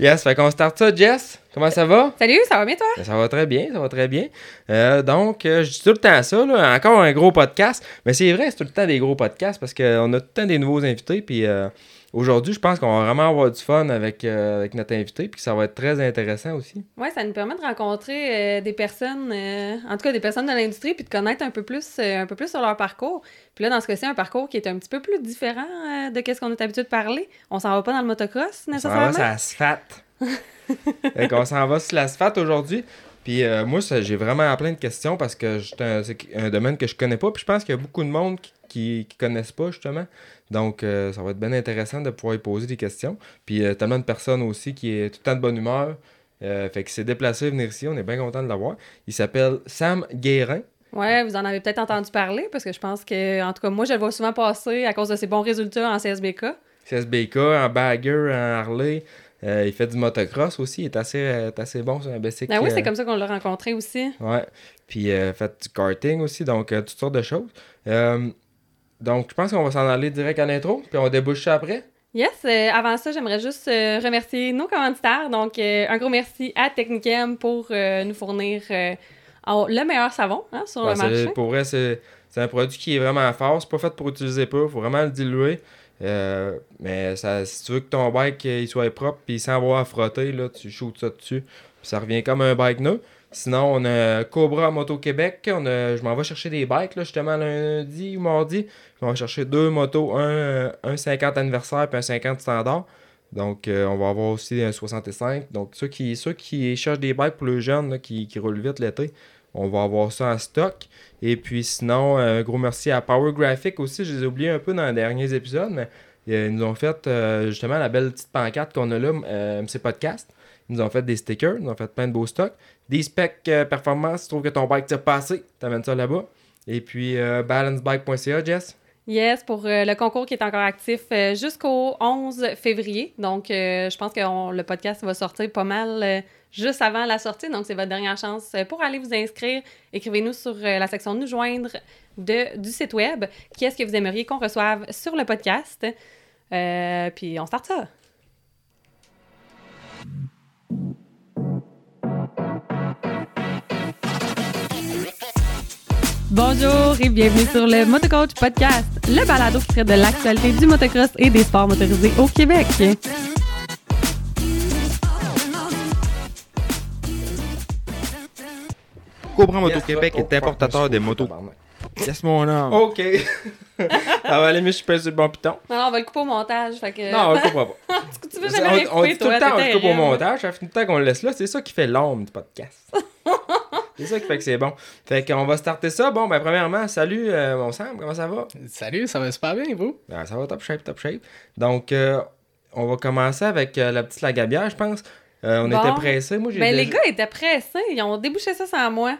Yes, fait qu'on start ça, Jess. Comment ça va? Salut, ça va bien toi? Ben, Ça va très bien, ça va très bien. Euh, donc, euh, je dis tout le temps ça, là, encore un gros podcast. Mais c'est vrai, c'est tout le temps des gros podcasts parce qu'on a tout le temps des nouveaux invités. Puis euh, aujourd'hui, je pense qu'on va vraiment avoir du fun avec, euh, avec notre invité. Puis que ça va être très intéressant aussi. Ouais, ça nous permet de rencontrer euh, des personnes, euh, en tout cas des personnes de l'industrie, puis de connaître un peu plus, un peu plus sur leur parcours. Puis là, dans ce cas-ci, un parcours qui est un petit peu plus différent de ce qu'on est habitué de parler. On s'en va pas dans le motocross On s'en va nécessairement. sur l'asphalte. qu'on s'en va sur l'asphalte aujourd'hui. Puis euh, moi, j'ai vraiment plein de questions parce que c'est un, domaine que je connais pas. Puis je pense qu'il y a beaucoup de monde qui, qui, qui connaissent pas, justement. Donc, euh, ça va être bien intéressant de pouvoir y poser des questions. Puis euh, tellement de personnes aussi qui est tout le temps de bonne humeur. Euh, fait qu'il s'est déplacé à venir ici. On est bien content de l'avoir. Il s'appelle Sam Guérin. Ouais, vous en avez peut-être entendu parler, parce que je pense que, en tout cas, moi, je le vois souvent passer à cause de ses bons résultats en CSBK. CSBK, en bagger, en Harley. Euh, il fait du motocross aussi. Il est assez, euh, assez bon sur un bicycle. Ben oui, euh, c'est comme ça qu'on l'a rencontré aussi. Ouais. Puis euh, fait du karting aussi, donc euh, toutes sortes de choses. Euh, donc je pense qu'on va s'en aller direct à l'intro, puis on débouche ça après. Yes, euh, avant ça, j'aimerais juste euh, remercier nos commanditaires. Donc, euh, un gros merci à Technichem pour euh, nous fournir euh, en- le meilleur savon hein, sur Ouais, le marché. pour vrai, c'est c'est un produit qui est vraiment fort. C'est pas fait pour utiliser peu, faut vraiment le diluer. Euh, mais ça, si tu veux que ton bike euh, soit propre, puis sans avoir à frotter, là, tu shoots ça dessus. Puis ça revient comme un bike neuf. Sinon, on a Cobra Moto Québec. On je m'en vais chercher des bikes là, justement lundi ou mardi. Je m'en vais chercher deux motos, un, un 50 anniversaire puis un 50 standard. Donc, euh, on va avoir aussi un 65. Donc, ceux qui, ceux qui cherchent des bikes pour les jeunes là, qui, qui roulent vite l'été, on va avoir ça en stock. Et puis, sinon, un gros merci à Power Graphic aussi. Je les ai oubliés un peu dans les derniers épisodes, mais euh, ils nous ont fait euh, justement la belle petite pancarte qu'on a là, euh, MC Podcast. Ils nous ont fait des stickers, ils nous ont fait plein de beaux stocks. Des specs euh, performance, si tu trouves que ton bike tire pas assez, t'amènes ça là-bas. Et puis, euh, balancebike.ca, Jess. Yes, pour euh, le concours qui est encore actif euh, jusqu'au 11 février. Donc, euh, je pense que le podcast va sortir pas mal juste avant la sortie. Donc, c'est votre dernière chance pour aller vous inscrire. Écrivez-nous sur la section Nous joindre de, du site web. Qui est-ce que vous aimeriez qu'on reçoive sur le podcast? Puis, on start ça. Bonjour et bienvenue sur le Motocoach Podcast, le balado qui traite de l'actualité du motocross et des sports motorisés au Québec. Cobra Moto Québec est importateur des motos. Yes, mon homme. Ok. ça va aller mieux, je sur le bon piton. Non, on va le couper au montage. Fait que... Non, on le coupera pas. tu veux on, jamais rien on couper, dit tout le temps, on le coupe au montage, ça fait tout le temps qu'on le laisse là. C'est ça qui fait l'ombre du podcast. c'est ça qui fait que c'est bon. Fait qu'on va starter ça. Bon, ben, premièrement, salut, euh, mon Sam, comment ça va? Salut, ça va super bien, vous? Ben, ça va top shape, top shape. Donc, euh, on va commencer avec euh, la petite Lagabière, je pense. Euh, on Bon. était pressés. Moi, j'ai Ben, les gars étaient pressés. Ils ont débouché ça sans moi.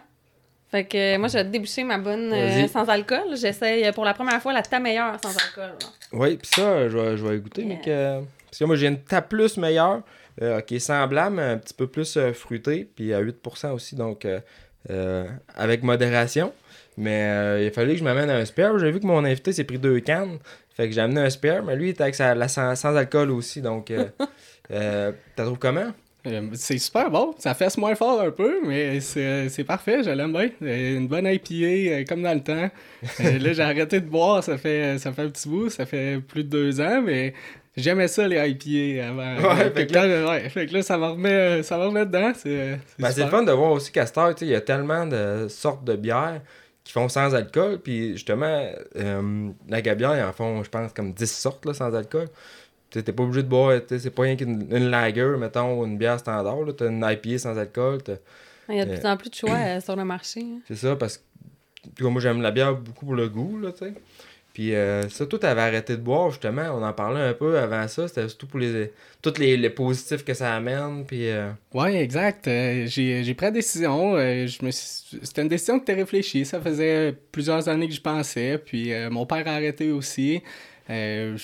Fait que euh, moi, je vais déboucher ma bonne euh, sans alcool. J'essaye euh, pour la première fois la ta meilleure sans alcool. là. Oui, puis ça, je vais, je vais goûter, mais que... Parce que moi, j'ai une ta plus meilleure, euh, qui est semblable, mais un petit peu plus euh, fruitée, puis à 8% aussi, donc avec modération. Mais il a fallu que je m'amène un spare. J'ai vu que mon invité s'est pris deux cannes, fait que j'ai amené un spare, mais lui, il était avec sa, la sans, sans alcool aussi, donc... Euh, T'as trouvé comment? Euh, c'est super bon. Ça fesse moins fort un peu, mais c'est c'est parfait, je l'aime bien. Euh, Une bonne IPA, euh, comme dans le temps. Euh, là, j'ai arrêté de boire, ça fait, ça fait un petit bout, ça fait plus de deux ans, mais j'aimais ça, les IPA avant. Ouais, Euh, fait que là, ouais, fait que là, ça me remet, ça me remet dedans. C'est euh, Ben, le fun de voir aussi sais, il y a tellement de sortes de bières qui font sans alcool. Puis justement, euh, la gabière, ils en font, je pense, comme 10 sortes là, sans alcool. Tu sais, t'es pas obligé de boire, tu sais, c'est pas rien qu'une une lager, mettons, ou une bière standard. là. T'as une IPA sans alcool. Il y a de Euh. plus en plus de choix euh, sur le marché. hein. C'est ça, parce que tout moi, j'aime la bière beaucoup pour le goût, là, tu sais. Puis euh, ça, toi, t'avais arrêté de boire, justement. On en parlait un peu avant ça. C'était surtout pour les, tous les, les positifs que ça amène. Puis euh, Ouais, exact. Euh, j'ai j'ai pris la décision. euh, je me suis- C'était une décision que tu réfléchi. Ça faisait plusieurs années que je pensais. Puis euh, mon père a arrêté aussi. Euh,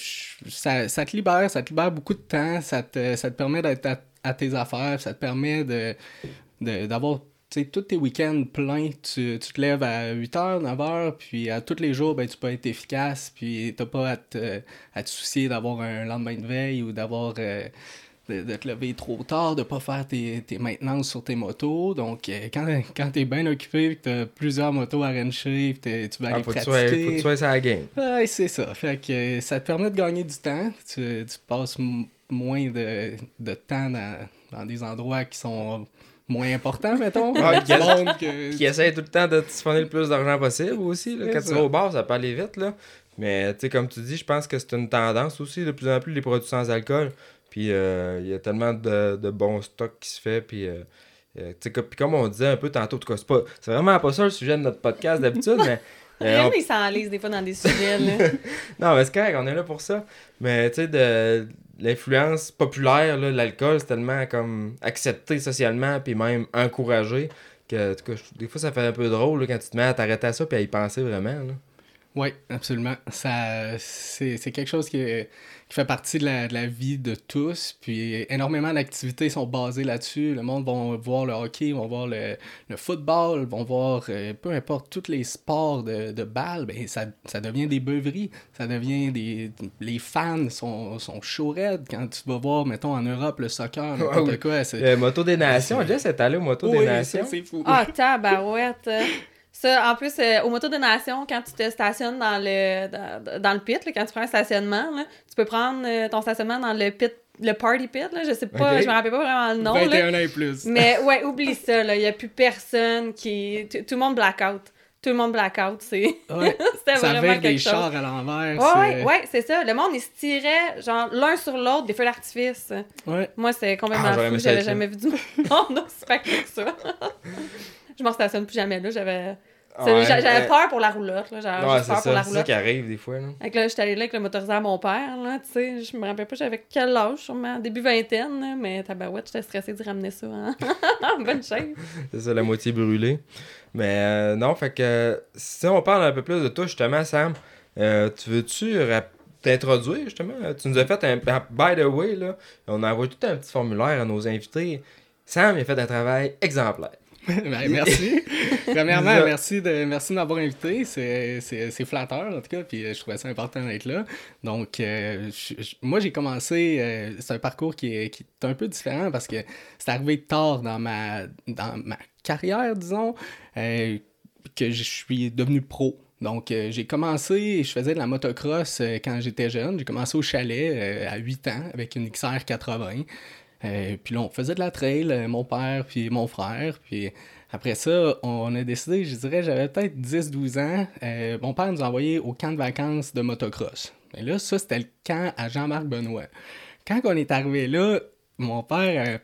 ça, te libère, ça te libère beaucoup de temps. Ça te, ça te permet d'être à, tes affaires. Ça te permet de d'avoir tous tes week-ends pleins, tu, tu te lèves à 8h, 9h, puis à tous les jours, ben, tu peux être efficace, puis t'as pas à te, à te soucier d'avoir un lendemain de veille ou d'avoir euh, de, de te lever trop tard, de pas faire tes, tes maintenances sur tes motos. Donc, euh, quand, quand t'es bien occupé, que t'as plusieurs motos à wrencher, pis tu vas Ah, aller faut, que tu sois, pratiquer. faut que tu sois sur la game. Ouais, c'est ça. Fait que euh, ça te permet de gagner du temps. Tu, tu passes moins de, de temps dans, dans des endroits qui sont moins importants, mettons. Ah, qui- essaie tout le temps de te siphonner le plus d'argent possible aussi. Là. Quand tu vas au bar, ça peut aller vite. Là. Mais tu sais, comme tu dis, je pense que c'est une tendance aussi. De plus en plus, les produits sans alcool. Puis euh, il y a tellement de, de bons stocks qui se fait. Puis, euh, euh, comme- puis comme on disait un peu tantôt, en tout cas, c'est, pas, c'est vraiment pas ça le sujet de notre podcast d'habitude, mais. euh, on- Rémi, il s'enlise des fois dans des sujets, là. Non, mais c'est correct, on est là pour ça. Mais tu sais, de l'influence populaire, là, l'alcool, c'est tellement comme accepté socialement, puis même encouragé, que en tout cas, des fois, ça fait un peu drôle là, quand tu te mets à t'arrêter à ça, puis à y penser vraiment. là. Oui, absolument. Ça, c'est, c'est quelque chose qui, est- qui fait partie de la, de la vie de tous. Puis énormément d'activités sont basées là-dessus. Le monde va voir le hockey, vont voir le, le football, vont voir euh, peu importe tous les sports de, de balle. Ben, ça, ça devient des beuveries. Ça devient des. Les fans sont, sont chauds raides quand tu vas voir, mettons, en Europe, le soccer, n'importe oui. quoi. C'est, Le Moto des Nations, Jess est allé au Moto Oui, des ça, Nations. c'est fou. Ah, tabarouette. Ça, en plus, euh, au Moto des Nations, quand tu te stationnes dans le, dans, dans le pit, là, quand tu prends un stationnement, là, tu peux prendre euh, ton stationnement dans le pit, le party pit, là, je sais pas, Ok. je me rappelle pas vraiment le nom. là. 21 ans et plus. Mais ouais, oublie ça, là. Il n'y a plus personne qui. Tout tout le monde blackout. Tout le monde blackout, c'est. Ouais. C'était Ça vraiment vire des quelque chose. chars à l'envers. Ouais, c'est- ouais, ouais, c'est ça. Le monde, il se tirait, genre, l'un sur l'autre, des feux d'artifice. ouais. Moi, c'est complètement Ah, fou. J'avais là. jamais vu du monde aussi que ça. Je m'en stationne plus jamais, là. J'avais. Ouais, J'avais peur pour la roulotte, là. J'avais Ouais, peur pour la ça, c'est ça roulotte. qui arrive des fois. Là. Que là, j'étais allée là avec le motorisé à mon père, là, tu sais. Je me rappelle pas, j'avais quel âge, sûrement, début vingtaine, là, mais tabarouette, j'étais stressée de ramener ça hein. en bonne shape. C'est ça, la moitié brûlée. Mais euh, non, fait que si on parle un peu plus de toi, justement, Sam, euh, tu veux-tu t'introduire, justement? Tu nous as fait un. By the way, là, on a envoyé tout un petit formulaire à nos invités. Sam, il a fait un travail exemplaire. Ben, merci. Premièrement, merci de, merci de m'avoir invité. C'est, flatteur, en tout cas, puis euh, je trouvais ça important d'être là. Donc, euh, je- je- moi, j'ai commencé... euh, c'est un parcours qui est, qui est un peu différent parce que c'est arrivé tard dans ma, dans ma carrière, disons, euh, que je suis devenu pro. Donc, euh, j'ai commencé, je faisais de la motocross euh, quand j'étais jeune. J'ai commencé au chalet euh, à 8 ans avec une XR 80. Euh, puis là, on faisait de la trail, euh, mon père puis mon frère. Puis après ça, on a décidé, je dirais, j'avais peut-être 10-12 ans. euh, mon père nous a envoyé au camp de vacances de motocross. Et là, ça, c'était le camp à Jean-Marc Benoît. Quand on est arrivé là, mon père,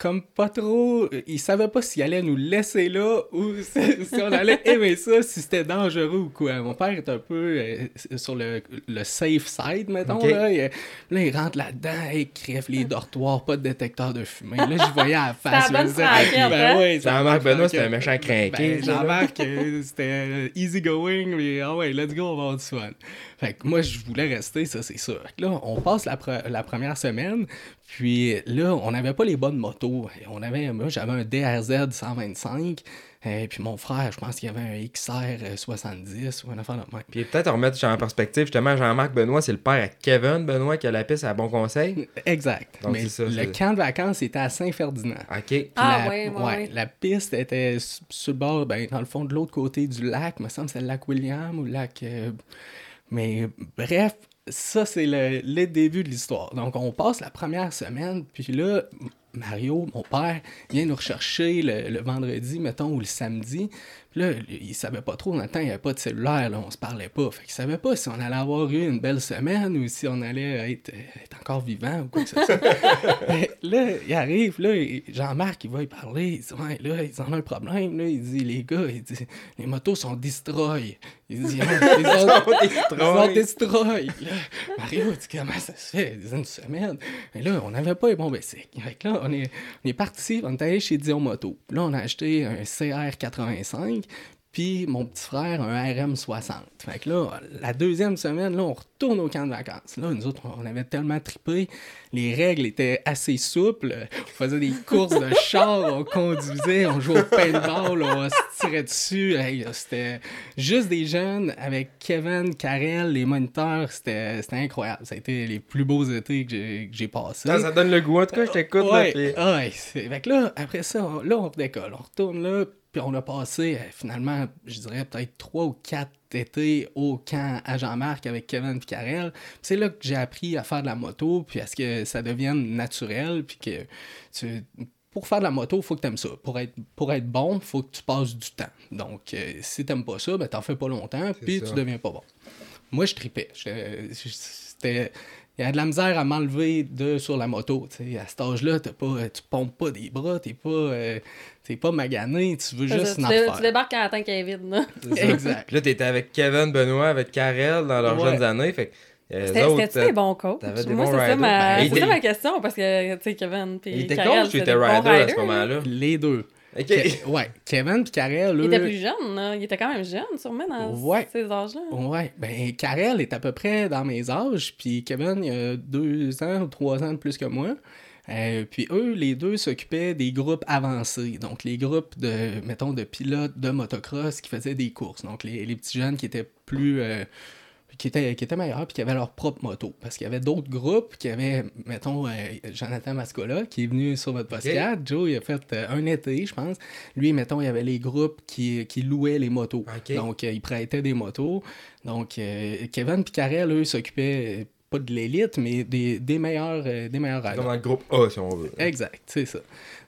comme pas trop, il savait pas s'il allait nous laisser là ou si, si on allait aimer ça, si c'était dangereux ou quoi. Mon père est un peu euh, sur le, le safe side, mettons. Là. Il, là, il rentre là-dedans, il crève les dortoirs, pas de détecteur de fumée. Là, je voyais à la face. Disais, ben hein? ouais, la Jean-Marc bonne Benoît, c'était un méchant crinqué. Ben, ça. Jean-Marc, c'était euh, easy going, mais ah ouais, let's go, on va avoir du fun. Fait que moi, je voulais rester, ça, c'est sûr. Là, on passe la, pre- la première semaine, puis là, on n'avait pas les bonnes motos. On avait, moi, j'avais un DRZ 125, et puis mon frère, je pense qu'il avait un XR 70 ou un affaire de même. Puis peut-être remettre en perspective, justement, Jean-Marc Benoît, c'est le père à Kevin Benoît qui a la piste à bon conseil. Exact. Donc, Mais c'est ça, le camp de vacances était à Saint-Ferdinand. OK. Puis Ah, la, ouais, ouais, ouais. La piste était sur le bord, ben, dans le fond, de l'autre côté du lac. Il me semble que c'est le lac William ou le lac. euh, Mais bref, ça, c'est le, début de l'histoire. Donc, on passe la première semaine, puis là, Mario, mon père, vient nous rechercher le vendredi, mettons, ou le samedi. Là, il savait pas trop, dans le temps, il n'y avait pas de cellulaire, là, on se parlait pas. Fait qu'il savait pas si on allait avoir eu une belle semaine ou si on allait être, être encore vivant ou quoi que ce soit. Là, il arrive, là, Jean-Marc, il va y parler, il dit, ouais, là, ils ont un problème, là, il dit, les gars, il dit, les motos sont destroy. Il dit, ils ont, ils ont destroy. Mario, dit, comment ça se fait? Il dit, une semaine. Mais là, on n'avait pas les bons basics. Fait que là, on est, on est parti, on est allé chez Dion Moto. Là, on a acheté un CR85, puis mon petit frère, un RM60. Fait que là, la deuxième semaine, là, on retourne au camp de vacances. Là, nous autres, on avait tellement trippé. Les règles étaient assez souples. On faisait des courses de char, on conduisait, on jouait au paintball, on se tirait dessus. Hey, c'était juste des jeunes avec Kevin, Karel, les moniteurs. C'était c'était incroyable. Ça a été les plus beaux étés que j'ai- passés. Ça, ça donne le goût. En tout cas, je t'écoute. là, Ouais, puis- ouais. Fait que là, après ça, on- là, on redécolle. On retourne là, puis on a passé, euh, finalement, je dirais peut-être trois ou quatre étés au camp à Jean-Marc avec Kevin. Puis C'est là que j'ai appris à faire de la moto, puis à ce que ça devienne naturel, puis que tu- Pour faire de la moto, il faut que tu aimes ça. Pour être, pour être bon, il faut que tu passes du temps. Donc, euh, si tu pas ça, ben, t'en fais pas longtemps, puis tu deviens pas bon. Moi, je tripais. C'était... Il y a de la misère à m'enlever de sur la moto. tu sais. À cet âge-là, t'as pas, tu pompes pas des bras, t'es pas, euh, t'es pas magané, tu veux juste ça, tu, tu débarques quand la est vide, là. Exact. Puis Là, t'étais avec Kevin, Benoît, avec Karel dans leurs Ouais. jeunes années. Fait euh, C'était- euh, des bons coachs? Moi, c'est ça, ma... Ben, il ça ma question, parce que, tu sais, Kevin puis Il était Karel, coach ou était bons rider à ce là. moment-là? Les deux. Ok. Ke- ouais, Kevin puis Karel, Il était plus jeune, là. Il était quand même jeune, sûrement, dans Ouais. ces âges-là. Ouais, ben Karel est à peu près dans mes âges, puis Kevin, il a deux ans ou trois ans de plus que moi. Euh, puis eux, les deux s'occupaient des groupes avancés, donc les groupes de, mettons, de pilotes de motocross qui faisaient des courses. Donc les, les petits jeunes qui étaient plus... euh, qui étaient, qui étaient meilleurs, puis qui avaient leur propre moto. Parce qu'il y avait d'autres groupes qui avaient, mettons, euh, Jonathan Mascola, qui est venu sur votre podcast. Joe, il a fait euh, un été, je pense. Lui, mettons, il y avait les groupes qui, qui louaient les motos. Donc, euh, ils prêtaient des motos. Donc, euh, Kevin et Karel, eux, s'occupaient, euh, pas de l'élite, mais des, des meilleurs, euh, des meilleurs dans le groupe A, si on veut. Exact, c'est ça.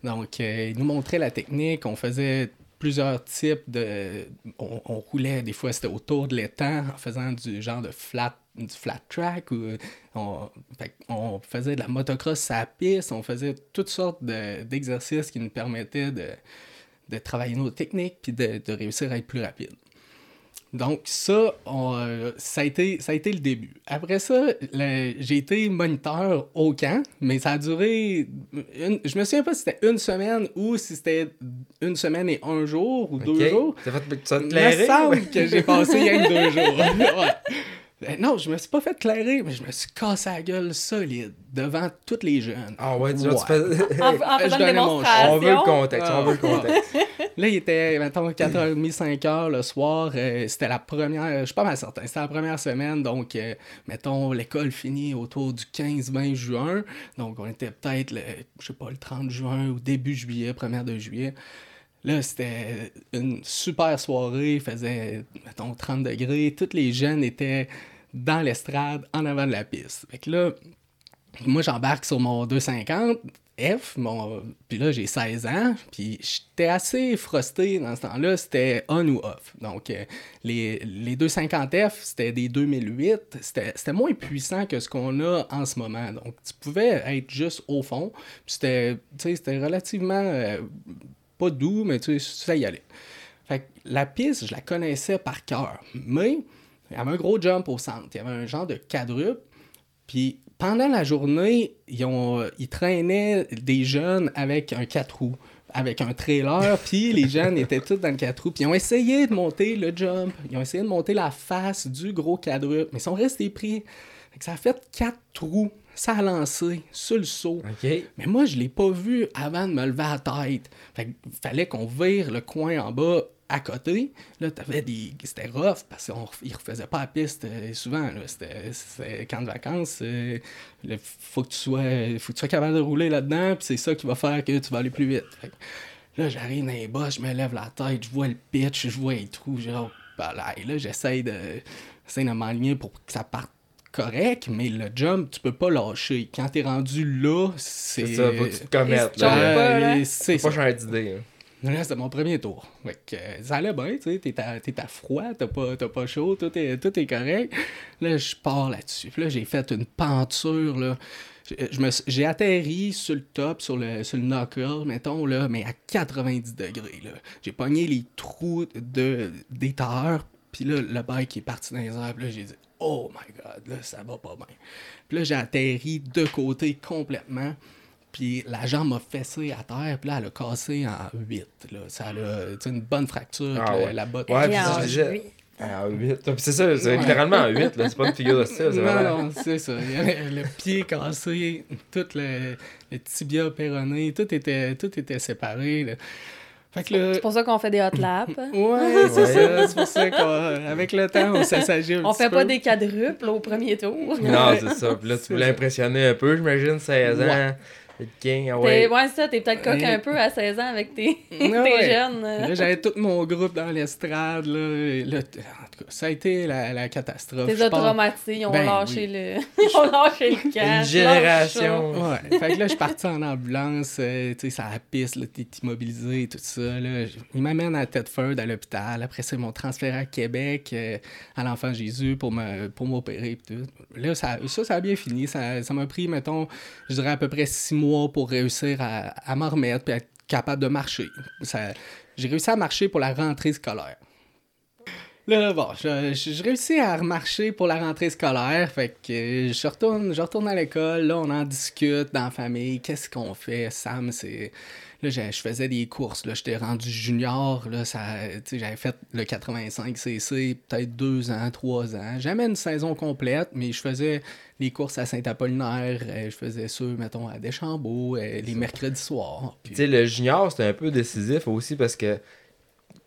Donc, euh, ils nous montraient la technique, on faisait plusieurs types de... On, roulait, des fois, c'était autour de l'étang, en faisant du genre de flat, du flat track, ou on, faisait de la motocross à la piste, on faisait toutes sortes de- d'exercices qui nous permettaient de, de travailler nos techniques, puis de, de réussir à être plus rapide. Donc ça, on, euh, ça, a été, ça a été le début. Après ça, j'ai été moniteur au camp, mais ça a duré... Une, je me souviens pas si c'était une semaine ou si c'était une semaine et un jour ou deux jours. Ça fait ça te Il me semble ouais? que j'ai passé rien que deux jours. Ouais. Ben non, je me suis pas fait clairer, mais je me suis cassé la gueule solide devant tous les jeunes. Ah ouais, tu vois, tu Ouais. fais... En, en Je donnais mon on veut le contexte, on veut le contexte. Là, il était, mettons, 4h30, 5h le soir. euh, c'était la première, je suis pas mal certain, c'était la première semaine. Donc, euh, mettons, l'école finit autour du 15-20 juin. Donc, on était peut-être, le, je sais pas, le 30 juin ou début juillet, 1er de juillet. Là, c'était une super soirée. Il faisait, mettons, 30 degrés. Tous les jeunes étaient dans l'estrade, en avant de la piste. Fait que là, moi, j'embarque sur mon 250 F, mon... puis là, j'ai 16 ans, puis j'étais assez frusté dans ce temps-là, c'était on ou off. Donc, euh, les, les 250F, c'était des 2008, c'était moins puissant que ce qu'on a en ce moment. Donc, tu pouvais être juste au fond, puis c'était, relativement, euh, pas doux, mais tu sais, y allait. Fait que la piste, je la connaissais par cœur, mais il y avait un gros jump au centre, il y avait un genre de quadruple, puis pendant la journée, ils, ont, ils traînaient des jeunes avec un 4 roues, avec un trailer, puis les jeunes étaient tous dans le 4 roues, puis ils ont essayé de monter le jump, ils ont essayé de monter la face du gros quadruple, mais ils sont restés pris. Fait que ça a fait 4 trous, ça a lancé sur le saut. Mais moi, je l'ai pas vu avant de me lever à la tête. Fait fallait qu'on vire le coin en bas à côté. Là, t'avais des... C'était rough parce qu'ils refaisaient pas la piste euh, souvent. Là. C'était, camp de vacances. euh, là, faut que tu sois faut que tu sois capable de rouler là-dedans, puis c'est ça qui va faire que tu vas aller plus vite. Fait que là, j'arrive dans les bas, je me lève la tête, je vois le pitch, je vois les trous, genre, là, là j'essaie de, j'essaie de m'aligner pour que ça parte correct, mais le jump, tu peux pas lâcher. Quand t'es rendu là, c'est... C'est ça, faut que tu te commettes. Euh, c'est Faut ça. pas changer d'idée. hein. C'était mon premier tour. Fait que, euh, ça allait bien, tu sais, t'es à, froid, t'as pas, pas chaud, tout est, tout est correct. Là, je pars là-dessus. Puis là, j'ai fait une penture, là. Suis- J'ai atterri sur le top, sur le, sur le knuckle, mettons, là, mais à 90 degrés, là. J'ai pogné les trous de, des tailleurs, puis là, le bike est parti dans les airs, là, j'ai dit « Oh my God, là, ça va pas bien. » Puis là, j'ai atterri de côté complètement. Puis la jambe m'a fessé à terre, puis là, elle a cassé en 8. Là. Ça a une bonne fracture, Ah ouais. la botte. Ouais, Et puis en je disais- juillet. Ah, 8. C'est ça, c'est Ouais. littéralement un 8, là. C'est pas une figure de style, Non, vraiment. non, c'est ça. Le pied cassé, tout le, le tibia péroné, tout était, tout était séparé. là. Fait que là... C'est pour ça qu'on fait des hot laps. Ouais, c'est Ouais. ça. C'est pour ça qu'avec le temps, on s'assagit un On petit fait pas des quadruples au premier tour. Non, c'est ça. Puis là, tu voulais impressionner un peu, j'imagine, 16 ans. Ouais. King, ah T'es- ouais. Ça, t'es peut-être coq Ouais. un peu à 16 ans avec tes, tes ouais. jeunes. euh. Là, j'avais tout mon groupe dans l'estrade. Là, et là, tout cas, ça a été la, la catastrophe. Pars- traumatisés, ils ont Ben lâché le. Ils ont lâché le camp. Une génération. Ouais. fait que là, je suis parti en ambulance, euh, tu sais, ça la piste, là, t'es immobilisé, tout ça. Là. Ils m'amènent à Tedford, à l'hôpital. Après ça, ils m'ont transféré à Québec, euh, à l'Enfant Jésus, pour me pour m'opérer. tout. Là, ça, ça, ça a bien fini. Ça ça m'a pris, mettons, je dirais à peu près six mois pour réussir à, à m'en remettre puis être capable de marcher. Ça- J'ai réussi à marcher pour la rentrée scolaire. Là, bon, je, je, je réussis à remarcher pour la rentrée scolaire. Fait que je retourne, je retourne à l'école. Là, on en discute dans la famille. Qu'est-ce qu'on fait? Sam, c'est. Là, j'ai- je faisais des courses. Là, j'étais rendu junior. Là, ça, j'avais fait le 85 CC, peut-être deux ans, trois ans. Jamais une saison complète, mais je faisais les courses à Saint-Apollinaire. euh, je faisais ceux, mettons, à Deschambault, euh, les mercredis soirs. Puis- Tu sais, le junior, c'est un peu décisif aussi parce que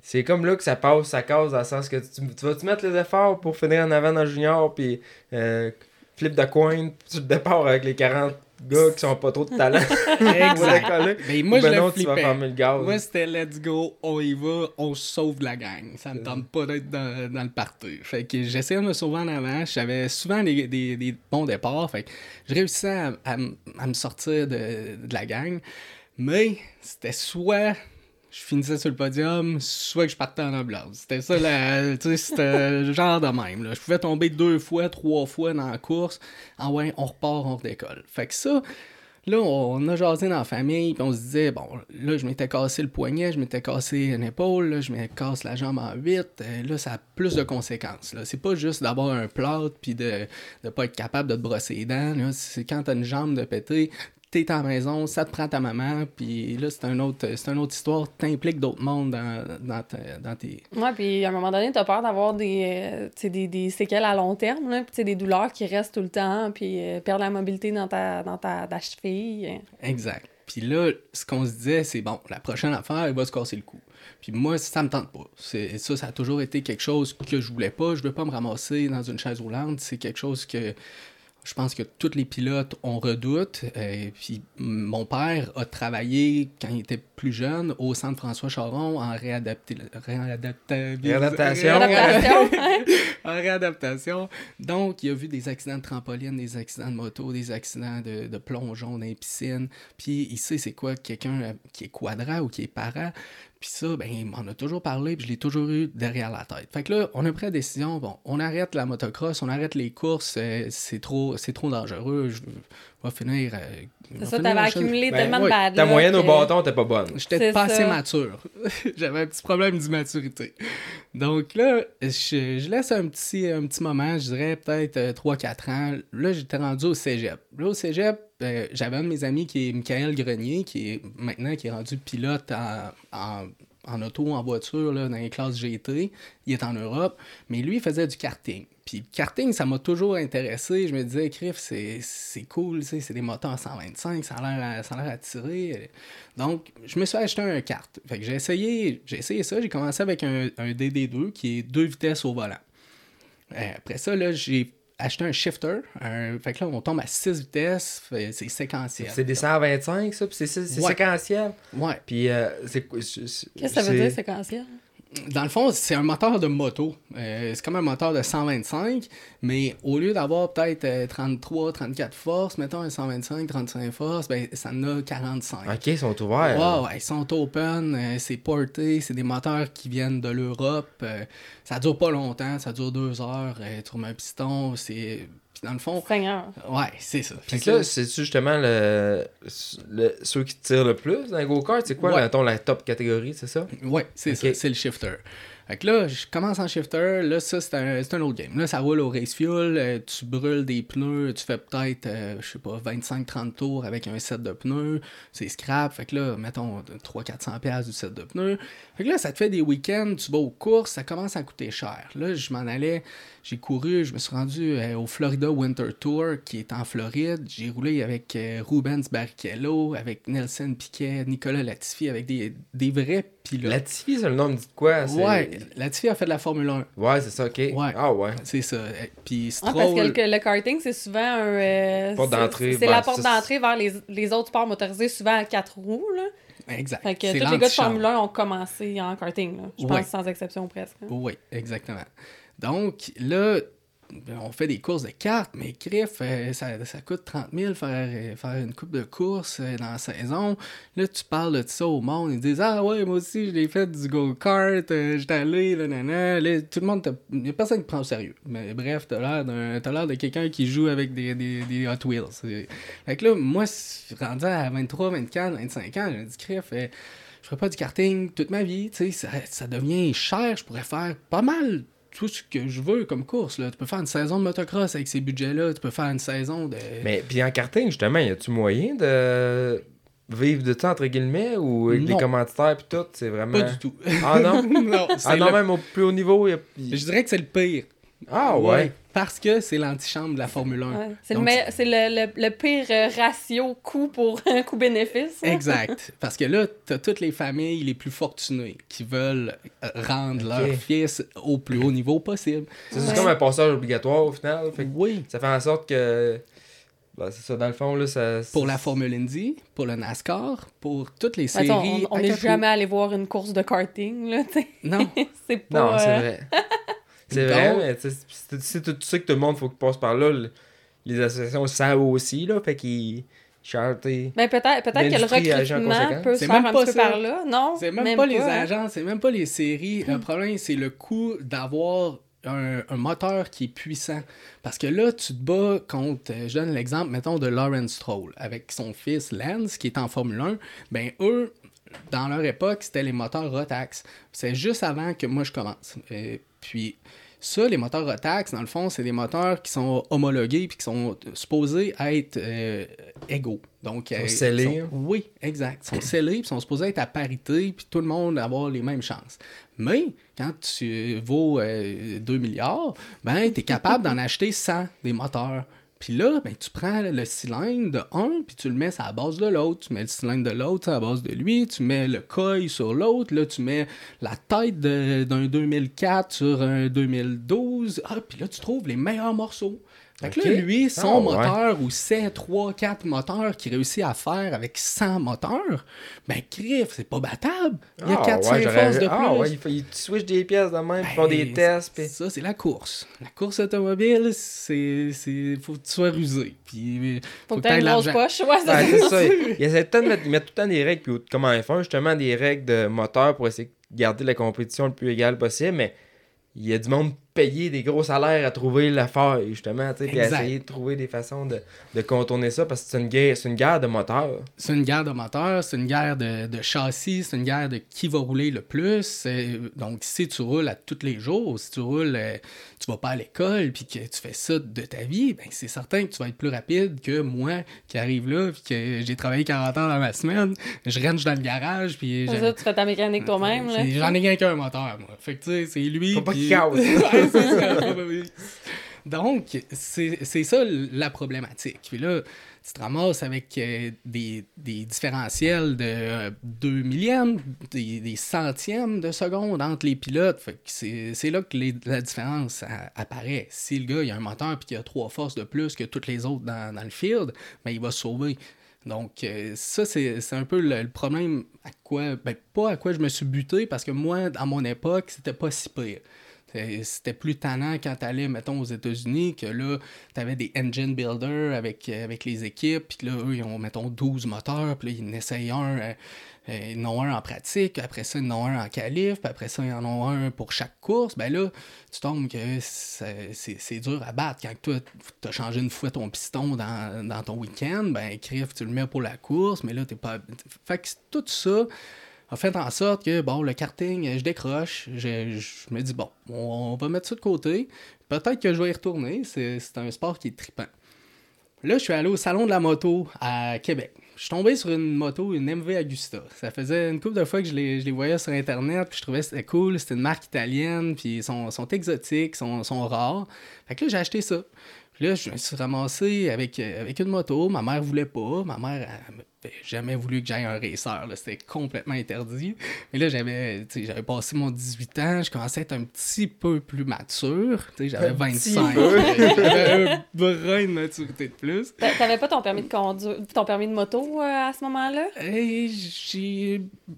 c'est comme là que ça passe sa cause dans le sens que tu, tu vas-tu mettre les efforts pour finir en avant dans le junior puis euh, flip de coin sur le départ avec les 40 gars qui sont pas trop de talent. Exact. Mais moi, je ben le non, tu vas fermer le gaz. Moi, c'était let's go, on y va, on sauve la gang. Ça me tente pas d'être dans, dans le party. Fait que j'essayais de me sauver en avant. J'avais souvent des, des, des bons départs. Fait que je réussissais à, à m- à me sortir de, de la gang. Mais c'était soit je finissais sur le podium, soit que je partais en ambulance. C'était ça, la- c'était genre de même. là. Je pouvais tomber deux fois, trois fois dans la course. Ah ouais, on repart, on redécolle. Fait que ça, Là, on a jasé dans la famille, puis on se disait, bon, là, je m'étais cassé le poignet, je m'étais cassé une épaule, là, je me casse la jambe en huit. euh, là, ça a plus de conséquences. Là. C'est pas juste d'avoir un plâtre, puis de ne pas être capable de te brosser les dents. C'est quand t'as une jambe de péter, t'es à la maison, ça te prend ta maman, puis là, c'est un autre, c'est une autre histoire. T'impliques d'autres mondes dans, dans, ta- dans tes... Ouais, puis à un moment donné, t'as peur d'avoir des, euh, des, des séquelles à long terme, là, puis des douleurs qui restent tout le temps, puis euh, perdre la mobilité dans ta, dans ta, ta cheville. Exact. Puis là, ce qu'on se disait, c'est bon, la prochaine affaire, elle va se casser le cou. Puis moi, ça me tente pas. C'est, ça, ça a toujours été quelque chose que je voulais pas. Je veux pas me ramasser dans une chaise roulante. C'est quelque chose que je pense que tous les pilotes on redoute. Euh, puis mon père a travaillé quand il était plus jeune au centre François Charon en réadapté, Réadaptation. Adaptation. en réadaptation. Donc, il a vu des accidents de trampoline, des accidents de moto, des accidents de, de plongeon dans les piscines. Puis, il sait c'est quoi quelqu'un qui est quadra ou qui est para. Puis ça, ben, il m'en a toujours parlé, puis je l'ai toujours eu derrière la tête. Fait que là, on a pris la décision, bon, on arrête la motocross, on arrête les courses, euh, c'est trop, c'est trop dangereux, finir... euh, C'est ça, t'avais accumulé Ben, tellement ouais, de bad Ta moyenne au bâton t'es pas bonne. J'étais pas assez mature. J'avais un petit problème d'immaturité. Donc là, je, je laisse un petit, un petit moment, je dirais peut-être euh, 3-4 ans. Là, j'étais rendu au cégep. Là, au cégep, euh, j'avais un de mes amis qui est Michael Grenier, qui est maintenant qui est rendu pilote en, en, en auto, en voiture, là, dans les classes GT. Il est en Europe. Mais lui, il faisait du karting. Puis le karting, ça m'a toujours intéressé. Je me disais, Criff, c'est cool, c'est des moteurs 125, ça a l'air ça a l'air attiré. Donc, je me suis acheté un kart. Fait que j'ai essayé, j'ai essayé ça. J'ai commencé avec un, un DD2 qui est deux vitesses au volant. Euh, après ça, là, j'ai acheté un shifter. un- fait que là, on tombe à 6 vitesses. C'est séquentiel. C'est des 125, ça, puis c'est Ouais. séquentiel. Ouais. Puis euh, c'est Qu'est-ce que ça veut dire, séquentiel? Dans le fond, c'est un moteur de moto. Euh, c'est comme un moteur de 125, mais au lieu d'avoir peut-être euh, 33, 34 forces, mettons un 125, 35 forces, ben, ça en a 45. Ok, ils sont ouverts. Ouais, ils sont open, euh, c'est porté, c'est des moteurs qui viennent de l'Europe. euh, ça dure pas longtemps, ça dure deux heures. euh, tu remets un piston, c'est. Puis dans le fond, Seigneur. ouais, c'est ça. Puis Fait que ça, là, c'est justement le, le- ceux qui tirent le plus dans les go-kart? C'est quoi, Ouais. mettons, la top catégorie, c'est ça? Ouais, c'est ça, c'est le shifter. Fait que là, je commence en shifter, là, ça, c'est un, c'est un autre game. Là, ça roule au race fuel, euh, tu brûles des pneus, tu fais peut-être, euh, je sais pas, 25-30 tours avec un set de pneus, c'est scrap, fait que là, mettons, 300-400$ piastres du set de pneus. Fait que là, ça te fait des week-ends, tu vas aux courses, ça commence à coûter cher. Là, je m'en allais, j'ai couru, je me suis rendu euh, au Florida Winter Tour, qui est en Floride. J'ai roulé avec euh, Rubens Barrichello, avec Nelson Piquet, Nicolas Latifi, avec des, des vrais pilotes. Latifi, c'est le nom me dit quoi? Ouais, Latifi a fait de la Formule 1. Ouais, c'est ça, ok. Ouais. Ah ouais. C'est ça. Euh, Puis Ah, parce que le, le karting, c'est souvent un. euh, Porte c'est- d'entrée, C'est ben, la porte d'entrée vers les, les autres sports motorisés, souvent à quatre roues. Là. Exact. Fait que tous les gars de. Formule 1 ont commencé en karting. Là. Je Ouais. pense sans exception presque. hein. Oui, exactement. Donc, là, ben, on fait des courses de cartes, mais Griff, euh, ça, ça coûte 30 000 faire, euh, faire une coupe de courses euh, dans la saison. Là, tu parles de ça au monde, ils disent Ah ouais, moi aussi, je l'ai fait du go-kart, j'étais allé, là, nanana. Là, tout le monde, il y a personne qui prend au sérieux. Mais bref, t'as l'air l'air de quelqu'un qui joue avec des, des, Hot Wheels. Fait que là, moi, c'est- rendu à 23, 24, 25 ans, j'ai dit Griff, euh, je ferai pas du karting toute ma vie, tu sais, ça, ça devient cher, je pourrais faire pas mal tout ce que je veux comme course. Là. Tu peux faire une saison de motocross avec ces budgets-là, tu peux faire une saison de... Mais puis en karting, justement, y a-tu moyen de vivre de ça, entre guillemets, ou avec Non. commanditaires puis tout, c'est vraiment... Pas du tout. Ah non? Ah non, le- même au plus haut niveau, y a... Je dirais que c'est le pire. Ah ouais? Parce que c'est l'antichambre de la Formule 1. Ouais. C'est le, Donc, me- c'est le, le- le pire euh, ratio coût pour coût-bénéfice. là. Exact. Parce que là, t'as toutes les familles les plus fortunées qui veulent euh, rendre Ok. leur fils au plus haut niveau possible. C'est Ouais. comme un passage obligatoire au final. Fait Oui. ça fait en sorte que... Ben, c'est ça, dans le fond, là, ça... Pour la Formule Indy, pour le NASCAR, pour toutes les séries. Attends, on- n'est jamais allé voir une course de karting. Là, tu. Non. c'est pas. Non, c'est euh, vrai. C'est vrai, mais c'est- tout- tu sais que tout le monde faut qu'il passe par là. le- les associations savent aussi, là, fait qu'ils chartent. Ben peut-être peut que le recrutement peut se C'est faire même un pas petit peu ça. par là. Non, C'est même, pas les hein. agents, c'est même pas les séries. Le problème, c'est le coût d'avoir un, un moteur qui est puissant. Parce que là, tu te bats contre, euh, je donne l'exemple, mettons, de Lawrence Stroll, avec son fils Lance, qui est en Formule 1. Ben, eux, dans leur époque, c'était les moteurs Rotax. C'est juste avant que moi je commence. Puis, ça, les moteurs Rotax, dans le fond, c'est des moteurs qui sont homologués puis qui sont supposés être euh, égaux. Donc, Sont euh, scellés, sont- hein? oui, exact. Ils sont scellés, puis sont supposés être à parité, puis tout le monde avoir les mêmes chances. Mais quand tu vaux euh, 2 milliards, ben, tu es capable d'en acheter 100 des moteurs. Puis là, ben, tu prends le cylindre de un, puis tu le mets à la base de l'autre. Tu mets le cylindre de l'autre à la base de lui, tu mets le coil sur l'autre, là, tu mets la tête d'un 2004 sur un 2012. Ah, puis là, tu trouves les meilleurs morceaux. Fait que là, lui, son Ah, ouais. moteur ou ses 3-4 moteurs qu'il réussit à faire avec 100 moteurs, ben, crif, c'est pas battable. Il y a Ah, 4-5 ouais, j'aurais- forces de plus. Ah ouais, il, faut, il switch des pièces de même, Ben, des tests. Pis... Ça, c'est la course. La course automobile, c'est. c'est- Faut que tu sois rusé. Puis, Faut que tu une grosse l'argent. poche. Ouais, c'est ça. Ils essaient tout le temps de mettre, tout le temps des règles, puis comme en F1, justement, des règles de moteur pour essayer de garder la compétition le plus égale possible, mais il y a du monde payé des gros salaires à trouver la faille, justement, tu sais, essayer de trouver des façons de, de contourner ça, parce que c'est une guerre, c'est une guerre de moteur. C'est une guerre de moteur, c'est une guerre de, de châssis, c'est une guerre de qui va rouler le plus. Donc, si tu roules à tous les jours, si tu roules, euh, tu vas pas à l'école, puis que tu fais ça de ta vie, ben c'est certain que tu vas être plus rapide que moi qui arrive là, puis que j'ai travaillé 40 heures dans ma semaine. Je range dans le garage, puis ça, tu fais ta mécanique toi-même. J'en ai rien qu'un moteur, moi. Fait que, tu sais, c'est lui. Faut pas puis- qu'il Donc, c'est ça la problématique. Puis là, tu te ramasses avec euh, des, des différentiels de euh, 2 millièmes, des, centièmes de seconde entre les pilotes. C'est là que la différence apparaît. Si le gars il a un moteur puis qu'il a trois forces de plus que toutes les autres dans, le field, ben, il va se sauver. Donc, euh, ça, c'est un peu le, le problème à quoi, ben, pas à quoi je me suis buté, parce que moi, à mon époque, c'était pas si pire. C'était plus tannant quand t'allais, mettons, aux États-Unis, que là, t'avais des engine builders avec, euh, avec les équipes, puis là, eux, ils ont, mettons, 12 moteurs, puis là, ils en essayent un, euh, euh, ils en ont un en pratique, après ça, ils en ont un en qualif, puis après ça, ils en ont un pour chaque course. Ben là, tu tombes que c'est dur à battre. Quand toi, t'as changé une fois ton piston dans, dans ton week-end, ben, crif, tu le mets pour la course, mais là, t'es pas... Fait que tout ça a fait en sorte que, bon, le karting, je décroche. Je, me dis, bon, on, va mettre ça de côté. Peut-être que je vais y retourner. C'est un sport qui est trippant. Là, je suis allé au Salon de la moto à Québec. Je suis tombé sur une moto, une MV Agusta. Ça faisait une couple de fois que je les, je les voyais sur Internet, puis je trouvais que c'était cool. C'était une marque italienne, puis ils sont, sont exotiques, sont, sont rares. Fait que là, j'ai acheté ça. Puis là, je me suis ramassé avec, avec une moto. Ma mère voulait pas. Ma mère n'avait jamais voulu que j'aille un racer. C'était complètement interdit. Mais là, j'avais j'avais passé mon 18 ans. Je commençais à être un petit peu plus mature. J'avais Un petit 25. peu. J'avais un brin de maturité de plus. T'a- T'avais pas ton permis de conduire, ton permis de moto euh, à ce moment-là?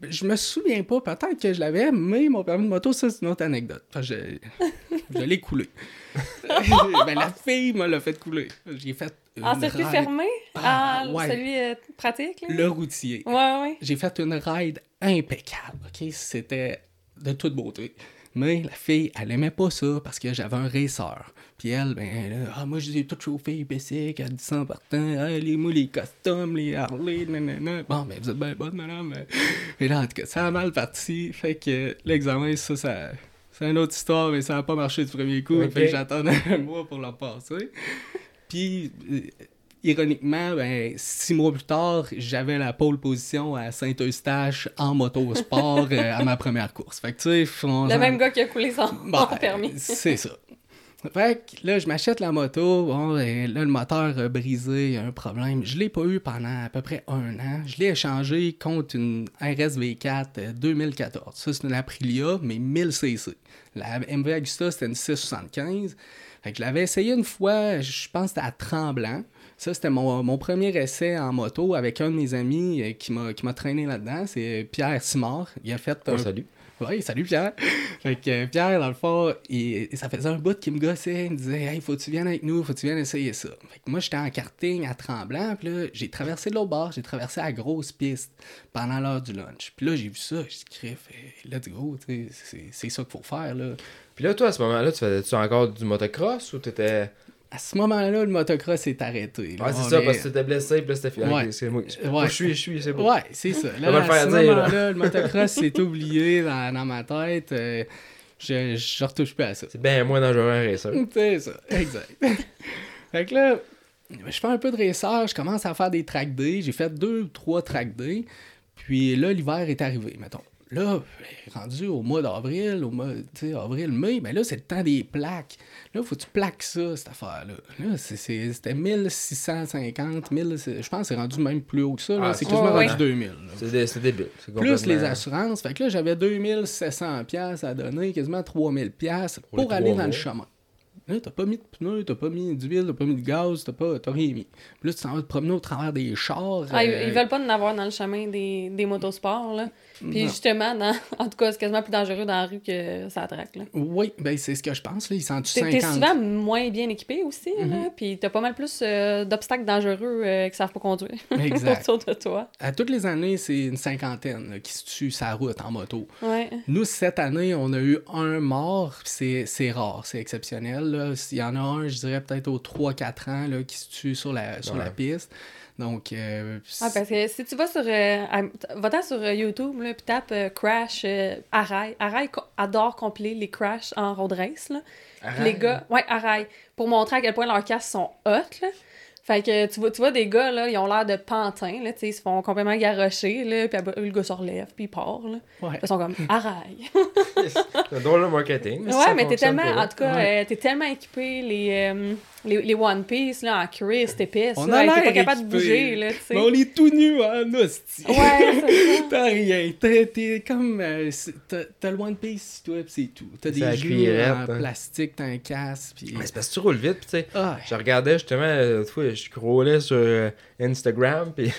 Je me souviens pas, peut-être que je l'avais, mais mon permis de moto, ça, c'est une autre anecdote. Enfin, je, je l'ai coulé. ben, la fille me l'a fait couler. J'ai fait En circuit ride- fermé? Ah, Ah, ouais. celui euh, pratique, là? Le routier. Ouais, ouais. J'ai fait une ride impeccable, OK? C'était de toute beauté. Mais la fille, elle aimait pas ça parce que j'avais un racer. Puis elle, ben, là, ah, moi, je les ai toutes chauffées, basic, à 10 ça par temps. Ah, les, moi, les costumes, les Harley, nanana. Bon, ben, vous êtes bien bonne, madame. Mais là, en tout cas, ça a mal parti. Fait que l'examen, ça, ça. C'est une autre histoire, mais ça n'a pas marché du premier coup. Ok. Fait que j'attendais un mois pour le passer. Puis, euh, ironiquement, ben, six mois plus tard, j'avais la pole position à Saint-Eustache en motosport euh, à ma première course. Fait que, tu sais, on- Le même gars qui a coulé son, son permis. C'est ça. Fait que là, je m'achète la moto. Bon, et là, le moteur a brisé, il y a un problème. Je l'ai pas eu pendant à peu près un an. Je l'ai échangé contre une RSV4 euh, 2014. Ça, c'est une Aprilia, mais 1000 cc. La MV Agusta, c'était une 675. Fait que je l'avais essayé une fois, je pense que c'était à Tremblant. Ça, c'était mon, mon premier essai en moto avec un de mes amis euh, qui m'a qui m'a traîné là-dedans. C'est Pierre Simard. Il a fait Oh, un salut. Oui, salut Pierre. Fait que euh, Pierre, dans le fond, il- ça faisait un bout qu'il me gossait. Il me disait Hey, faut que tu viennes avec nous, faut que tu viennes essayer ça. Fait que moi, j'étais en karting à Tremblant. Puis là, j'ai traversé l'autre bord, j'ai traversé la grosse piste pendant l'heure du lunch. Puis là, j'ai vu ça, j'ai dit let's go, c'est ça qu'il faut faire. Là. Puis là, toi, à ce moment-là, tu faisais-tu encore du motocross ou t'étais. À ce moment-là, le motocross est arrêté. là. C'est ça, est- parce que t'étais blessé, puis là, c'était fini. Ouais. Ok, c'est moi. Ouais. Moi, je suis, je suis, c'est bon. Ouais, c'est ça. Là, à ce moment-là, le motocross s'est oublié dans, dans ma tête. euh, je, je retouche plus à ça. C'est bien moins dangereux un racer. C'est ça, exact. fait que là, je fais un peu de racer, je commence à faire des track day. J'ai fait deux ou trois track day. Puis là, l'hiver est arrivé, mettons. Là, rendu au mois d'avril, au mois, tu sais, avril, mai, ben là, c'est le temps des plaques. Là, faut que tu plaques ça, cette affaire-là. Là, c'était 1650, 1000, c'est- je pense que c'est rendu même plus haut que ça. Ah, c'est quasiment ouais, rendu 2000. là. C'est dé- c'est débile. C'est Plus les complètement- assurances. Fait que là, j'avais 2700 pièces à donner, quasiment 3000 pièces Pour aller dans le chemin. Là, t'as pas mis de pneus, t'as pas mis d'huile, t'as pas mis de gaz, t'as pas, t'as rien mis. Puis là, tu t'en vas te promener au travers des chars. Ah, ils, euh, ils veulent pas en avoir dans le chemin des, des motosports, là. Puis Non. justement, dans, en tout cas, c'est quasiment plus dangereux dans la rue que ça traque, là. Oui, ben c'est ce que je pense. Là. Ils sont T'es 50. t'es souvent moins bien équipé aussi, là. Puis t'as pas mal plus euh, d'obstacles dangereux euh, qui savent pas conduire Exact. autour de toi. À toutes les années, c'est une cinquantaine là, qui se tue sa route en moto. Ouais. Nous, cette année, on a eu un mort. C'est c'est rare, c'est exceptionnel. là. Il y en a un, je dirais peut-être aux 3-4 ans, là, qui se tue sur la, sur la piste. Donc, euh, Ah, parce que si tu vas sur. euh, sur euh, YouTube, là, puis tape euh, Crash euh, Arail. Arail co- adore compiler les crashs en road race, là. Les gars, ouais, Arail. Pour montrer à quel point leurs casques sont hot, là. Fait que tu vois, tu vois des gars, là, ils ont l'air de pantins, là, tu sais, ils se font complètement garrocher, là, puis après, le gars se relève, puis il part, là. ouais. Ils sont comme Arail. C'est drôle de marketing. ouais, ça mais t'es tellement, en tout cas, Ouais. euh, t'es tellement équipé, les, euh, les, les One Piece, là, en cuir, c'est épaisse, On là, t'es l'air pas capable de bouger, là, tu sais. Mais on est tout nus en hostie. Ouais, c'est ça. T'as rien. T'es, t'es comme. euh, t'as, t'as le One Piece, toi, pis c'est tout. T'as des cuillerette, en hein. plastique, t'as un casque, pis. Mais c'est parce que tu roules vite, pis tu sais. Ah, Je regardais justement, euh, je scrollais sur euh, Instagram, puis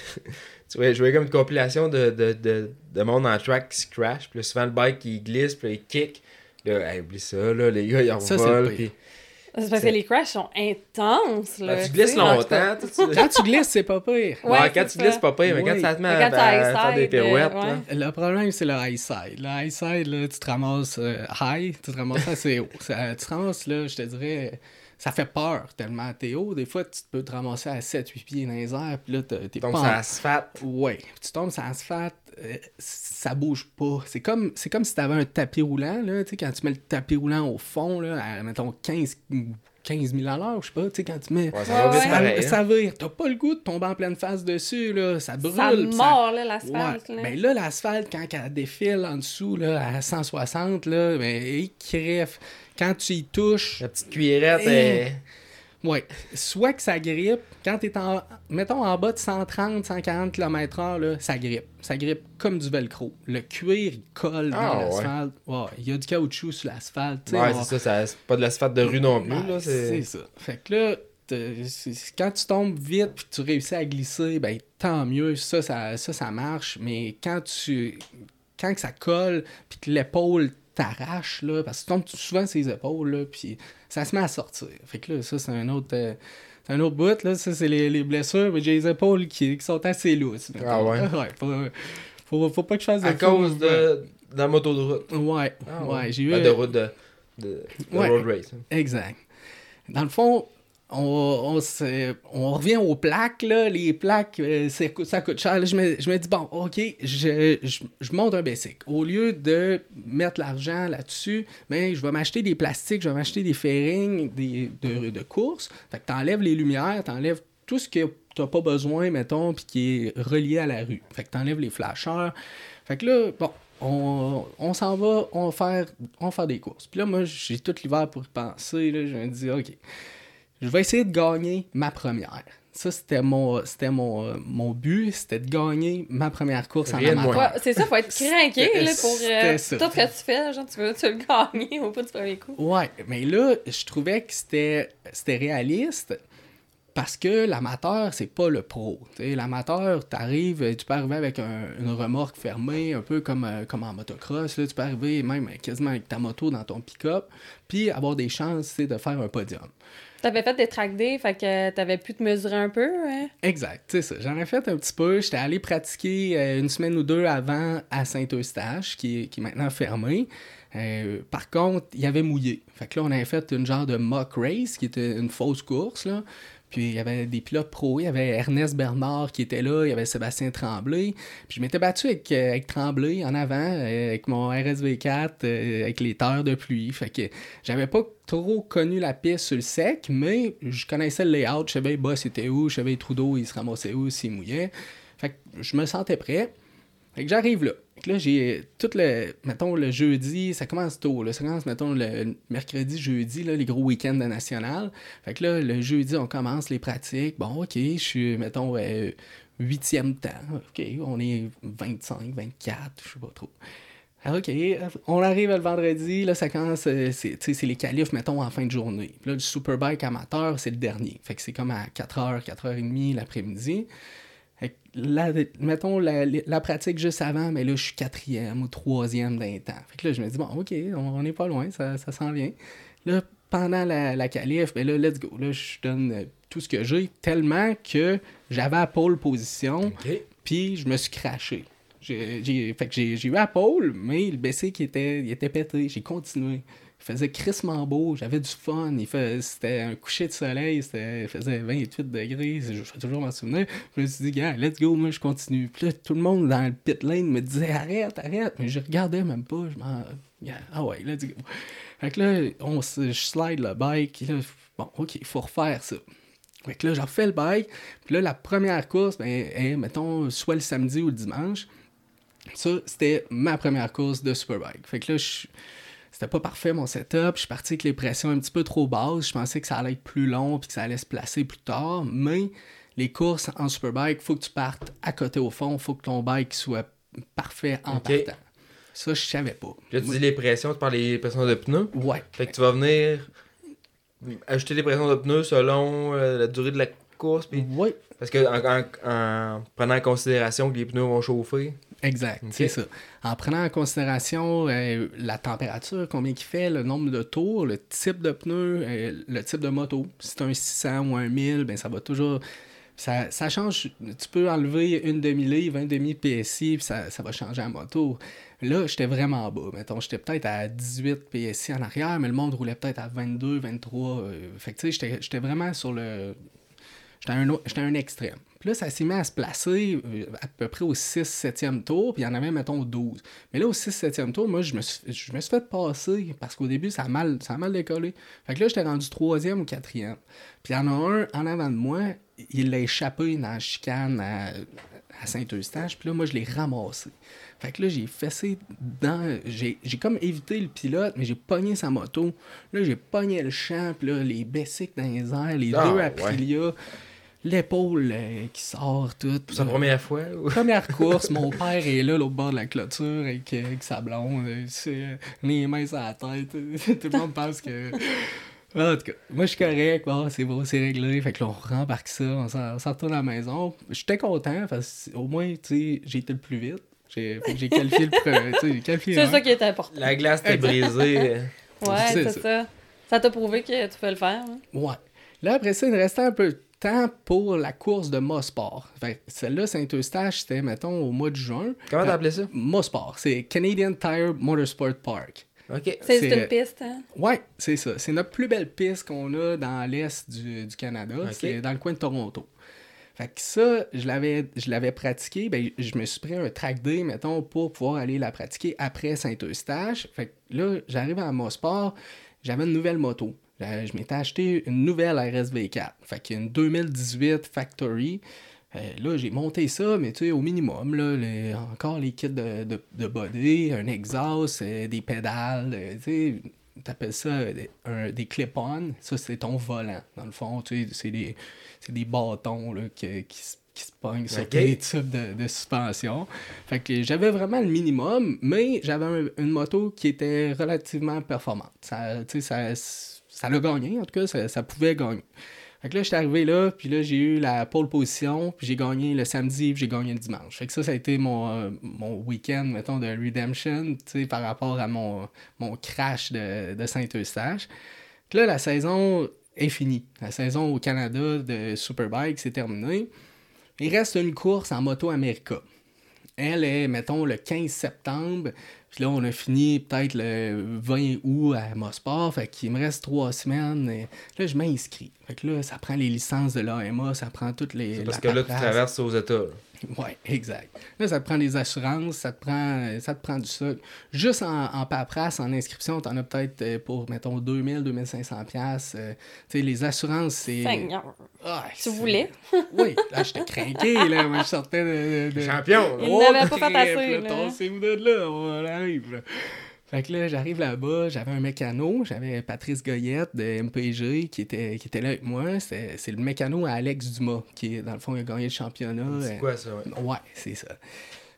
tu vois, je voyais comme une compilation de, de, de, de monde en track qui se crash, puis souvent le bike il glisse, puis il kick. Là, hey, oublie ça, là, les gars ils en Ça, c'est le volent, pire. puis C'est parce que les crashs sont intenses, là. Quand tu glisses longtemps, tu Quand tu glisses, c'est pas pire. Ouais, Ouais, quand c'est tu glisses, ça. pas pire, mais quand Oui. ça te met à, faire des pirouettes, euh, là. Le problème, c'est le high side. Le high side, là, tu te ramasses euh, high, tu te ramasses assez haut. Ça- tu te ramasses, là, je te dirais, ça fait peur tellement t'es haut. Des fois, tu peux te ramasser à 7-8 pieds dans les airs, puis là, t'es pas ça en- asphalte. Ouais, tu tombes sur l'asphalte, euh, ça bouge pas. C'est comme, c'est comme si tu avais un tapis roulant, là, tu sais, quand tu mets le tapis roulant au fond, là, à, mettons, 15, 15 000 à l'heure, je sais pas, tu sais, quand tu mets... Ouais, ça va Ouais, vite ouais. hein. Ça, ça vire. T'as pas le goût de tomber en pleine face dessus, là. Ça brûle. Ça mord, là, l'asphalte. Là. Ben là, l'asphalte, quand elle défile en dessous, là, à 160, là, ben, il crève. Quand tu y touches, La petite cuillerette Eh. est... ouais, soit que ça grippe, quand t'es en, mettons, en bas de 130, 140 km/h, ça grippe. Ça grippe comme du velcro. Le cuir, il colle Ah, dans ouais. l'asphalte. Ouais, il y a du caoutchouc sur l'asphalte. Ouais, c'est ça, ça c'est pas de l'asphalte de rue non plus, Ouais, là. c'est ça. Fait que là, quand tu tombes vite puis tu réussis à glisser, ben tant mieux, ça, ça, ça, ça marche. Mais quand tu. Quand que ça colle puis que l'épaule t'arrache, là, parce que tu tombes souvent sur les épaules, là, puis ça se met à sortir. Fait que là, ça, c'est un autre. euh, c'est un autre bout, là, ça, c'est les, les blessures, mais j'ai les épaules qui, qui sont assez lousses. Ah ouais? Ouais, faut, faut, faut pas que je fasse de À cause de... de la moto de route. Ouais, Ah, ouais, j'ai eu. Ah, de route de... de... de Ouais. road race. hein. Exact. Dans le fond, on, on, revient aux plaques, là. Les plaques, euh, ça, coûte, ça coûte cher. Je, me, je me dis, bon, OK, je, je, je monte un basic. Au lieu de mettre l'argent là-dessus, ben, je vais m'acheter des plastiques, je vais m'acheter des fairings des, de, de course. Fait que t'enlèves les lumières, t'enlèves tout ce que t'as pas besoin, mettons, puis qui est relié à la rue. Fait que t'enlèves les flasheurs. Fait que là, bon, on, on s'en va, on va, faire, on va faire des courses. Puis là, moi, j'ai tout l'hiver pour y penser. Là, je me dis, OK, je vais essayer de gagner ma première. Ça, c'était mon, c'était mon, euh, mon but, c'était de gagner ma première course en Rien amateur. Ouais, c'est ça, faut être craqué là, pour euh, ça. tout ce que tu fais. Genre, tu veux, tu le gagner au bout du premier coup? Ouais, mais là, je trouvais que c'était c'était réaliste parce que l'amateur, c'est pas le pro. L'amateur, t'arrives, tu peux arriver avec un- une remorque fermée, un peu comme, euh, comme en motocross. Là, tu peux arriver même quasiment avec ta moto dans ton pick-up, puis avoir des chances de faire un podium. T'avais fait des track days, fait que t'avais pu te mesurer un peu. hein? Exact, c'est ça. J'en ai fait un petit peu. J'étais allé pratiquer euh, une semaine ou deux avant à Saint-Eustache, qui, est- qui est maintenant fermé. Euh, par contre, il y avait mouillé. Fait que là, on avait fait une genre de mock race, qui était une fausse course, là. Puis il y avait des pilotes pro, il y avait Ernest Bernard qui était là, il y avait Sébastien Tremblay. Puis je m'étais battu avec, euh, avec Tremblay en avant, euh, avec mon RSV4, euh, avec les terres de pluie. Fait que j'avais pas trop connu la piste sur le sec, mais je connaissais le layout, je savais les bas c'était où, je savais les trous d'eau, ils se ramassaient où, s'ils mouillaient. Fait que je me sentais prêt. Fait que j'arrive là. Fait que là, j'ai tout le. Mettons, le jeudi, ça commence tôt. Là. Ça commence, mettons, le mercredi, jeudi, les gros week-ends de national. Fait que là, le jeudi, on commence les pratiques. Bon, OK, je suis, mettons, euh, huitième temps. OK, on est 25, 24, je sais pas trop. Ah, OK, on arrive le vendredi, là, ça commence, euh, c'est, les qualifs, mettons, en fin de journée. Là, du Superbike amateur, c'est le dernier. Fait que c'est comme à 4h, 4h30 l'après-midi. Là, mettons, la, la pratique juste avant, mais là, je suis quatrième ou troisième d'un temps. Fait que là, je me dis, bon, OK, on, on est pas loin, ça, ça s'en vient. Là, pendant la, la qualif, ben là, let's go. Là, je donne euh, tout ce que j'ai, tellement que j'avais à pole position, puis je me suis craché. J'ai, j'ai- fait que j'ai, j'ai eu à pole, mais le BC qui était, il était pété. J'ai continué. Il faisait crissement beau, j'avais du fun. Il c'était un coucher de soleil, c'était, il faisait 28 degrés, je vais toujours m'en souvenir. Je me suis dit, gars, let's go, moi je continue. Puis là, tout le monde dans le pit lane me disait, arrête, arrête. Mais je regardais même pas, je m'en. Ah ouais, let's go. Fait que là, on, je slide le bike. Là, bon, ok, il faut refaire ça. Fait que là, je refais le bike. Puis là, la première course, ben, mettons, soit le samedi ou le dimanche. Ça, c'était ma première course de Superbike. Fait que là, je- c'était pas parfait mon setup. Je suis parti avec les pressions un petit peu trop basses. Je pensais que ça allait être plus long puis que ça allait se placer plus tard. Mais les courses en Superbike, faut que tu partes à côté au fond. faut que ton bike soit parfait en Ok. partant. Ça, je savais pas. Là, tu dis les pressions, tu parles des pressions de pneus? Ouais. Fait que tu vas venir ajouter les pressions de pneus selon euh, la durée de la course. Ouais. Parce que en, en- en prenant en considération que les pneus vont chauffer. Exact, c'est ça. En prenant en considération euh, la température, combien il fait, le nombre de tours, le type de pneu, euh, le type de moto. Si c'est un 600 ou un 1000, ben ça va toujours Ça, ça change. Tu peux enlever une demi-livre, un demi-PSI, puis ça, ça va changer la moto. Là, j'étais vraiment bas. Mettons, j'étais peut-être à 18 PSI en arrière, mais le monde roulait peut-être à 22, 23. euh, fait que, tu sais, j'étais- j'étais vraiment sur le. J'étais un, au- j'étais à un extrême. Puis là, ça s'est mis à se placer euh, à peu près au 6-7e tour, puis il y en avait, mettons, 12. Mais là, au 6-7e tour, moi, je me suis, je me suis fait passer parce qu'au début, ça a, mal, ça a mal décollé. Fait que là, j'étais rendu 3e ou 4e. Puis il y en a un en avant de moi, il l'a échappé dans la chicane à, à Saint-Eustache, puis là, moi, je l'ai ramassé. Fait que là, j'ai fessé dans. J'ai j'ai comme évité le pilote, mais j'ai pogné sa moto. Là, j'ai pogné le champ, puis là, les bessiques dans les airs, les Ah, deux ouais. L'épaule euh, qui sort, tout. Pour sa première fois. ou- Première course, mon père est là, au bord de la clôture, avec, euh, avec sa blonde. euh, c'est, les mains sur la tête. Tout le monde pense que. En tout cas, moi je suis correct, bon, c'est bon, c'est réglé. Fait que là, on rembarque ça, on s'en on s'en retourne à la maison. J'étais content parce qu'au moins, tu sais, j'ai été le plus vite. J'ai j'ai qualifié le pre- tu sais, j'ai qualifié C'est un. ça qui est important. La glace était brisée. Ouais, C'est c'est ça. ça. Ça t'a prouvé que tu peux le faire. hein? Ouais. Là, après ça, il me restait un peu de temps pour la course de Mosport. Fait que celle-là, Saint-Eustache, c'était, mettons, au mois de juin. Comment t'as appelé ça? Mosport, c'est Canadian Tire Motorsport Park. Ok. C'est une piste, hein? Ouais, c'est ça. C'est notre plus belle piste qu'on a dans l'est du, du Canada. C'est dans le coin de Toronto. Fait que ça, je l'avais, je l'avais pratiqué. Ben, je me suis pris un track day, mettons, pour pouvoir aller la pratiquer après Saint-Eustache. Fait que là, j'arrive à Mosport, j'avais une nouvelle moto. Euh, Je m'étais acheté une nouvelle RSV4. Fait qu'il y a une 2018 Factory. Euh, là, j'ai monté ça, mais tu sais, au minimum, là, les- encore les kits de, de, de body, un exhaust, euh, des pédales, euh, tu sais, t'appelles ça des, clip-on. Ça, c'est ton volant. Dans le fond, tu sais, c'est des, des bâtons là, qui, qui, se- qui se pognent sur des types de, de suspension. Fait que j'avais vraiment le minimum, mais j'avais un- une moto qui était relativement performante. Ça, tu sais, ça, ça l'a gagné, en tout cas, ça, pouvait gagner. Fait que là, j'étais arrivé là, puis là, j'ai eu la pole position, puis j'ai gagné le samedi, puis j'ai gagné le dimanche. Fait que ça, ça a été mon, euh, mon week-end, mettons, de redemption, tu sais, par rapport à mon, mon crash de, de Saint-Eustache. Puis là, la saison est finie. La saison au Canada de Superbike, c'est terminé. Il reste une course en Moto America. Elle est, mettons, le 15 septembre. Puis là, on a fini peut-être le 20 août à Mosport. Fait qu'il me reste trois semaines. Et là, je m'inscris. Fait que là, ça prend les licences de l'AMA, ça prend toutes les. C'est parce la que là, tu traverses aux États. là. Ouais, exact. Là, ça te prend des assurances, ça te prend, ça te prend du sucre. Juste en, en paperasse, en inscription, t'en as peut-être euh, pour, mettons, 2000, 2500 pièces. tu sais, les assurances, c'est... Seigneur. Ah, Tu voulais? Oui, là, j'étais craqué, là. Moi, je sortais de... Champion! là. Il n'avait pas fait assez, là, là. Là, on arrive, là. Fait que là, j'arrive là-bas, j'avais un mécano, j'avais Patrice Goyette de MPG qui était, qui était là avec moi. C'est le mécano à Alex Dumas, qui, dans le fond, a gagné le championnat. C'est quoi ça? ouais? Ouais, c'est ça.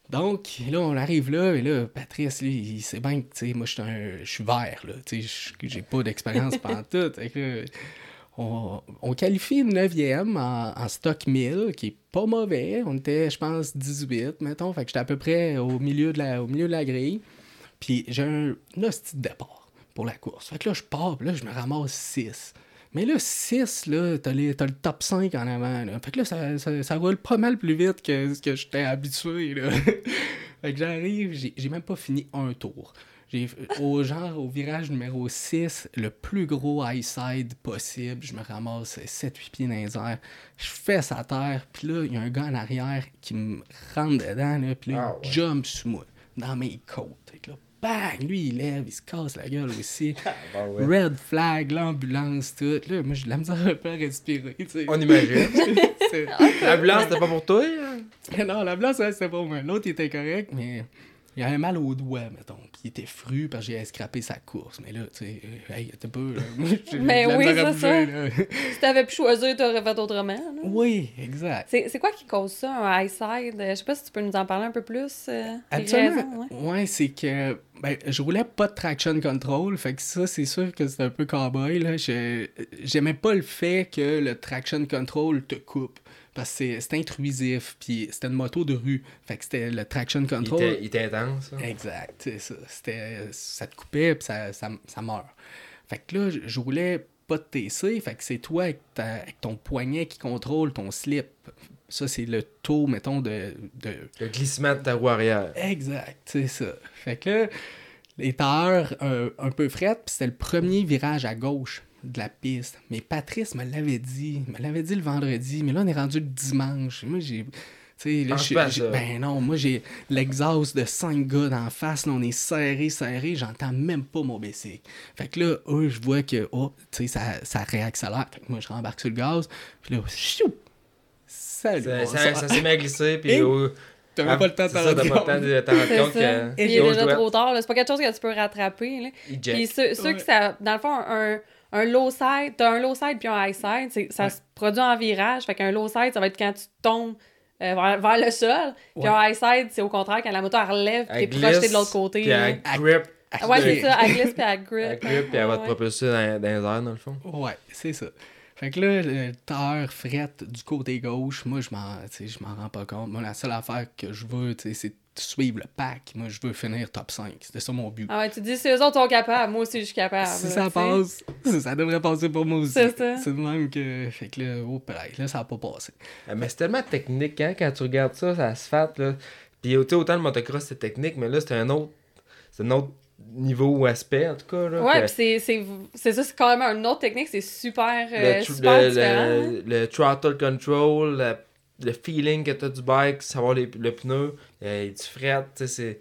Donc, là, on arrive là, et là, Patrice, lui, il sait bien que, tu sais, moi, je suis un- je suis vert, là. Tu sais, je- j'ai pas d'expérience pendant tout. Fait que là, on, on qualifie le 9e en, en stock 1000, qui est pas mauvais. On était, je pense, 18, mettons. Fait que j'étais à peu près au milieu de la, au milieu de la grille. Puis j'ai un, de départ pour la course. Fait que là, je pars, puis là, je me ramasse 6. Mais là, 6, là, t'as, les- t'as le top 5 en avant. Là. Fait que là, ça, ça, ça roule pas mal plus vite que ce que j'étais habitué. Là. fait que j'arrive, j'ai, j'ai même pas fini un tour. J'ai, au genre, au virage numéro 6, le plus gros high side possible. Je me ramasse 7-8 pieds dans les airs. Je fais sa terre, puis là, il y a un gars en arrière qui me rentre dedans, là, puis là, Ah il ouais. jump sur moi, dans mes côtes. Fait que là, bang, lui, il lève, il se casse la gueule aussi. Bon, ouais. Red flag, l'ambulance, tout. Là, moi, j'ai de la misère un peu à respirer, tu sais. On imagine. L'ambulance, c'était pas pour toi? hein? non, l'ambulance, ouais, c'était pas moi. L'autre, il était correct, mais il avait mal au doigt, mettons. Puis il était fru parce que j'ai scrappé sa course. Mais là, tu sais, euh, hey, t'es peu, là. Moi, Mais oui, c'est ça. là. Si t'avais pu choisir, t'aurais fait autrement. là. oui, exact. C'est c'est quoi qui cause ça, un high side? Je sais pas si tu peux nous en parler un peu plus. euh, raisons, ouais. ouais, c'est que ben, je roulais pas de traction control, fait que ça, c'est sûr que c'est un peu cowboy. Là. J'aimais pas le fait que le traction control te coupe. Parce que c'est- intrusif, puis c'était une moto de rue. Fait que c'était le traction Il control. était, il était intense. hein? Exact, c'est ça. C'était, ça te coupait, puis ça, ça, ça meurt. Fait que là, je, roulais pas de TC, fait que c'est toi avec, ta- avec ton poignet qui contrôle ton slip. Ça, c'est le taux, mettons, de, de... Le glissement de ta roue arrière. Exact, c'est ça. Fait que là, les tailleurs euh, un peu frettes, puis c'était le premier virage à gauche de la piste. Mais Patrice me l'avait dit, me l'avait dit le vendredi, mais là, on est rendu le dimanche. Moi, j'ai... Là, ben non, moi, j'ai l'exhaust de cinq gars d'en face, là, on est serré, serré, j'entends même pas mon BC. Fait que là, eux, je vois que, oh, tu sais, ça, ça réaccélère. Fait que moi, je rembarque sur le gaz, puis là, chou! Salut! Ça, ça, s'est mis à glisser, puis au- T'as même Ah, pas le temps de t'en t'as rendre pas le temps compte. de t'en rendre C'est compte ça. que Il est déjà trop tard. là. C'est pas quelque chose que tu peux rattraper. Là. Puis ceux, ceux Ouais. que ça. Dans le fond, un, un low side, t'as un low side puis un high side. Ça Ouais. se produit en virage. Fait qu'un low side, ça va être quand tu tombes euh, vers, vers le sol. Puis Ouais. un high side, c'est au contraire quand la moto elle relève puis t'es projeté de l'autre côté. Puis elle grip, Ouais, c'est ça. Elle glisse puis elle grip. elle grip, puis elle va te propulser dans, dans les airs, dans le fond. Ouais, c'est ça. Fait que là, le tailleur frette du côté gauche, moi, je m'en, je rends pas compte. Moi, la seule affaire que je veux, c'est de suivre le pack. Moi, je veux finir top 5. C'était ça mon but. Ah ouais, tu dis si eux autres sont capables, moi aussi je suis capable. si là, ça passe, ça, devrait passer pour moi aussi. C'est ça. C'est de même que. Fait que là, oh, peut-être, là, ça a pas passé. Ah, Mais c'est tellement technique, hein, quand tu regardes ça, ça se fait, là. Puis tu sais, autant le motocross, c'est technique, mais là, c'est un autre... C'est un autre niveau ou aspect, en tout cas, là. Ouais, puis c'est, c'est, c'est ça, c'est quand même une autre technique, c'est super, euh, le, tr- super le- différent. hein. le- le throttle control, le, le feeling que t'as du bike, savoir les, le pneu, euh, du fret, tu sais, c'est,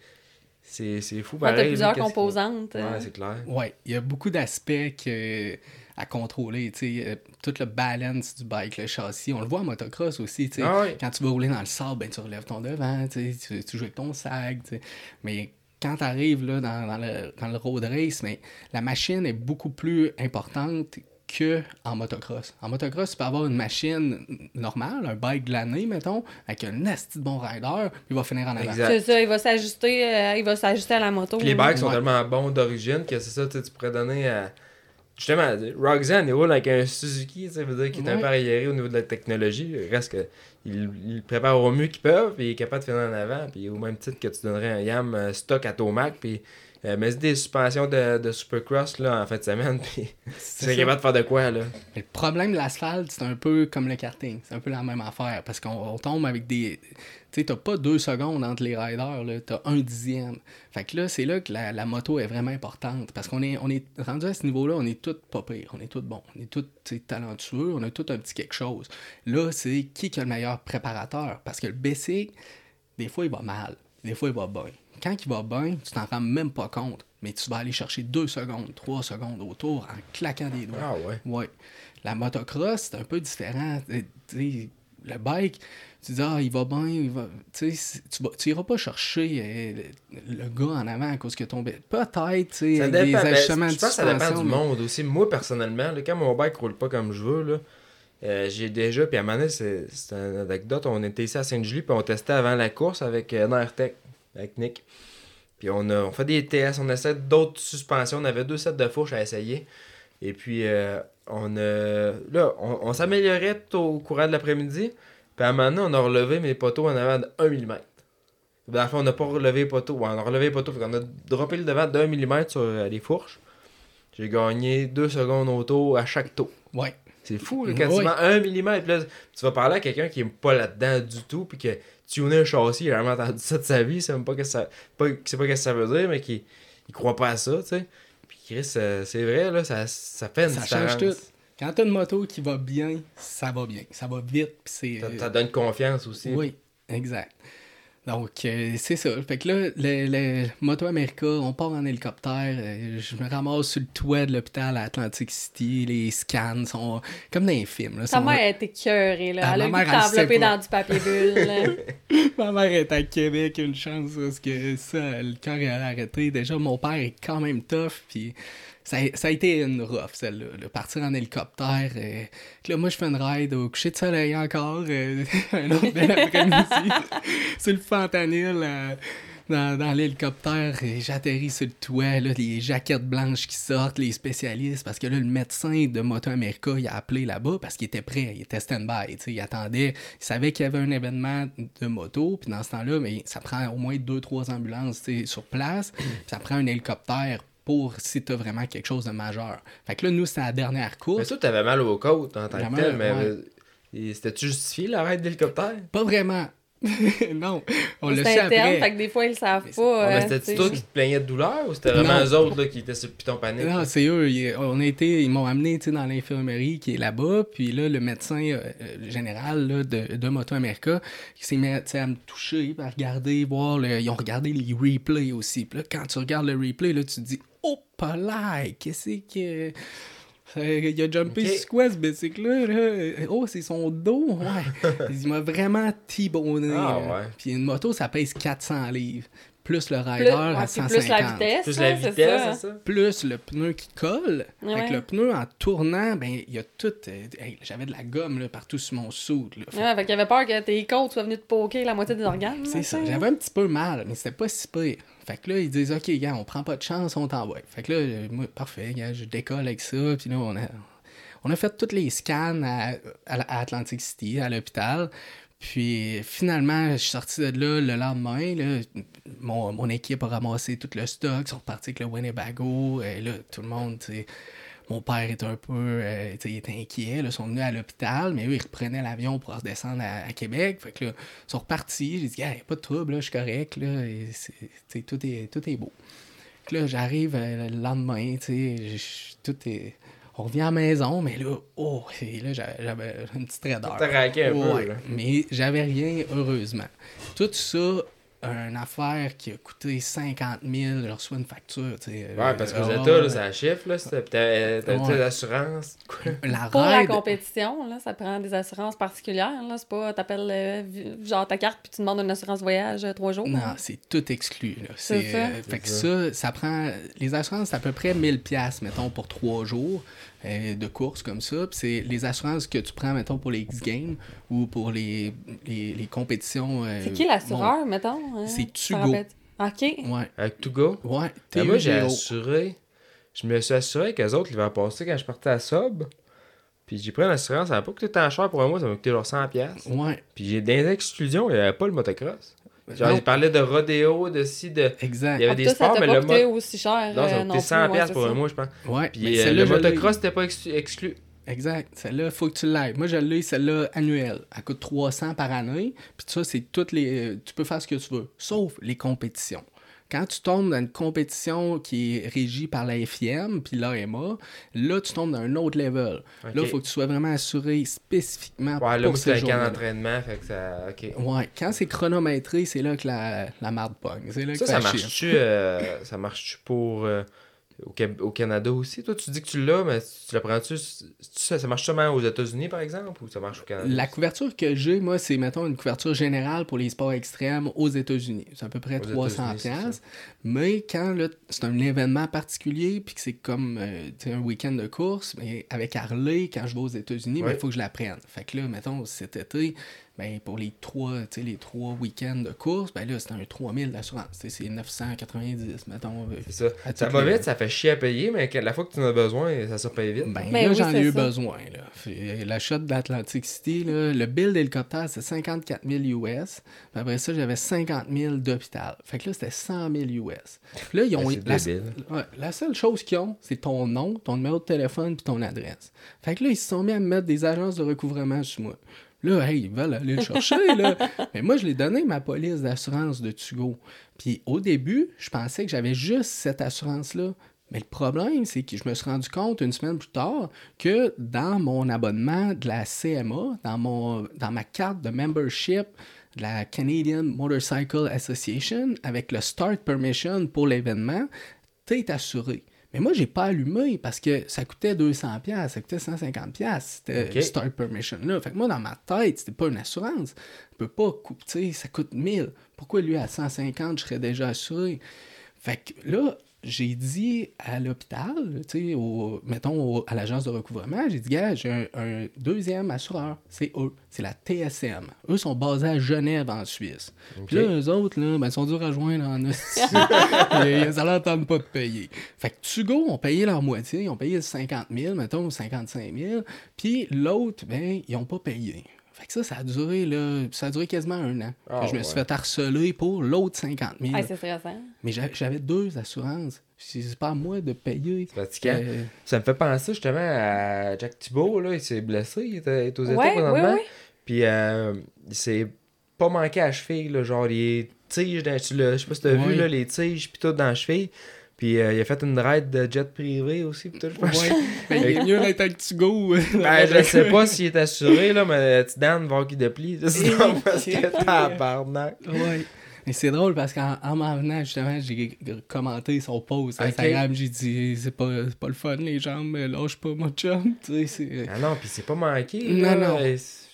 c'est, c'est fou Ouais, t'as plusieurs composantes. Ouais, euh. c'est clair. Ouais, il y a beaucoup d'aspects que- à contrôler. Tu sais, euh, tout le balance du bike, le châssis. On le voit en motocross aussi. tu sais. Ah ouais. Quand tu vas rouler dans le sable, ben, tu relèves ton devant, tu, tu, tu joues avec ton sac. tu sais. Mais quand tu arrives là, dans, dans le, dans le road race, mais la machine est beaucoup plus importante que en motocross. En motocross, tu peux avoir une machine normale, un bike glané, mettons, avec un asti de bon rider, puis il va finir en avant. C'est ça, il va s'ajuster, euh, il va s'ajuster à la moto. Puis les bikes sont Ouais. tellement bons d'origine que c'est ça, tu pourrais donner à. Justement, Roxanne, il roule avec un Suzuki, sais, veut dire qu'il est un Ouais. peu arriéré au niveau de la technologie. Il reste que. Il, il le prépare au mieux qu'il peut, puis il est capable de finir en avant. Puis au même titre que tu donnerais un Yam euh, stock à Tomac, puis. Euh, mais c'est des suspensions de, de Supercross là, en fin de semaine, puis C'est capable de faire de quoi là? Mais le problème de l'asphalte, c'est un peu comme le karting. C'est un peu la même affaire. Parce qu'on on tombe avec des. Tu sais, t'as pas deux secondes entre les riders, là. T'as un dixième. Fait que là, c'est là que la, la moto est vraiment importante. Parce qu'on est, on est rendu à ce niveau-là, on est tous pas pires. On est tous bons. On est tous talentueux. On a tous un petit quelque chose. Là, c'est qui qui a le meilleur préparateur? Parce que le BC, des fois, il va mal. Des fois, il va bien. Quand il va bien, tu t'en rends même pas compte. Mais tu vas aller chercher deux secondes, trois secondes autour en claquant des doigts. Ah ouais. Ouais. La motocross, c'est un peu différent. Le bike, tu dis, ah, il va bien, il va. Tu tu iras pas chercher euh, le, le gars en avant à cause que ton. Peut-être, tu sais, des dépend, ben, ajustements je de pense que ça dépend du monde aussi. Moi, personnellement, là, quand mon bike roule pas comme je veux, là, euh, j'ai déjà, puis à un moment donné, c'est une anecdote, on était ici à Sainte-Julie, puis on testait avant la course avec euh, Nairtech, avec Nick. Puis on a on fait des tests, on essaie d'autres suspensions, on avait deux sets de fourches à essayer. Et puis, euh, on a, là, on, on s'améliorait tout au courant de l'après-midi. Puis à un moment donné, on a relevé mes poteaux en avant de 1 mm. Dans le fond, on n'a pas relevé les poteaux. Ouais, on a relevé les poteaux. Qu'on a droppé le devant d'un millimètre sur euh, les fourches. J'ai gagné 2 secondes au tour à chaque tour. Ouais. C'est fou, là, quasiment Ouais. 1 mm. Puis là, tu vas parler à quelqu'un qui est pas là-dedans du tout, puis que tuner un châssis, il a jamais entendu ça de sa vie, il sait même pas que ça, pas, qu'il sait pas ce que ça veut dire, mais qui il croit pas à ça, tu sais. Puis Chris, euh, c'est vrai, là, ça, ça fait une Ça différence. change tout. Quand t'as une moto qui va bien, ça va bien. Ça va vite, puis c'est. Ça, ça donne confiance aussi. Oui, exact. Donc, euh, c'est ça. Fait que là, le, le Moto America, on part en hélicoptère. euh, je me ramasse sur le toit de l'hôpital à Atlantic City. Les scans sont comme dans les films. Là, Ta sont- mère était écœurée, là. Ah, elle a elle t'envelopper pas. dans du papier bulle. Ma mère est à Québec, une chance, parce que ça, le cœur est arrêté. Déjà, mon père est quand même tough, puis ça, ça a été une rough, celle-là. là. Partir en hélicoptère. euh, là, moi, je fais une ride au coucher de soleil encore, euh, un autre bel après-midi, le fentanyl, euh, dans, dans l'hélicoptère. et J'atterris sur le toit, là, les jaquettes blanches qui sortent, les spécialistes, parce que là, le médecin de Moto America, il a appelé là-bas parce qu'il était prêt, il était stand-by, il attendait, il savait qu'il y avait un événement de moto, puis dans ce temps-là, mais ça prend au moins deux, trois ambulances sur place, puis ça prend un hélicoptère pour si t'as vraiment quelque chose de majeur. Fait que là, nous, c'était la dernière Mais course. toi, t'avais mal aux côtes en tant que tel, mais ouais. c'était-tu justifié l'arrêt d'hélicoptère? Pas vraiment. non, on su C'est interne, après. fait que des fois, ils le savent Mais pas. Ah, mais euh, sais. toi qui te plaignais de douleur ou c'était vraiment Non. eux autres là, qui étaient sur le piton panique? Non, c'est eux. Ils, on a été, ils m'ont amené tu sais, dans l'infirmerie qui est là-bas. Puis là, le médecin euh, euh, général là, de, de Moto America qui s'est mis à, tu sais, à me toucher, à regarder, voir. le- ils ont regardé les replays aussi. Puis là, quand tu regardes le replay, là, tu te dis Oh, pas là, qu'est-ce que. Euh, Il a jumpé Ok. sur quoi ce bicycle-là? là? Oh, c'est son dos? Ouais. Il m'a vraiment T-bonné. Ah, ouais. Puis une moto, ça pèse 400 livres. Plus le Plus, rider à c'est 150 plus la vitesse. Plus hein, la vitesse, ça. c'est ça? plus le pneu qui colle. Fait Ouais. que le pneu, en tournant, ben, il y a tout. euh, hey, J'avais de la gomme là, partout sur mon soude. là. Fait- Ouais, fait qu'il avait peur que tes côtes soient venues te poker la moitié des organes. C'est ça. J'avais un petit peu mal, mais c'était pas si pire. Fait que là, ils disent OK, gars, on prend pas de chance, on t'envoie. Fait que là, euh, moi, parfait, gars, je décolle avec ça. Puis là, on a, on a fait tous les scans à, Atlantic City, à l'hôpital. Puis finalement, je suis sorti de là le lendemain. Là, mon, mon équipe a ramassé tout le stock, ils sont repartis avec le Winnebago. Et là, tout le monde, tu sais, mon père est un peu, euh, il est inquiet. Là, ils sont venus à l'hôpital, mais eux, ils reprenaient l'avion pour redescendre à, à Québec. Fait que là, ils sont repartis. J'ai dit, il n'y a pas de trouble, là, je suis correct. Là, et tout, est, tout est beau. Fait que là, j'arrive euh, le lendemain, je- tout est. On revient à la maison, mais là, oh, et là, j'avais une petite raideur. Un peu, là. mais j'avais rien, heureusement. Tout ça, une affaire qui a coûté 50 000, je reçois une facture, tu sais. Ouais, parce que euh, vous êtes ouais, là, c'est un chiffre, là. l'assurance. Quoi? La Pour la compétition, là, ça prend des assurances particulières. Là. C'est pas, t'appelles euh, genre ta carte puis tu demandes une assurance voyage euh, trois jours. Non, c'est tout exclu. Là. C'est C'est, ça. euh, fait que ça, ça prend. Les assurances, c'est à peu près 1000$, piastres, mettons, pour trois jours euh, de course comme ça. Puis c'est les assurances que tu prends, mettons, pour les X-Games ou pour les, les, les compétitions. euh, C'est qui l'assureur, mettons? hein? C'est Tugo. OK. bon, ouais. Avec To Go. Ouais. Ben, moi, j'ai TUGO. assuré. Je me suis assuré qu'eux autres, l'hiver passé, quand je partais à Sob, puis j'ai pris une assurance, ça n'a pas coûté tant cher pour un mois, ça m'a coûté genre 100$. piastres. Ouais. Puis j'ai des exclusions, il n'y avait pas le motocross. Genre, Non. il parlait de rodéo, de ci, de. Exact. Il y avait Ah, des toi, ça sports, t'a mais pas le coûté mo- aussi cher. Non, ça euh, coûté 100$ plus, ouais, pour ça. un mois, je pense. Ouais. Puis mais euh, celle-là, le motocross, c'était pas exclu. exclu. Exact. Celle-là, faut que tu l'aies. Moi, je l'ai, celle-là, annuelle. Elle coûte 300 par année. Puis ça, c'est toutes les... euh, Tu peux faire ce que tu veux, sauf les compétitions. Quand tu tombes dans une compétition qui est régie par la FIM puis l'AMA, là, tu tombes dans un autre level. Là, il faut que tu sois vraiment assuré spécifiquement Ouais, là, pour moi, ces c'était un camp d'entraînement, fait que ça. Ok. Ouais, quand c'est chronométré, c'est là que la, la marde pogne. C'est là Ça, que ça chie. marche-tu euh, ça marche-tu pour. euh, au, au Canada aussi Toi, tu dis que tu l'as, mais tu la prends-tu Ça, ça marche seulement aux États-Unis, par exemple, ou ça marche au Canada? La couverture que j'ai, moi, c'est, mettons, une couverture générale pour les sports extrêmes aux États-Unis. C'est à peu près Aux 300 États-Unis, c'est piastres. Mais quand là, c'est un événement particulier, puis que c'est comme euh, un week-end de course, mais avec Harley, quand je vais aux États-Unis, ben, il Ouais. faut que je la prenne. Fait que là, mettons, cet été, ben, pour les trois, tu sais, les trois week-ends de course, ben là, c'est un 3000 d'assurance. C'est 990, mettons. euh, C'est ça. Ça va les- vite, ça fait chier à payer, mais la fois que tu en as besoin, ça se paye vite. Ben, Ben là, oui, j'en ai eu ça. besoin. Là. Fait- La shot d'Atlantic City, là, le bill d'hélicoptère, c'est 54 000 US. Puis après ça, j'avais 50 000 d'hôpital. Fait que là, c'était 100 000 US. Puis là, ils ont... Ben, la, ouais, la seule chose qu'ils ont, c'est ton nom, ton numéro de téléphone puis ton adresse. Fait que là, ils se sont mis à me mettre des agences de recouvrement sur moi. Là, hey, ils veulent aller le chercher, là. Mais moi, je l'ai donné ma police d'assurance de Tugo. Puis au début, je pensais que j'avais juste cette assurance-là. Mais le problème, c'est que je me suis rendu compte une semaine plus tard que dans mon abonnement de la CMA, dans, mon, dans ma carte de membership de la Canadian Motorcycle Association, avec le Start Permission pour l'événement, tu es assuré. Mais moi, j'ai pas allumé parce que ça coûtait 200$, piastres, ça coûtait 150$, piastres, c'était Ok. le Start Permission-là. Fait que moi, dans ma tête, c'était pas une assurance. Je peux pas couper, ça coûte 1000$. Pourquoi lui, à 150$, je serais déjà assuré? Fait que là, j'ai dit à l'hôpital, au- mettons au- à l'agence de recouvrement, j'ai dit, gars, j'ai un, un deuxième assureur, c'est eux, c'est la TSM. Eux sont basés à Genève, en Suisse. Puis là, eux autres, là, ben, ils sont durs à joindre en. Et ça leur tente pas de payer. Fait que Tugo ont payé leur moitié, ils ont payé 50 000, mettons, ou 55 000, puis l'autre, ben, ils ont pas payé. Fait que ça, ça a duré, là, ça a duré quasiment un an. Ah, je me suis ouais. fait harceler pour l'autre 50 000. Ah, c'est stressant. Mais j'a- j'avais deux assurances. C'est pas à moi de payer. C'est. Euh, Ça me fait penser justement à Jack Thibault, là. Il s'est blessé, il est aux États Ouais, présentement. oui, oui. Puis euh, il s'est pas manqué à la cheville, là. Genre, les tiges, dans, tu l'as- je sais pas si t'as vu, Ouais. là, les tiges, puis tout dans la cheville. Puis euh, il a fait une ride de jet privé aussi, tout, je pense. ouais. Il est mieux d'être avec Tugo. Ben, je sais pas s'il est assuré, là, mais tu donnes voir qu'il déplie. C'est ça, parce que tabarnak. Ouais. Mais c'est drôle parce qu'en en m'en venant, justement, j'ai commenté son post. Instagram. J'ai dit, c'est pas, pas le fun, les jambes, mais lâche pas mon chum. Tu sais, c'est Ah non, puis c'est pas manqué. Non, là. non.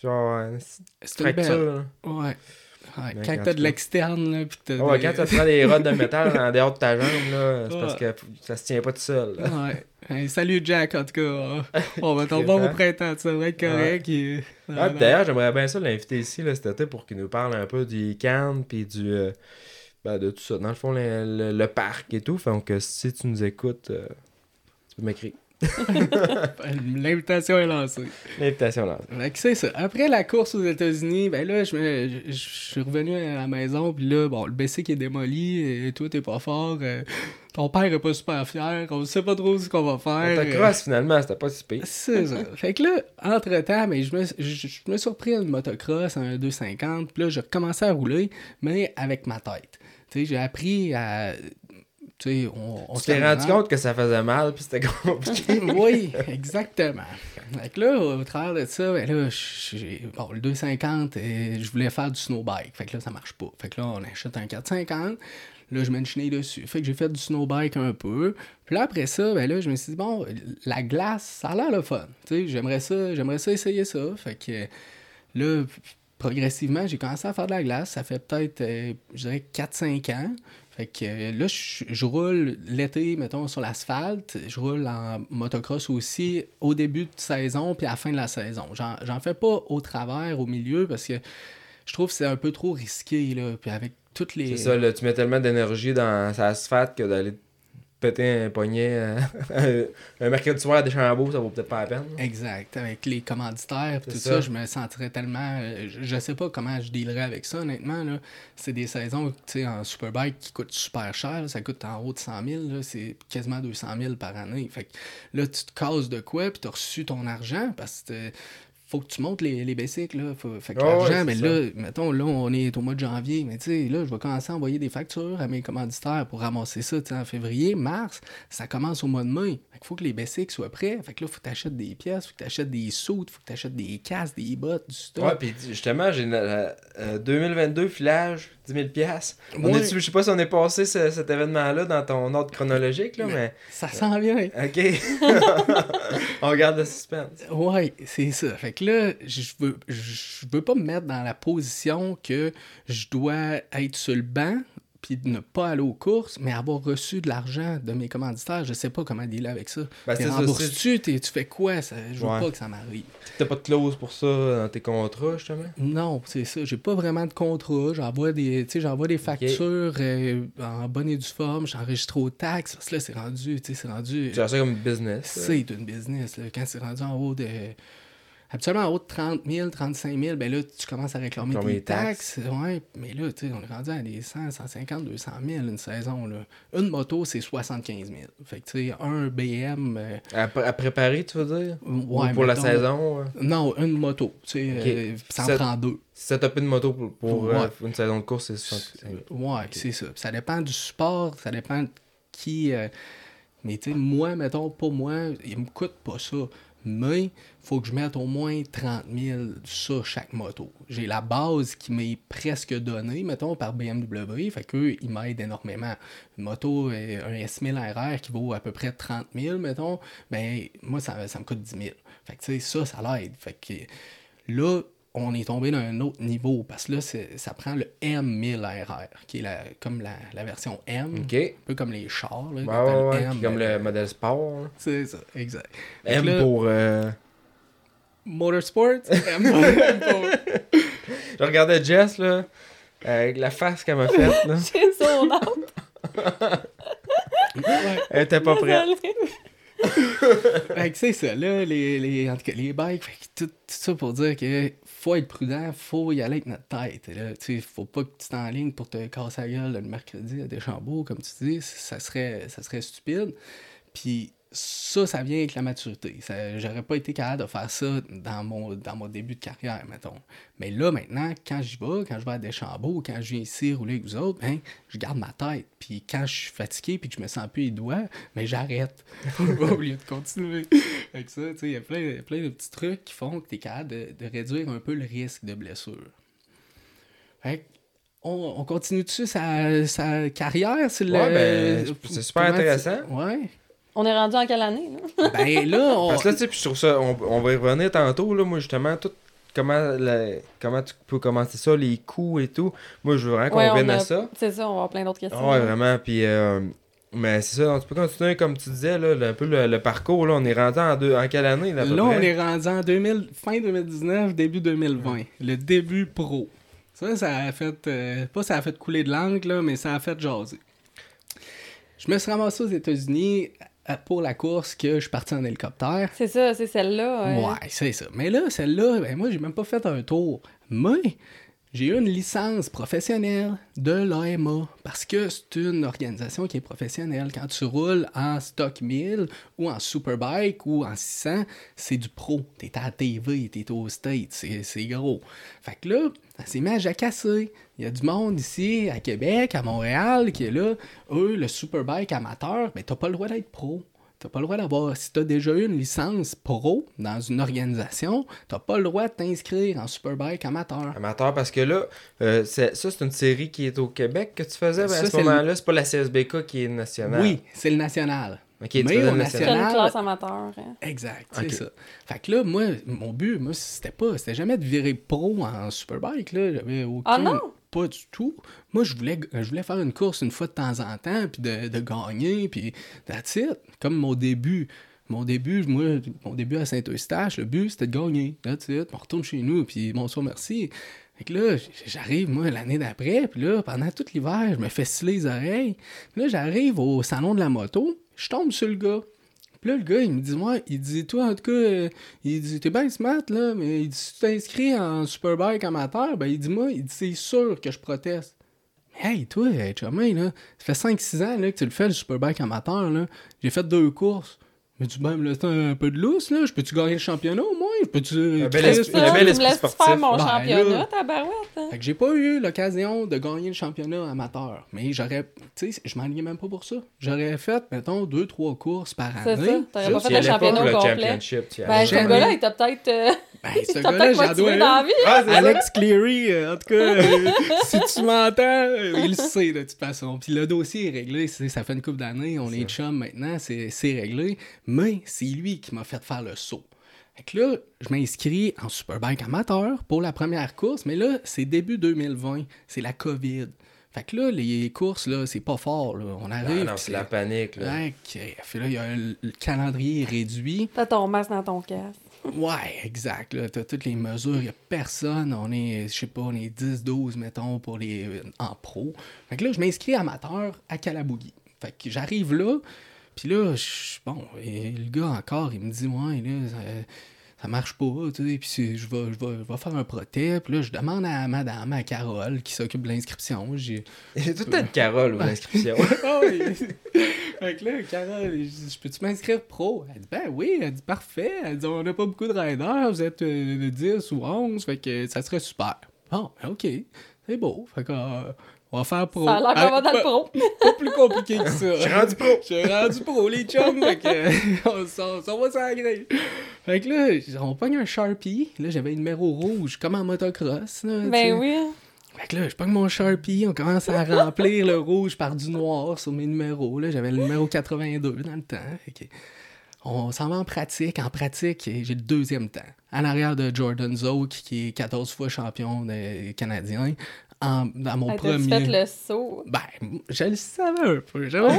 Genre, c'est une fracture. Ouais. Ouais, Ben, quand en t'as de l'externe, là, pis t'as Ah ouais, des- quand tu prends des rods de métal en dehors de ta jambe, là, c'est parce que ça se tient pas tout seul. là. Ouais. Hey, salut Jack, en tout cas. On va tomber au printemps, ça va être correct. et- Ah, puis d'ailleurs, j'aimerais bien ça l'inviter ici là, cet été pour qu'il nous parle un peu du can puis du. euh, ben, de tout ça. Dans le fond, le, le- le parc et tout. Donc, si tu nous écoutes, euh, tu peux m'écrire. L'invitation est lancée. L'invitation. Fait que c'est ça. Après la course aux États-Unis, ben là, je, me- je- je suis revenu à la maison, puis là, bon, le BC qui est démoli, et toi, t'es pas fort. euh, ton père est pas super fier, on sait pas trop ce qu'on va faire. euh, Motocross, finalement, c'était pas si pire. C'est ça. Fait que là, entre-temps, mais je me, je, je me repris une motocross, un 250, puis là, j'ai recommencé à rouler, mais avec ma tête. Tu sais, j'ai appris à... Tu sais, on, on Tu se t'es calme rendu compte que ça faisait mal puis c'était compliqué. oui, exactement. Fait que là, au travers de ça, ben là, bon, le 250, euh, je voulais faire du snowbike. Fait que là, ça marche pas. Fait que là, on achète un 450. Là, je mets une chenille dessus. Fait que j'ai fait du snowbike un peu. Puis là, après ça, ben là, je me suis dit, bon, la glace, ça a l'air le fun. Tu sais, j'aimerais ça, j'aimerais ça essayer ça. Fait que là, progressivement, j'ai commencé à faire de la glace. Ça fait peut-être, euh, je dirais, 4-5 ans. Fait que euh, là, je, roule l'été, mettons, sur l'asphalte. Je roule en motocross aussi au début de saison puis à la fin de la saison. J'en, fais pas au travers, au milieu, parce que je trouve que c'est un peu trop risqué, là. Puis avec toutes les... C'est ça, tu mets tellement d'énergie dans sa asphalte que d'aller péter un poignet euh, un mercredi soir à Deschambault, ça vaut peut-être pas la peine. Exact. Avec les commanditaires tout ça. ça. je me sentirais tellement. euh, je, je sais pas comment je dealerais avec ça, honnêtement. Là. C'est des saisons en Superbike qui coûtent super cher. là. Ça coûte en haut de 100 000. là. C'est quasiment 200 000 par année. Fait que là, tu te casses de quoi puis tu as reçu ton argent parce que. Euh, Faut que tu montes les, les bicycles, là. Faut- fait que l'argent, mais ça. là, mettons, là, on est au mois de janvier, mais tu sais, là, je vais commencer à envoyer des factures à mes commanditaires pour ramasser ça, tu sais, en février, mars, ça commence au mois de mai. Fait qu'il faut que les bicycles soient prêts. Fait que là, faut que tu achètes des pièces, faut que tu achètes des soutes, faut que tu achètes des casques, des bottes, du stock. Ouais, puis justement, j'ai une- euh, euh, 2022 filage, 10 000 piastres. On Ouais. Je sais pas si on est passé ce- cet événement-là dans ton ordre chronologique, là, mais... Ça s'en vient. OK. on regarde le suspense. Ouais, c'est ça. Fait que là, je veux, je veux pas me mettre dans la position que je dois être sur le banc puis ne pas aller aux courses, mais avoir reçu de l'argent de mes commanditaires, je sais pas comment dealer avec ça. Ben, T'es rembourses-tu? Tu fais quoi? Ça, je veux Ouais. pas que ça m'arrive. T'as pas de clause pour ça dans tes contrats, justement? Non, c'est ça. J'ai pas vraiment de contrat. J'envoie des, j'envoie des factures euh, en bonne et due forme. J'enregistre aux taxes. Parce que là, c'est rendu, tu sais, c'est rendu... Tu as ça comme business. C'est une business. Là. Quand c'est rendu en haut de. Habituellement, en haut de 30 000, 35 000, ben là, tu commences à réclamer les taxes. taxes. Ouais, mais là, tu sais, on est rendu à des 100, 150, 200 000 une saison. Là. Une moto, c'est 75 000. Fait que, tu sais, un BM. euh, À, à préparer, tu veux dire? Ou ouais, pour la saison? Non, une moto. Tu sais, Ok. euh, ça en prend deux. Une moto pour, pour, Ouais. euh, une saison de course, c'est 65 Ouais, c'est ça. Ça dépend du support, ça dépend de qui. euh, Mais tu sais, moi, mettons, pour moi, il me coûte pas ça. Mais faut que je mette au moins 30 000 sur chaque moto. J'ai la base qui m'est presque donnée, mettons, par BMW. Fait qu'eux, ils m'aident énormément. Une moto, euh, un S1000 RR qui vaut à peu près 30 000, mettons, ben moi, ça, ça me coûte 10 000. Fait que tu sais, ça, ça l'aide. Fait que là, on est tombé dans un autre niveau parce que là, ça prend le M1000RR, qui est la, comme la, la version M, un peu comme les chars. Là, Ouais, ouais, M, comme euh, le modèle sport. là. C'est ça, exact. M là, pour... euh, Motorsport, M pour- Je regardais Jess, là, avec la face qu'elle m'a faite. J'ai son. Elle était pas prête. Fait que c'est ça, là, les, les, en tout cas, les bikes, tout, tout ça pour dire que faut être prudent, faut y aller avec notre tête. Là, tu faut pas que tu t'enlignes pour te casser la gueule le mercredi à Deschambault, comme tu dis, ça serait, ça serait stupide. Puis ça, ça vient avec la maturité. J'aurais pas été capable de faire ça dans mon, dans mon début de carrière, mettons. Mais là, maintenant, quand j'y vais, quand je vais à Deschambault, quand je viens ici rouler avec vous autres, ben, je garde ma tête. Puis quand je suis fatigué puis que je me sens plus les doigts, ben, j'arrête au lieu de continuer. Avec ça, tu sais, il y a plein, plein de petits trucs qui font que tu es capable de, de réduire un peu le risque de blessure. Fait que, on, on continue dessus sa, sa carrière, c'est le- Ouais, ben, c'est super intéressant. Ouais. On est rendu en quelle année, là? Ben là, on... Parce que là, tu sais, puis trouve ça, on, on va y revenir tantôt, là, moi, justement, tout, comment, la- comment tu peux commencer ça, les coûts et tout. Moi, je veux vraiment qu'on Ouais, revienne a- à ça. C'est ça, on va avoir plein d'autres questions. Ouais, vraiment, puis... euh, mais c'est ça, donc tu peux continuer, comme tu disais, là, le- un peu le, le parcours, là, on est rendu en, deux, en quelle année, là, à peu Là, on est rendu en 2000, fin 2019, début 2020. Le début pro. Ça, ça a fait. euh, pas ça a fait couler de langue, là, mais ça a fait jaser. Je me suis ramassé aux États-Unis pour la course que je suis parti en hélicoptère. C'est ça, c'est celle-là. Ouais, c'est ça. Mais là, celle-là, ben, moi, j'ai même pas fait un tour. Mais j'ai eu une licence professionnelle de l'AMA parce que c'est une organisation qui est professionnelle. Quand tu roules en stock 1000 ou en superbike ou en 600, c'est du pro. T'es à la TV, t'es au State, c'est c'est gros. Fait que là, ça s'est mis à jacasser. Il y a du monde ici, à Québec, à Montréal, qui est là. Eux, le superbike amateur, ben t'as pas le droit d'être pro. T'as pas le droit d'avoir. Si t'as déjà eu une licence pro dans une organisation, t'as pas le droit de t'inscrire en superbike amateur. Amateur, parce que là, euh, c'est- ça, c'est une série qui est au Québec que tu faisais ben, Ça, à ce c'est le- moment-là. C'est pas la CSBK qui est nationale. Oui, c'est le national. Ok, tu Mais au national- une classe amateur. hein. Exact, Ok. c'est ça. Fait que là, moi, mon but, moi, c'était pas, c'était jamais de virer pro en superbike, là. J'avais aucun. Ah non? Pas du tout. Moi, je voulais, je voulais faire une course une fois de temps en temps, puis de, de gagner, puis that's it. Comme mon début. Mon début, moi, mon début à Saint-Eustache, le but, c'était de gagner. That's it. On retourne chez nous, puis bonsoir, merci. Fait que là, j'arrive, moi, l'année d'après, puis là, pendant tout l'hiver, je me fais sciller les oreilles. Puis là, j'arrive au salon de la moto, je tombe sur le gars. Puis là, le gars, il me dit, moi, il dit, toi, en tout cas, euh, il dit, t'es bien smart, là, mais il dit, si tu t'inscris en Superbike amateur, ben, il dit, moi, il dit, c'est sûr que je proteste. Mais hey, toi, hey, chemin, là, ça fait 5-6 ans, là, que tu le fais, le Superbike amateur, là. J'ai fait deux courses. Mais tu peux me laisser un peu de lousse, là? Je peux-tu gagner le championnat, au moins? Je peux-tu... Un bel C'est esprit- le bel tu me esprit laisses sportif. faire mon Ben, championnat, là. ta barouette. hein? Fait que j'ai pas eu l'occasion de gagner le championnat amateur. Mais j'aurais, tu sais, je m'enlignais même pas pour ça. J'aurais fait, mettons, deux, trois courses par C'est année. ça, t'aurais pas fait le championnat pour au le complet. Ben, ce gars-là, il t'a peut-être euh, Ben, il ce t'a gars-là, peut-être j'en motivé dois... dans la vie. Ah, c'est ça. Alex Cleary, euh, en tout cas, euh, si tu m'entends, euh, il le sait de toute façon. Puis le dossier est réglé, c'est- ça fait une couple d'années, on est chum maintenant, c'est c'est réglé. Mais c'est lui qui m'a fait faire le saut. Fait que là, je m'inscris en Superbike amateur pour la première course, mais là, c'est début 2020, c'est la COVID. Fait que là, les courses, là, c'est pas fort, là. On Ah arrive. non, puis c'est la panique, là. Fait là, il y a un- le calendrier est réduit. T'as ton masque dans ton casque. Ouais, exact. Là, t'as toutes les mesures, il a personne. On est, je sais pas, on est 10, 12, mettons, pour les en pro. Fait que là, je m'inscris amateur à Calabougie. Fait que j'arrive là, puis là, je- bon, et le gars encore, il me dit, ouais, là, ça, ça marche pas, tu sais, puis je vais, je, vais, je vais faire un protège. Puis là, je demande à madame, à Carole, qui s'occupe de l'inscription. J'ai tout le de Carole aux inscriptions. ah oui. fait que là, Carole, je peux-tu m'inscrire pro? Elle dit, ben oui. Elle dit, parfait. Elle dit, on n'a pas beaucoup de riders. Vous êtes euh, de 10 ou 11. Fait que ça serait super. Bon, ben ok. C'est beau. Fait que, euh, on va faire pro. Ça a l'air qu'on va Ah, dans le pas- pro. Pas plus compliqué que ça. Je suis rendu pro. Je suis rendu pro, les chums. fait que, on s'en on va s'agréer. Fait que là, on pogne un Sharpie. Là, j'avais un numéro rouge, comme en motocross. Là. Ben oui. Fait que là, je pogne mon Sharpie, on commence à remplir le rouge par du noir sur mes numéros. Là, j'avais le numéro 82 dans le temps. Fait que on s'en va en pratique. En pratique, j'ai le deuxième temps. En arrière de Jordan Zoke, qui est 14 fois champion canadien. En, dans mon T'as-tu premier. fait le saut? Ben, je le savais un peu. J'avais.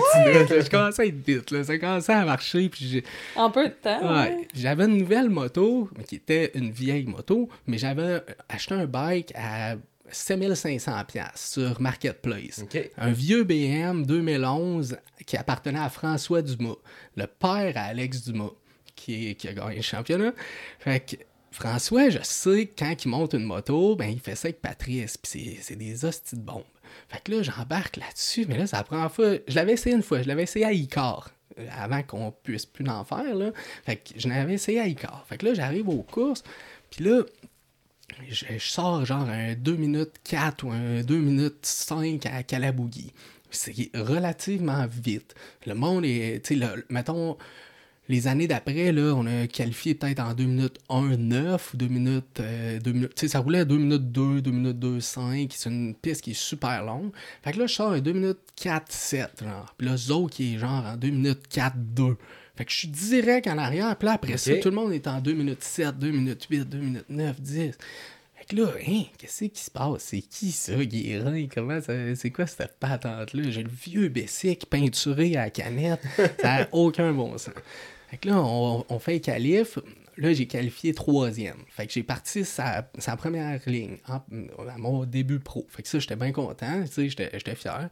Je commençais à être vite. Là. Ça commençait à marcher. Puis j'ai- En peu de temps. Ouais. ouais. J'avais une nouvelle moto, mais qui était une vieille moto, mais j'avais acheté un bike à 7500$ piastres sur Marketplace. Un vieux BM 2011 qui appartenait à François Dumas, le père à Alex Dumas, qui, qui a gagné le championnat. Fait que François, je sais, quand il monte une moto, ben il fait ça avec Patrice, puis c'est- des hosties de bombes. Fait que là, j'embarque là-dessus, mais là, la première fois. Je l'avais essayé une fois, je l'avais essayé à Icar, euh, avant qu'on puisse plus en faire, là. Fait que je l'avais essayé à Icar. Fait que là, j'arrive aux courses, puis là, je, sors genre un 2 minutes 4 ou un 2 minutes 5 à Calabougie. C'est relativement vite. Le monde est, tu sais, mettons, les années d'après, là, on a qualifié peut-être en 2 minutes 1-9 ou 2 minutes, euh, 2 minutes, tu sais, ça roulait à 2 minutes 2, 2 minutes 2-5, c'est une piste qui est super longue. Fait que là, je sors un 2 minutes 4-7, genre. Puis là, Zo qui est genre en 2 minutes 4-2. Fait que je suis direct en arrière, puis là, après ça, tout le monde est en 2 minutes 7, 2 minutes 8, 2 minutes 9, 10. Fait que là, hein, qu'est-ce qui se passe? C'est qui ça, Guérin? Comment ça. C'est quoi cette patente-là? J'ai le vieux Bessic peinturé à la canette. Ça n'a aucun bon sens. Fait que là, on, on fait le qualif. Là, j'ai qualifié troisième. Fait que j'ai parti sa, sa première ligne en- à mon début pro. Fait que ça, j'étais bien content. Tu sais, j'étais j'étais fier.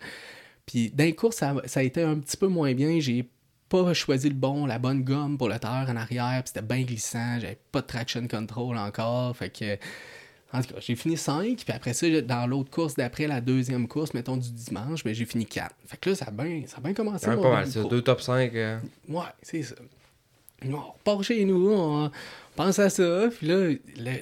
Puis dans les courses, ça, ça a été un petit peu moins bien. J'ai pas choisi le bon, la bonne gomme pour le terre en arrière. Puis c'était bien glissant. J'avais pas de traction control encore. Fait que. En tout cas, j'ai fini 5, puis après ça, dans l'autre course d'après, la deuxième course, mettons du dimanche, ben, j'ai fini 4. Fait que là, ça a bien, ça a bien commencé. C'est pas mal, pro. Deux top 5. euh, Ouais, c'est ça. On repart chez nous, on pense à ça, puis là, le,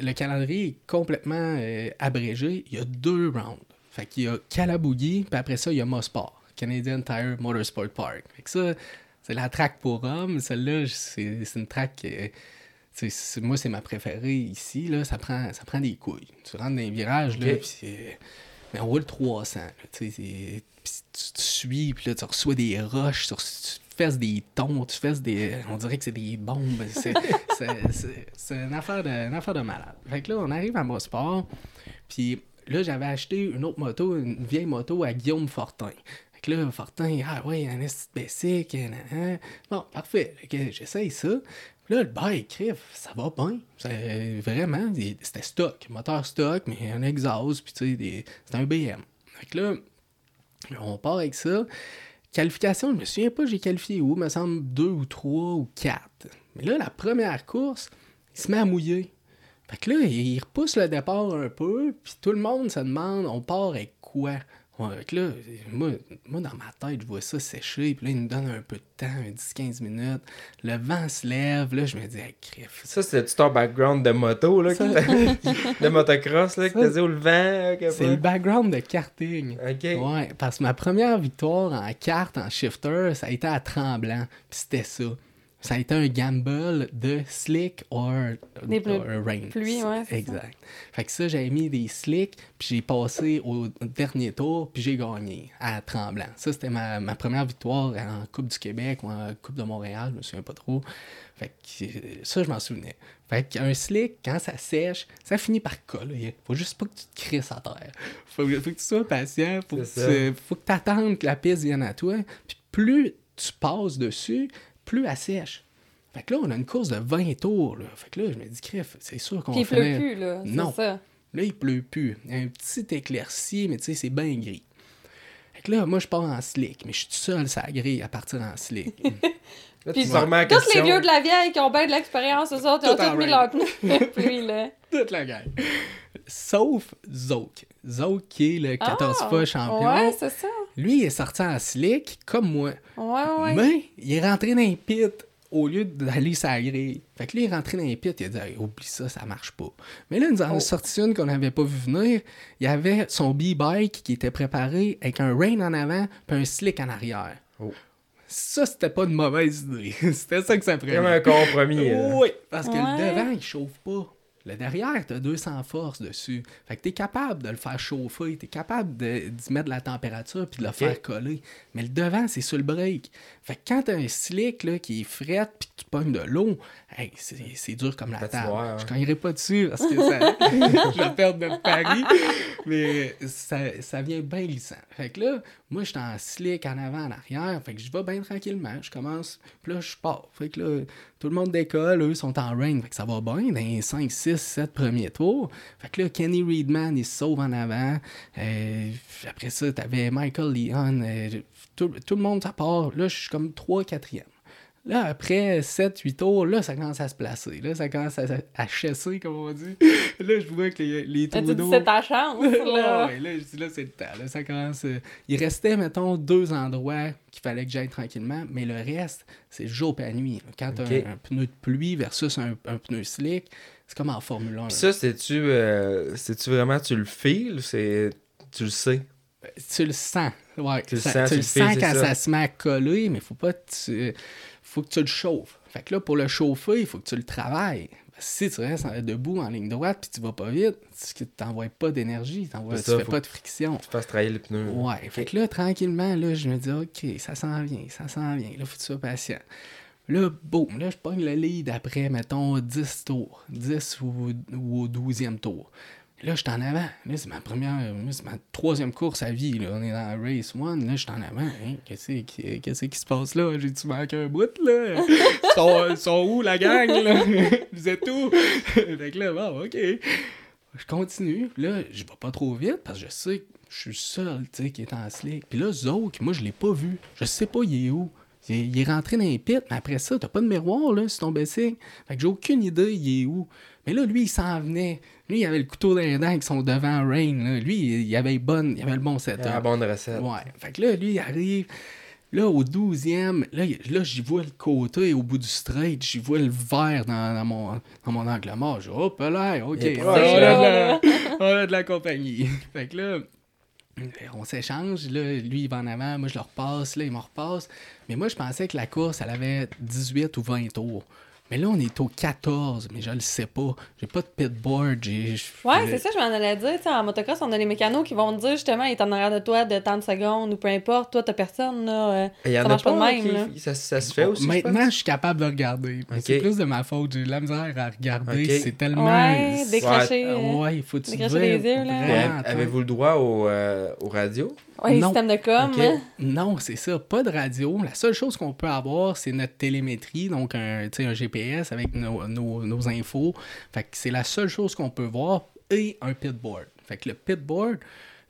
le calendrier est complètement euh, abrégé. Il y a deux rounds. Fait qu'il y a Calabougie, puis après ça, il y a Mosport, Canadian Tire Motorsport Park. Fait que ça, c'est la track pour hommes. Celle-là, c'est une track c'est- moi, c'est ma préférée ici. Là, ça, prend, ça prend des couilles. Tu rentres dans les virages, là, Ok. puis c'est- Mais on roule 300. là, tu, tu suis, puis là, tu reçois des roches, tu, fais des tons, tu fais des. On dirait que c'est des bombes. C'est une, affaire de, une affaire de malade. Fait que là, on arrive à Mosport, puis là, j'avais acheté une autre moto, une vieille moto à Guillaume Fortin. Fait que là, Fortin, ah ouais, un de basic. Bon, parfait. J'essaye ça. Puis là, le bike, crif, ça va bien. C'est- Vraiment, c'était stock. Moteur stock, mais un exhaust, puis tu sais, des- c'était un BM. Fait que là, on part avec ça. Qualification, je me souviens pas, j'ai qualifié où, me semble deux ou trois ou quatre. Mais là, la première course, il se met à mouiller. Fait que là, il repousse le départ un peu, puis tout le monde se demande, on part avec quoi? Ouais, là, moi, moi, dans ma tête, je vois ça sécher, puis là, il nous donne un peu de temps, un 10-15 minutes. Le vent se lève, là, je me dis, hey, crif, Ça, c'était ton background de moto, là, Ça- de motocross, là, que t'as dit au vent. que c'est le background de karting. Ok. Ouais, parce que ma première victoire en carte, en shifter, ça a été à Tremblant. Puis c'était ça. Ça a été un gamble de slick or, Des or rain. pluie, ouais, c'est Exact. Fait que ça, j'avais mis des slicks, puis j'ai passé au dernier tour, puis j'ai gagné à Tremblant. Ça, c'était ma, ma première victoire en Coupe du Québec ou en Coupe de Montréal, je me souviens pas trop. Fait que euh, ça, je m'en souvenais. Fait qu'un slick, quand ça sèche, ça finit par coller. Faut juste pas que tu te crisses à terre. Faut, faut que tu sois patient. Faut que tu faut que attendes que la piste vienne à toi. Puis plus tu passes dessus, plus elle sèche. Fait que là, on a une course de 20 tours. Là. Fait que là, je me dis, crif, c'est sûr qu'on Puis il fait... pleut plus, là. Non. Ça. Là, il pleut plus. Il y a un petit éclairci, mais tu sais, c'est bien gris. Fait que là, moi, je pars en slick, mais je suis tout seul, ça grille à partir en slick. Là, Puis en Tous les vieux de la vieille qui ont bien de l'expérience, eux autres, ils ont tous mis rain. leurs pneus pluie, là. Toute la gang. Sauf Zouk. Zouk, qui est le 14 Ah, fois champion. Ouais, c'est ça. Lui, il est sorti en slick, comme moi. Ouais, ouais. Mais il est rentré dans les pits au lieu d'aller grille. Fait que là, il est rentré dans les pits, il a dit Hey, oublie ça, ça marche pas. Mais là, il nous en a Oh. sorti une qu'on n'avait pas vu venir. Il y avait son B-bike qui était préparé avec un rain en avant puis un slick en arrière. Oh. Ça, c'était pas une mauvaise idée. c'était ça que ça prenait. Comme un compromis. là. Oui, parce que le devant, il chauffe pas. Le derrière, t'as 200 forces dessus. Fait que t'es capable de le faire chauffer, t'es capable de- d'y mettre de la température puis de le faire coller. Mais le devant, c'est sur le break. Fait que quand t'as un slick là, qui est fret puis tu pognes de l'eau, hey, c'est dur comme la table. Hein. Je cognerai pas dessus parce que ça, je vais perdre notre pari. Mais ça, ça vient bien glissant. Fait que là, moi, je suis en slick en avant, en arrière. Fait que je vais bien tranquillement. Je commence, puis là, je pars. Fait que là, tout le monde décolle. Eux sont en rain. Fait que ça va bien dans les 5, 6, 7 premiers tours. Fait que là, Kenny Reedman, il se sauve en avant. Euh, après ça, t'avais Michael Leon. euh, tout, tout le monde, ça part. Là, je suis comme 3 4e. Là, après 7-8 tours, là, ça commence à se placer. Là, ça commence à, à chasser, comme on dit. Là, je vois que les, les Là, trous tu c'est ta chance, là? Ouais, là, je dis là, c'est le temps. Là, ça commence. euh, Il restait, mettons, deux endroits qu'il fallait que j'aille tranquillement, mais le reste, c'est jour et la nuit. là. Quand t'as Ok. un, un pneu de pluie versus un, un pneu slick, c'est comme en Formule 1. Puis là. ça, c'est-tu euh, c'est-tu vraiment, tu le files ou c'est. Tu le sais? Tu le sens. Ouais, Tu le sens, tu le quand ça. ça. se met à coller, mais faut pas. que Tu... Faut que tu le chauffes. Fait que là, pour le chauffer, il faut que tu le travailles. Si tu restes debout en ligne droite puis tu vas pas vite, tu t'envoies pas d'énergie, tu ça, fais pas de friction. Tu fasses travailler les pneus. Ouais, fait que là, tranquillement, là, je me dis, OK, ça s'en vient, ça s'en vient. Là, faut que tu sois patient. Là, boum, là, je pogne le lead après, mettons, 10 tours. 10 ou, ou au 12e tour. Là, je suis en avant. Là, c'est ma première, c'est ma troisième course à vie. Là. On est dans Race One. Là, je suis en avant. Hein, Qu'est-ce qui, qu'est-ce qui se passe là? J'ai-tu manqué un bout, là? Ils sont, ils sont où, la gang, là? Vous êtes où? fait que là, bon, OK. Je continue. Là, je vais pas trop vite parce que je sais que je suis seul, tu sais, qui est en slick. Puis là, Zouk, moi, je l'ai pas vu. Je sais pas, il est où. Il est, il est rentré dans les pits, mais après ça, t'as pas de miroir, là, sur ton bicycle. Fait que j'ai aucune idée, il est où. Mais là, lui, il s'en venait. Lui, il avait le couteau dans les dents qui sont devant Rain, là. Lui, il avait, bonne, il avait le bon setup. La bonne recette. Ouais. Fait que là, lui, il arrive. Là, au 12e, là, il- là j'y vois le côté au bout du straight, j'y vois le vert dans, dans mon, dans mon angle mort. Je dis, hop là, ok, Et on a, voilà. de la, on a de la compagnie. Fait que là, on s'échange. Là, lui, il va en avant, moi, je le repasse, là, il me repasse. Mais moi, je pensais que la course, elle avait 18 ou 20 tours. Mais là, on est au 14, mais je le sais pas. J'ai pas de pitboard. J'ai, Ouais, c'est ça, je m'en allais dire. En motocross, on a les mécanos qui vont te dire justement, il est en arrière de toi de tant de secondes ou peu importe. Toi, t'as personne, là. euh, Il y en ça a marche pas pas, de même, qui- là. ça, ça se fait aussi. Maintenant, je suis capable de regarder. C'est plus de ma faute. J'ai de la misère à regarder. C'est tellement. Ouais, décrocher. Ouais, il faut que tu décrocher les yeux, là. Avez-vous le droit au, euh, aux radios? Le Non. système de com. Hein. Non, c'est ça. Pas de radio. La seule chose qu'on peut avoir, c'est notre télémétrie, donc un, un GPS avec nos, nos- nos infos. Fait que c'est la seule chose qu'on peut voir et un pitboard. Fait que le pitboard,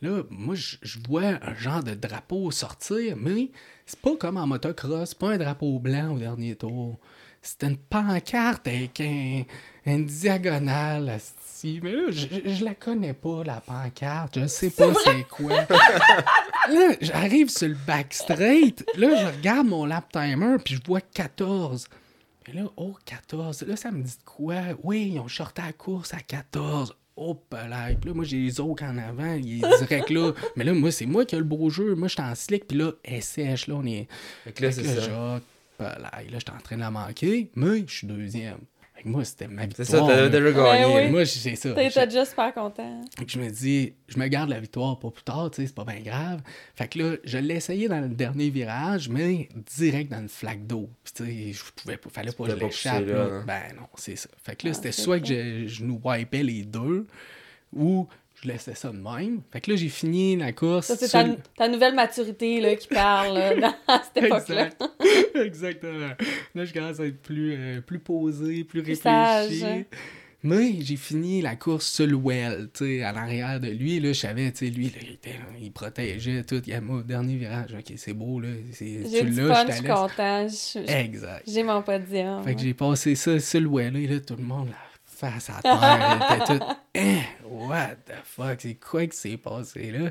là, moi, je vois un genre de drapeau sortir, mais c'est pas comme en motocross, c'est pas un drapeau blanc au dernier tour. C'était une pancarte avec un, une diagonale. Mais là, je, la connais pas, la pancarte. Je sais pas c'est quoi. Là, j'arrive sur le back straight. Là, je regarde mon lap timer, puis je vois 14. Et là, oh, 14. Là, ça me dit de quoi? Oui, ils ont shorté la course à 14. Oh, là. Puis là, moi, j'ai les autres en avant. Il est direct là. Mais là, moi, c'est moi qui ai le beau jeu. Moi, je suis en slick, puis là, elle sèche. Là, on est. Fait que là, c'est ça. là, je- là, là, j'étais en train de la manquer, mais je suis deuxième. Fait que moi, c'était ma C'est victoire. ça, t'as là. déjà gagné. ouais. Moi, c'est ça. T'étais déjà super content. Fait que je me dis, je me garde la victoire pour plus tard, tu sais, c'est pas bien grave. Fait que là, je l'ai essayé dans le dernier virage, mais direct dans le flaque d'eau. Tu sais, je pouvais pas, fallait pas que je pas l'échappe. hein. Ben non, c'est ça. Fait que là, Ah, c'était c'est soit ça. que je, je nous wipais les deux, ou je laissais ça de même. Fait que là, j'ai fini la course. Ça, c'est sur ta, le- ta nouvelle maturité là, qui parle là, dans à cette époque-là. Exact. Exactement. Là, je commence à être plus, euh, plus posé, plus Plus réfléchi. sage. Mais j'ai fini la course sur le well, tu sais, à l'arrière de lui. Là, je savais, tu sais, lui, là, il, était- il protégeait tout. Il y a au dernier virage. Ok, c'est beau, là. C'est, J'ai du fun, je suis content. Exact. J'ai mon podium. Fait que j'ai passé ça sur le well, et là, tout le monde, la face à terre, il était tout. Hein, what the fuck, c'est quoi qui s'est passé là?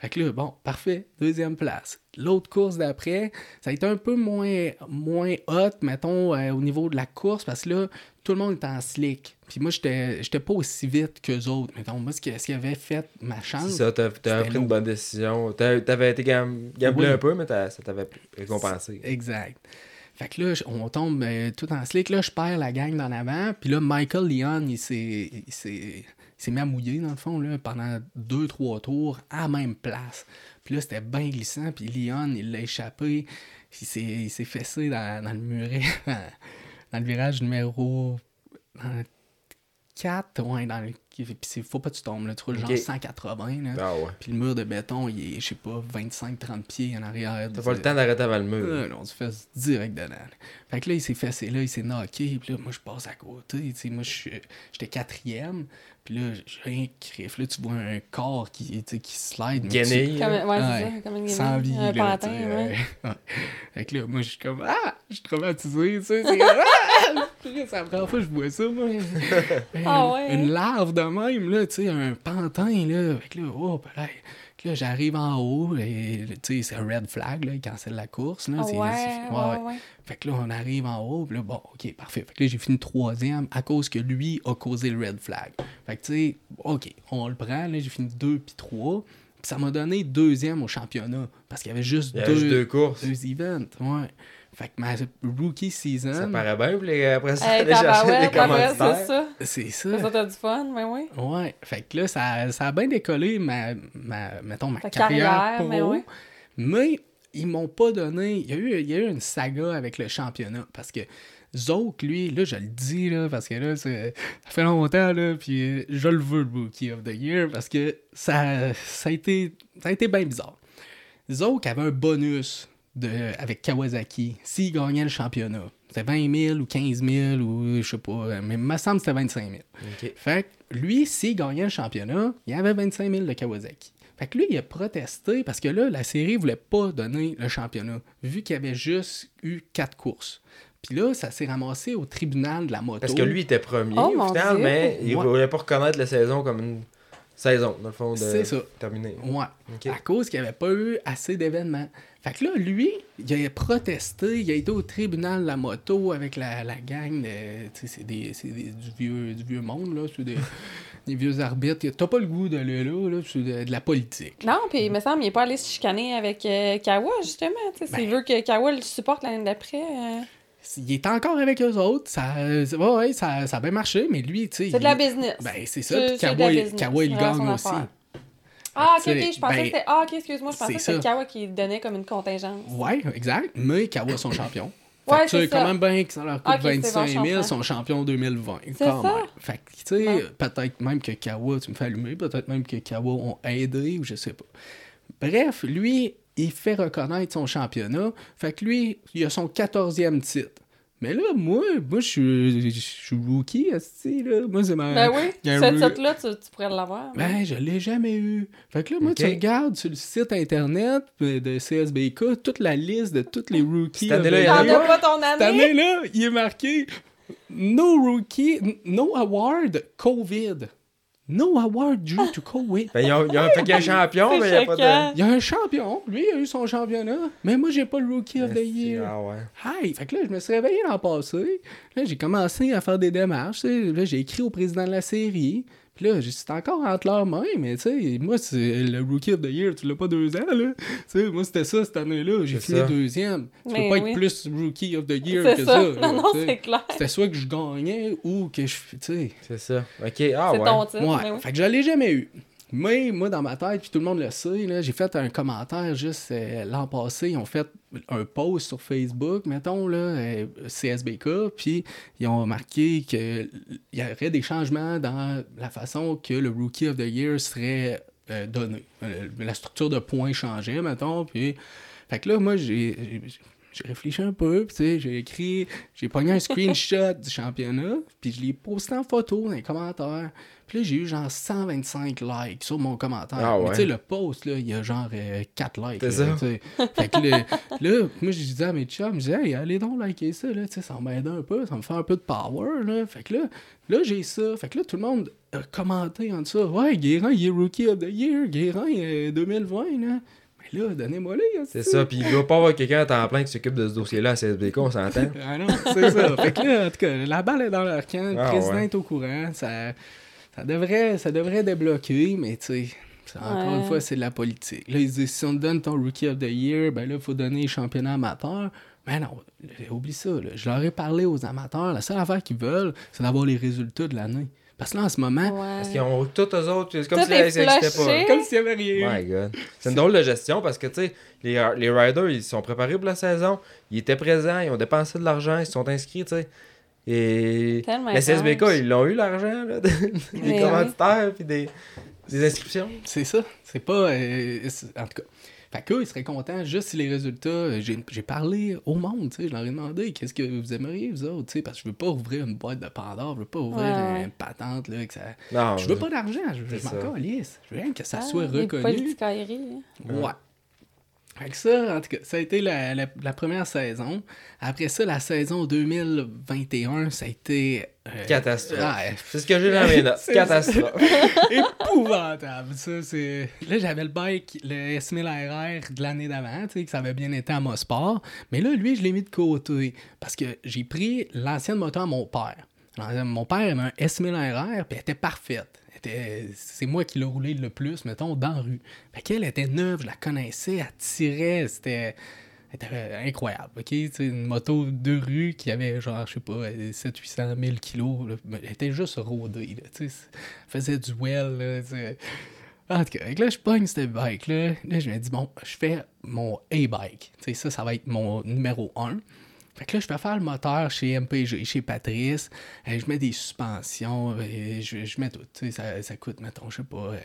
Fait que là, bon, parfait, deuxième place. L'autre course d'après, ça a été un peu moins, moins hot, mettons, euh, au niveau de la course, parce que là, tout le monde était en slick. Puis moi, j'étais pas aussi vite qu'eux autres. Mettons, moi, ce qui, ce qui avait fait ma chance, C'est ça, t'as pris une bonne décision. T'avais été gam- gamblé Oui. un peu, mais ça t'avait récompensé. Exact. Fait que là, on tombe euh, tout en slick. Là, je perds la gang d'en avant. Puis là, Michael Leon, il s'est, il s'est, s'est mis à mouiller, dans le fond, là, pendant deux, trois tours, à même place. Puis là, c'était bien glissant. Puis Leon, il l'a échappé. Il s'est, il s'est fessé dans, dans le muret, dans le virage numéro dans 4. Ouais, dans le. Puis c'est- faut pas que tu tombes, là. Tu roules Ok. genre 180, là. Ah ouais. Puis le mur de béton, il est, je sais pas, 25-30 pieds en arrière. T'as pas le temps d'arrêter avant le mur. Euh, non, tu fais direct dedans. là. Fait que là, il s'est fessé là, il s'est knocké, puis là, moi, je passe à côté, tu sais, moi, je suis- j'étais quatrième, puis là, j'ai un crif, là, tu vois un corps qui, tu sais, qui slide. Guenille. Comme, ouais, Ouais, c'est ça, comme une sans vie, Un là, pantin, tu sais, ouais. ouais. Ouais. Fait que là, moi, je suis comme, ah, je suis traumatisé, tu sais. C'est comme, ah! C'est la première fois que je vois ça, moi. Ah ouais. Une larve de même, là, tu sais, un pantin, là. Fait que là, oh, ben là, j'arrive en haut, et tu sais, c'est un red flag, là, il cancelle la course, là. C'est- ouais, c'est- ouais, ouais. Fait que là, on arrive en haut, puis là, bon, OK, parfait. Fait que là, j'ai fini troisième à cause que lui a causé le red flag. Fait que, tu sais, OK, on le prend, là, j'ai fini deux puis trois. Puis ça m'a donné deuxième au championnat, parce qu'il y avait juste Il y a deux, juste deux courses. deux events, ouais. Fait que ma rookie season, Ça paraît bien, puis les- après ça, Hey, aller chercher des après, c'est commanditaires. ça. c'est Ça, ça. t'as du fun, mais oui. Ouais, fait que là, ça, ça a bien décollé ma, ma, mettons, ma Ta carrière, carrière, pro. mais ouais. Mais ils m'ont pas donné. Il y, a eu, il y a eu une saga avec le championnat. Parce que Zouk, lui, là, je le dis, là, parce que là, c'est- ça fait longtemps, là, puis je le veux, le Rookie of the Year, parce que ça, ça, a, été, ça a été bien bizarre. Zouk avait un bonus de, avec Kawasaki s'il gagnait le championnat. C'était 20 000 ou 15 000 ou je sais pas, mais il me semble que c'était 25 000. Ok. Fait que lui, s'il gagnait le championnat, il y avait 25 000 de Kawasaki. Fait que lui, il a protesté parce que là, la série voulait pas donner le championnat, vu qu'il y avait juste eu quatre courses. Puis là, ça s'est ramassé au tribunal de la moto. Parce que lui, il était premier Oh, au final, Dieu. mais il Ouais. voulait pas reconnaître la saison comme une saison, dans le fond, de C'est ça. terminer. Ouais. Ok. À cause qu'il n'y avait pas eu assez d'événements. Fait que là, lui, il a protesté, il a été au tribunal de la moto avec la, la gang de. C'est des, c'est des- du, vieux, du vieux monde, là. C'est des, des vieux arbitres. T'as pas le goût d'aller là, là. C'est de, de la politique. Non, puis il me semble qu'il n'est pas allé se chicaner avec euh, Kawa, justement. S'il Ben. veut que Kawa le supporte l'année d'après. euh, Il est encore avec eux autres. Ça, ouais, ça, ça a bien marché, mais lui, tu sais. C'est de la business. Ben, c'est ça. Puis de Kawa. Kawa, il gagne aussi. affaire. Ah, ok, ok, je pensais ben, que c'était. Ah, ok, excuse-moi, je pensais que c'était. Kawa qui donnait comme une contingence. Ouais, exact. Mais Kawa, son champion. Ouais, Fait que, tu sais, c'est quand ça. même bien que ça leur coûte Ok, c'est bon, 25 je 000, comprends. son champion 2020. C'est ça. même. Fait que, tu sais, Ouais. peut-être même que Kawa, tu me fais allumer, peut-être même que Kawa ont aidé ou je sais pas. Bref, lui, il fait reconnaître son championnat. Fait que lui, il a son 14e titre. Mais là, moi, moi, je suis, je suis rookie, esti, là. Moi, c'est ma... Ben oui, il y a un cette titre-là, tu, tu pourrais l'avoir. Ben, je l'ai jamais eu. Fait que là, moi, tu regardes sur le site internet de CSBK toute la liste de tous les rookies. Cette année-là, il y en a pas ton Cette année? année-là, il est marqué No rookie, no award COVID. No award due to COVID. Ben, ils ont fait qu'il y a un champion, mais il n'y a pas de. Il y a un champion. Lui, il a eu son championnat. Mais moi, j'ai pas le rookie of the year. Ah ouais. Hi! Fait que là, je me suis réveillé l'an passé. Là, j'ai commencé à faire des démarches. Là, j'ai écrit au président de la série. Puis là, c'est encore entre leurs mains, mais tu sais, moi, c'est le Rookie of the Year, tu l'as pas deux ans, là. Tu sais, moi, c'était ça cette année-là. J'ai fini ça. deuxième. Tu Mais peux pas oui. être plus Rookie of the Year que ça. ça. Non, là, non, c'est clair. C'était soit que je gagnais ou que je. Tu sais. C'est ça. Ok, ah C'est ouais. ton titre. Ouais. mais oui. Fait que je l'ai jamais eu. Mais moi, dans ma tête, puis tout le monde le sait, j'ai fait un commentaire juste euh, l'an passé. Ils ont fait un post sur Facebook, mettons, là, euh, CSBK, puis ils ont marqué qu'il y aurait des changements dans la façon que le Rookie of the Year serait euh, donné. La structure de points changeait, mettons. Fait que là, moi, j'ai... j'ai- réfléchi un peu, puis tu sais, j'ai écrit, j'ai pogné un screenshot du championnat, puis je l'ai posté en photo dans les commentaires. Puis là, j'ai eu genre 125 likes sur mon commentaire. Ah ouais. tu sais, le post, là, il y a genre euh, 4 likes. C'est ça. Fait que là, là, moi, je disais à mes chums, je disais, hey, allez donc liker ça, là, tu sais, ça m'aide un peu, ça me fait un peu de power, là. Fait que là, là, j'ai ça. Fait que là, tout le monde a commenté en dessous. Ouais, Guérin, il est Rookie of the Year, Guérin, euh, 2020, là. Mais là, donnez-moi-les, C'est ça, puis il doit pas avoir quelqu'un à temps plein qui s'occupe de ce dossier-là à CSBK, on s'entend. Ah non, c'est ça. Fait que là, en tout cas, la balle est dans leur camp, le Ah, président ouais. est au courant, ça, ça, devrait, ça devrait débloquer, mais tu sais, encore Ouais. une fois, c'est de la politique. Là, ils disent, si on te donne ton Rookie of the Year, ben là, il faut donner les championnats amateurs. Mais non, oublie ça. là. Je leur ai parlé aux amateurs. La seule affaire qu'ils veulent, c'est d'avoir les résultats de l'année. Parce que là, en ce moment, Parce Ouais. qu'ils ont tous eux autres, c'est comme Tout si n'existait flushé. pas. comme s'il n'y avait rien eu. My God. C'est une drôle de gestion parce que, tu sais, les, les riders, ils sont préparés pour la saison, ils étaient présents, ils ont dépensé de l'argent, ils se sont inscrits, tu sais. Et Tellement la CSBK, intense. ils l'ont eu l'argent, là, des Mais commanditaires puis des, des inscriptions. C'est ça. C'est pas. euh, en tout cas. Fait qu'eux, ils seraient contents juste si les résultats. euh, J'ai j'ai parlé au monde, tu sais. Je leur ai demandé qu'est-ce que vous aimeriez, vous autres, tu sais. Parce que je veux pas ouvrir une boîte de Pandore, je veux pas ouvrir Ouais. une patente, là. Que ça... Non, Je veux pas d'argent, je, je m'en calisse. Je veux rien que ça Ah, soit reconnu. politicailleries, hein. Ouais. Fait que ça, en tout cas, ça a été la, la- la première saison. Après ça, la saison 2021, ça a été... euh, Catastrophe. ouais, C'est ce que j'ai dans mes notes. Catastrophe. épouvantable, ça, c'est... Là, j'avais le bike, le S1000RR de l'année d'avant, tu sais, que ça avait bien été à Mosport. Mais là, lui, je l'ai mis de côté. Parce que j'ai pris l'ancienne moto à mon père. Alors, Mon père avait un S1000RR, puis elle était parfaite. C'est moi qui l'ai roulé le plus, mettons, dans la rue. Fait qu'elle était neuve, je la connaissais, elle tirait, c'était... Était incroyable, ok? Une moto de rue qui avait genre, je sais pas, 700-800 000 kilos. Elle était juste rodée, là, tu sais. Elle faisait du well. En tout cas, là, je pogne cette bike-là. Là, je me dis, bon, je fais mon A-bike. Ça, ça va être mon numéro 1. Fait que là, je vais faire le moteur chez MPG, chez Patrice. Euh, je mets des suspensions, euh, je, je mets tout. Ça, coûte, mettons, je sais pas. euh,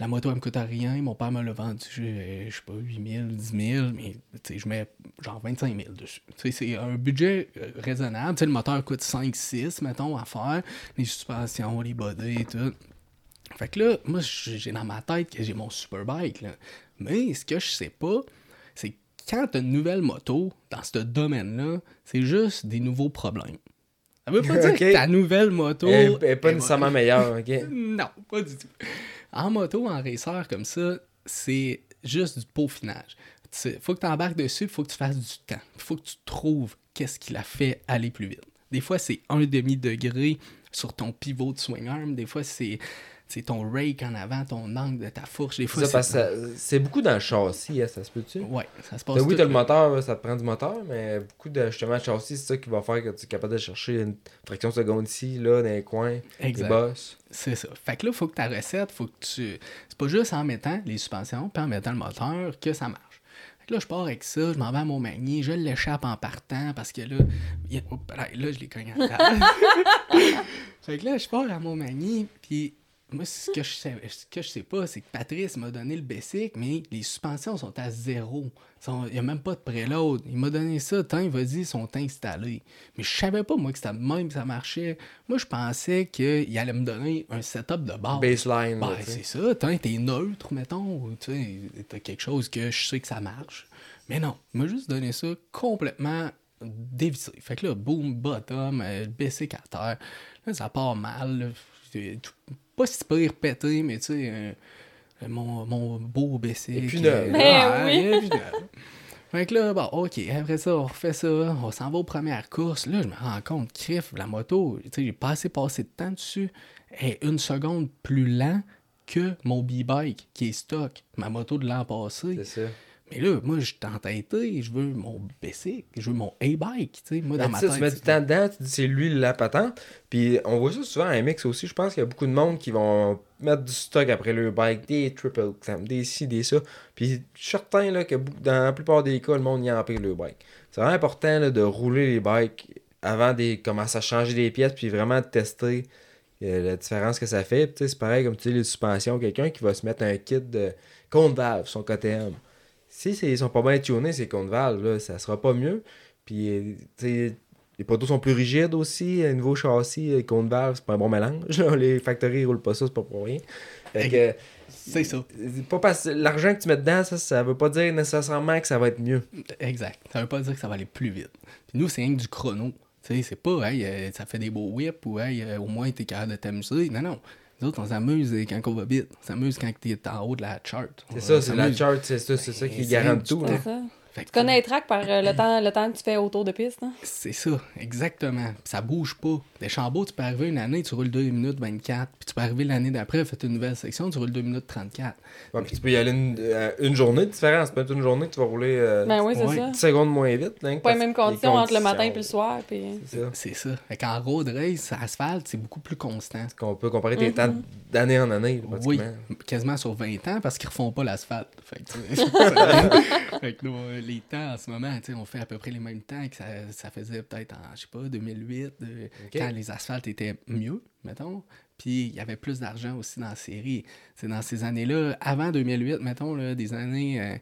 la moto, elle me coûte rien. Mon père me l'a vendu, euh, je sais pas, 8 000, 10 000. Mais je mets genre 25 000 dessus. C'est un budget raisonnable. Le moteur coûte 5, 6, mettons, à faire. Les suspensions, les bodies et tout. Fait que là, moi, j'ai dans ma tête que j'ai mon superbike. Mais ce que je sais pas, quand t'as une nouvelle moto dans ce domaine-là, c'est juste des nouveaux problèmes. Ça veut pas dire que ta nouvelle moto... Elle elle est pas nécessairement meilleure, ok? non, pas du tout. En moto, en racer comme ça, c'est juste du peaufinage. Il faut que tu embarques dessus, il faut que tu fasses du temps. Il faut que tu trouves qu'est-ce qui la fait aller plus vite. Des fois, c'est un demi-degré sur ton pivot de swing arm. Des fois, c'est ton rake en avant, ton angle de ta fourche. Des fois, c'est beaucoup dans le châssis, hein, ça se peut-tu? Ouais, ça se passe oui, tout t'as le moteur, ça te prend du moteur, mais beaucoup de justement de châssis, c'est ça qui va faire que tu es capable de chercher une fraction de seconde ici, là, dans les coins, Exact. les bosses. C'est ça. Fait que là, il faut que ta recette, faut que tu. C'est pas juste en mettant les suspensions puis en mettant le moteur que ça marche. Fait que là, je pars avec ça, je m'en vais à Montmagny, je l'échappe en partant parce que là. a- Oups, là, je l'ai cogné à la table. fait que là, je pars à Montmagny, puis moi, ce que je sais, ce que je sais pas, c'est que Patrice m'a donné le basic, mais les suspensions sont à zéro. Il n'y a même pas de préload. Il m'a donné ça, tant il vas-y, ils sont installés. Mais je savais pas, moi, que de même ça marchait. Moi, je pensais qu'il allait me donner un setup de base. Baseline, Ben, c'est ça. T'as t'es neutre, mettons. Tu t'as quelque chose que je sais que ça marche. Mais non, il m'a juste donné ça complètement dévissé. Fait que là, boom, bottom, euh, baissé à terre. Là, ça part mal. là. C'est tout- Pas si pire pété, mais tu sais, euh, mon, mon beau baissé. Et puis. Mais Ouais, oui. et puis neuf. Fait que là, bon, ok, après ça, on refait ça, on s'en va aux premières courses. Là, je me rends compte, crif, la moto, tu sais, j'ai pas assez passé de temps dessus. est une seconde plus lent que mon B-Bike qui est stock, ma moto de l'an passé. C'est ça. Mais là, moi, je suis entêté, je veux mon basic, je veux mon A-Bike, tu sais, moi, dans Ben, ma tête. tu mets du temps dedans, tu dis c'est lui la patente. Puis on voit ça souvent en MX aussi. Je pense qu'il y a beaucoup de monde qui vont mettre du stock après le bike, des triple clamp, des ci, des ça. Puis je suis certain là, que dans la plupart des cas, le monde y empire le bike. C'est vraiment important là, de rouler les bikes avant de commencer à changer des pièces, puis vraiment de tester euh, la différence que ça fait. Puis, tu sais, c'est pareil comme tu dis, les suspensions. Quelqu'un qui va se mettre un kit de compte valve, son KTM. Si ils sont pas bien tunés, ces comptes valves, là, ça sera pas mieux. Puis, euh, tu sais, les poteaux sont plus rigides aussi. Un nouveau châssis, les comptes valves, c'est pas un bon mélange. là. Les factories ils roulent pas ça, c'est pas pour rien. Fait C'est ça. pas parce l'argent que tu mets dedans, ça, ça veut pas dire nécessairement que ça va être mieux. Exact. Ça veut pas dire que ça va aller plus vite. Puis nous, c'est rien que du chrono. Tu sais, c'est pas, hey, euh, ça fait des beaux whips ou, hey, euh, au moins, t'es capable de t'amuser. Non, non. Nous autres, on s'amuse quand on va vite. On s'amuse quand t'es en haut de la chart. C'est ça, c'est la chart, c'est ça, c'est ça Ben, qui du tout. temps. Que, Tu connais les tracks par euh, le, temps, le temps que tu fais autour de piste. Hein? C'est ça, exactement. Puis ça bouge pas. Des chambeaux, tu peux arriver une année, tu roules 2 minutes 24. Puis tu peux arriver l'année d'après, fais une nouvelle section, tu roules 2 minutes 34. Ouais, puis tu peux y aller une, euh, une journée de différence. C'est pas une journée que tu vas rouler euh, Ben oui, c'est Ouais. ça. 10 secondes moins vite. là, Pas les mêmes conditions entre le matin et le soir. Puis... C'est ça. C'est ça. Fait qu'en road race, asphalte, c'est beaucoup plus constant. Qu'on peut comparer tes temps d'année en année. Oui, quasiment sur 20 ans parce qu'ils refont pas l'asphalte. Fait que, fait nous, les temps en ce moment, on fait à peu près les mêmes temps que ça, ça faisait peut-être en, je sais pas, 2008, euh, quand les asphaltes étaient mieux, mettons. Puis il y avait plus d'argent aussi dans la série. C'est dans ces années-là, avant 2008, mettons, là, des années euh,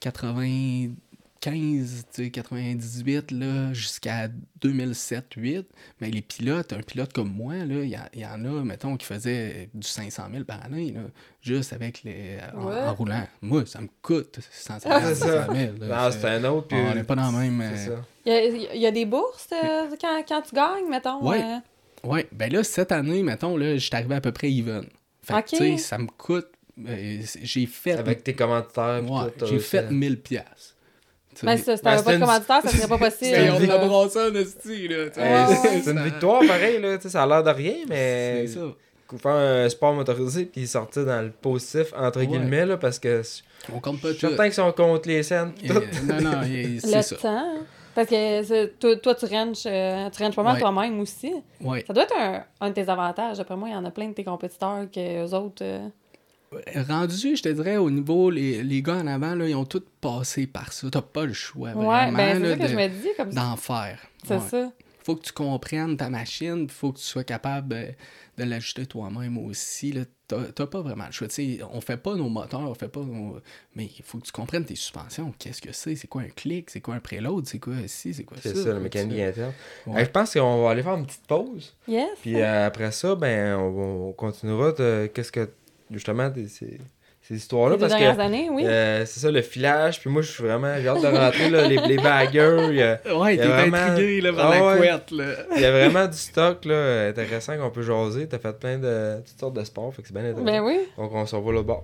80, 95, tu sais, 98, là, jusqu'à 2007-8. Mais les pilotes, un pilote comme moi, là, il y, a- il y en a, mettons, qui faisaient du 500 000 par année, là, juste avec les... en, Ouais. en roulant. Moi, ça me coûte 100 000, C'est 500 ça. 000. là. Non, C'est- un autre. puis- on n'est pas dans le même... Euh. Il y a, il y a des bourses euh, quand, quand tu gagnes, mettons. Ouais. euh, Ouais, ben là, cette année, mettons, là, je suis arrivé à peu près even. Fait que, Ok. tu sais, ça me coûte... euh, j'ai fait... Avec tes commentaires. Ouais, j'ai fait à- 1000 piastres. Mais ça, si t'avais pas de commanditaire, ça serait pas possible. C'est Mais une on vie- a brassé en esti, là. C'est une victoire, pareil, là. tu sais, Ça a l'air de rien, mais. C'est ça. Faire un sport motorisé puis sortir dans le positif, entre Ouais. guillemets, là, parce que je On compte pas suis tout. certain qu'ils sont contre les scènes. pis Euh, tout. non, non, c'est Le ça. temps. hein. Parce que toi, toi, tu ranges, euh, tu ranges pas mal Ouais. toi-même aussi. Ouais. Ça doit être un, un de tes avantages. D'après moi, il y en a plein de tes compétiteurs que eux autres. euh, Rendu, je te dirais, au niveau, les, les gars en avant, là, ils ont tous passé par ça. T'as pas le choix, Ouais, vraiment, ben c'est ça que de- je me dis. comme ça. d'en faire. C'est Ouais. ça. Faut que tu comprennes ta machine, il faut que tu sois capable euh, de l'ajuster toi-même aussi. là. T'as t'as pas vraiment le choix. Tu sais, on fait pas nos moteurs, on fait pas nos... Mais il faut que tu comprennes tes suspensions. Qu'est-ce que c'est? C'est quoi un clic? C'est quoi un préload? C'est quoi ci? C'est quoi ça? C'est ça, la mécanique interne. Ouais. Hey, je pense qu'on va aller faire une petite pause. Yes. Puis euh, après ça, ben, on, on continuera de. Qu'est-ce que. Justement, des- ces, ces histoires-là. Parce dernières que. années, oui. euh, c'est ça, le filage. Puis moi, je suis vraiment. J'ai hâte de rentrer, là, les. Il y a, Ouais, t'es vraiment- intrigué là, par Ah la ouais. couette. Là. il y a vraiment du stock là, intéressant qu'on peut jaser. T'as fait plein de toutes sortes de sports. Fait que c'est bien intéressant. Ben oui. Donc, on s'en va là bas.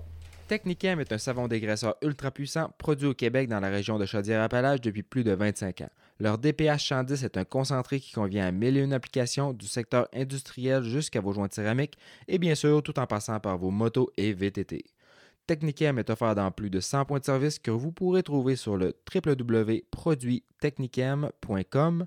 Technicam est un savon dégraisseur ultra puissant produit au Québec dans la région de Chaudière-Appalaches depuis plus de 25 ans. Leur DPH 110 est un concentré qui convient à mille et une applications du secteur industriel jusqu'à vos joints de céramique et bien sûr tout en passant par vos motos et VTT. Technicam est offert dans plus de 100 points de service que vous pourrez trouver sur le www.produittechnicam.com.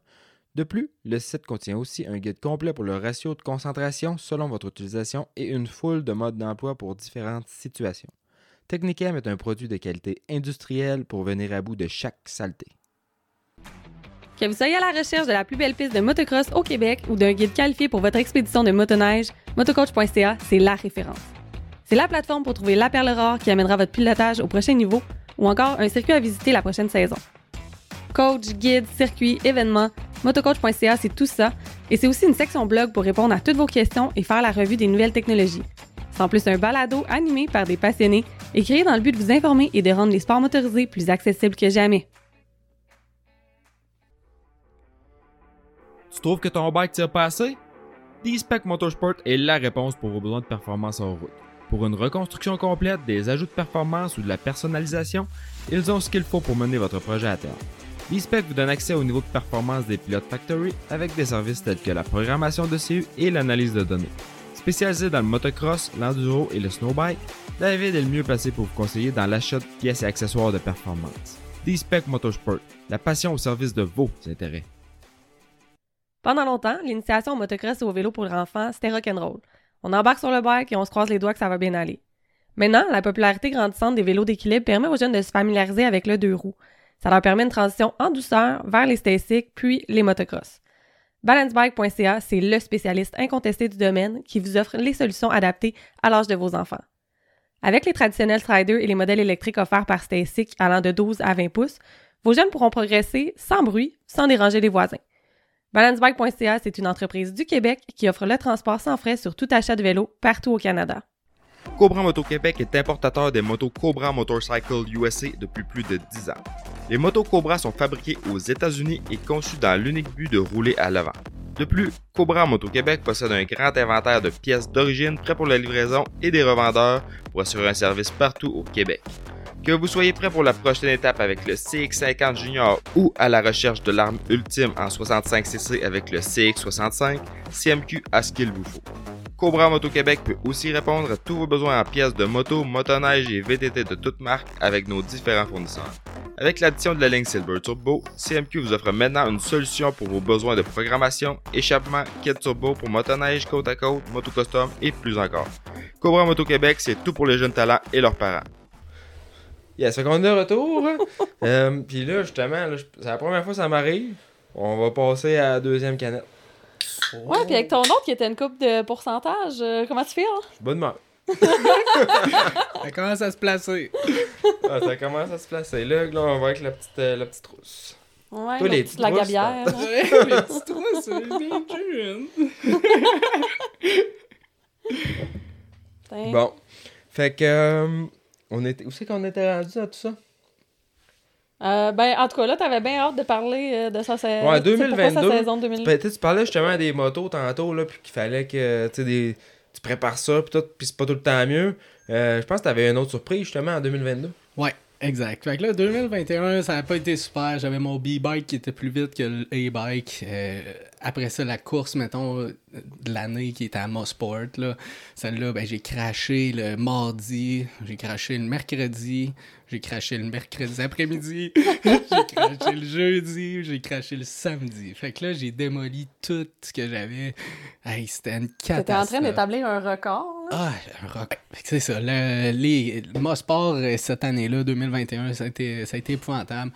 De plus, le site contient aussi un guide complet pour le ratio de concentration selon votre utilisation et une foule de modes d'emploi pour différentes situations. Technicam est un produit de qualité industrielle pour venir à bout de chaque saleté. Que vous soyez à la recherche de la plus belle piste de motocross au Québec ou d'un guide qualifié pour votre expédition de motoneige, motocoach.ca, c'est la référence. C'est la plateforme pour trouver la perle rare qui amènera votre pilotage au prochain niveau ou encore un circuit à visiter la prochaine saison. Coach, guide, circuit, événements, motocoach.ca, c'est tout ça. Et c'est aussi une section blog pour répondre à toutes vos questions et faire la revue des nouvelles technologies. C'est en plus un balado animé par des passionnés et créé dans le but de vous informer et de rendre les sports motorisés plus accessibles que jamais. Tu trouves que ton bike tire pas assez? D-Spec Motorsport est la réponse pour vos besoins de performance en route. Pour une reconstruction complète, des ajouts de performance ou de la personnalisation, ils ont ce qu'il faut pour mener votre projet à terme. D-Spec vous donne accès au niveau de performance des pilotes Factory avec des services tels que la programmation de CU et l'analyse de données. Spécialisé dans le motocross, l'enduro et le snowbike, David est le mieux placé pour vous conseiller dans l'achat de pièces et accessoires de performance. D-Spec Motorsport, la passion au service de vos intérêts. Pendant longtemps, l'initiation au motocross et au vélo pour enfants, c'était rock'n'roll. On embarque sur le bike et on se croise les doigts que ça va bien aller. Maintenant, la popularité grandissante des vélos d'équilibre permet aux jeunes de se familiariser avec le deux roues. Ça leur permet une transition en douceur vers les stasics puis les motocross. Balancebike.ca, c'est le spécialiste incontesté du domaine qui vous offre les solutions adaptées à l'âge de vos enfants. Avec les traditionnels Striders et les modèles électriques offerts par Stasic allant de 12 à 20 pouces, vos jeunes pourront progresser sans bruit, sans déranger les voisins. Balancebike.ca, c'est une entreprise du Québec qui offre le transport sans frais sur tout achat de vélo partout au Canada. Cobra Moto Québec est importateur des motos Cobra Motorcycle USA depuis plus de 10 ans. Les motos Cobra sont fabriquées aux États-Unis et conçues dans l'unique but de rouler à l'avant. De plus, Cobra Moto Québec possède un grand inventaire de pièces d'origine prêts pour la livraison et des revendeurs pour assurer un service partout au Québec. Que vous soyez prêt pour la prochaine étape avec le CX50 Junior ou à la recherche de l'arme ultime en 65cc avec le CX65, CMQ a ce qu'il vous faut. Cobra Moto Québec peut aussi répondre à tous vos besoins en pièces de moto, motoneige et VTT de toutes marques avec nos différents fournisseurs. Avec l'addition de la ligne Silver Turbo, CMQ vous offre maintenant une solution pour vos besoins de programmation, échappement, kit turbo pour motoneige, côte à côte, moto custom et plus encore. Cobra Moto Québec, c'est tout pour les jeunes talents et leurs parents. Yes, fait qu'on est de retour. hein. Euh, Puis là, justement, là, c'est la première fois que ça m'arrive. On va passer à la deuxième canette. Ouais, puis avec ton autre qui était une coupe de pourcentage, euh, comment tu fais? Je suis bonne humeur. ça commence à se placer. Ah, ça commence à se placer. Là, là on va avec la petite, euh, la petite trousse. Ouais, Toi, la les petite petites rousses, lagabière. là. Ouais, les petits trous, c'est bien. Bon. Fait que. On était... Où c'est qu'on était rendu à tout ça? Euh, ben, en tout cas, là, t'avais bien hâte de parler euh, de sa saison. Ouais, tu sais, pourquoi 2022. sa saison 2022. Ben, tu parlais justement des motos tantôt, là, puis qu'il fallait que tu sais, des... tu prépares ça, puis tout, puis c'est pas tout le temps mieux. Euh, je pense que t'avais une autre surprise justement en 2022. Ouais, exact. Fait que là, 2021, ça n'a pas été super. J'avais mon B-bike qui était plus vite que le A-bike. Euh, après ça, la course, mettons, euh, de l'année qui était à Mosport, là. Celle-là, ben, j'ai craché le mardi, j'ai craché le mercredi, j'ai craché le mercredi après-midi, j'ai craché le jeudi, j'ai craché le samedi. Fait que là, j'ai démoli tout ce que j'avais. Hey, c'était une catastrophe. T'étais en train d'établir un record. là? Ah, un que C'est ça. Le, les, le Mosport, euh, cette année-là, 2021, ça a été, ça a été épouvantable.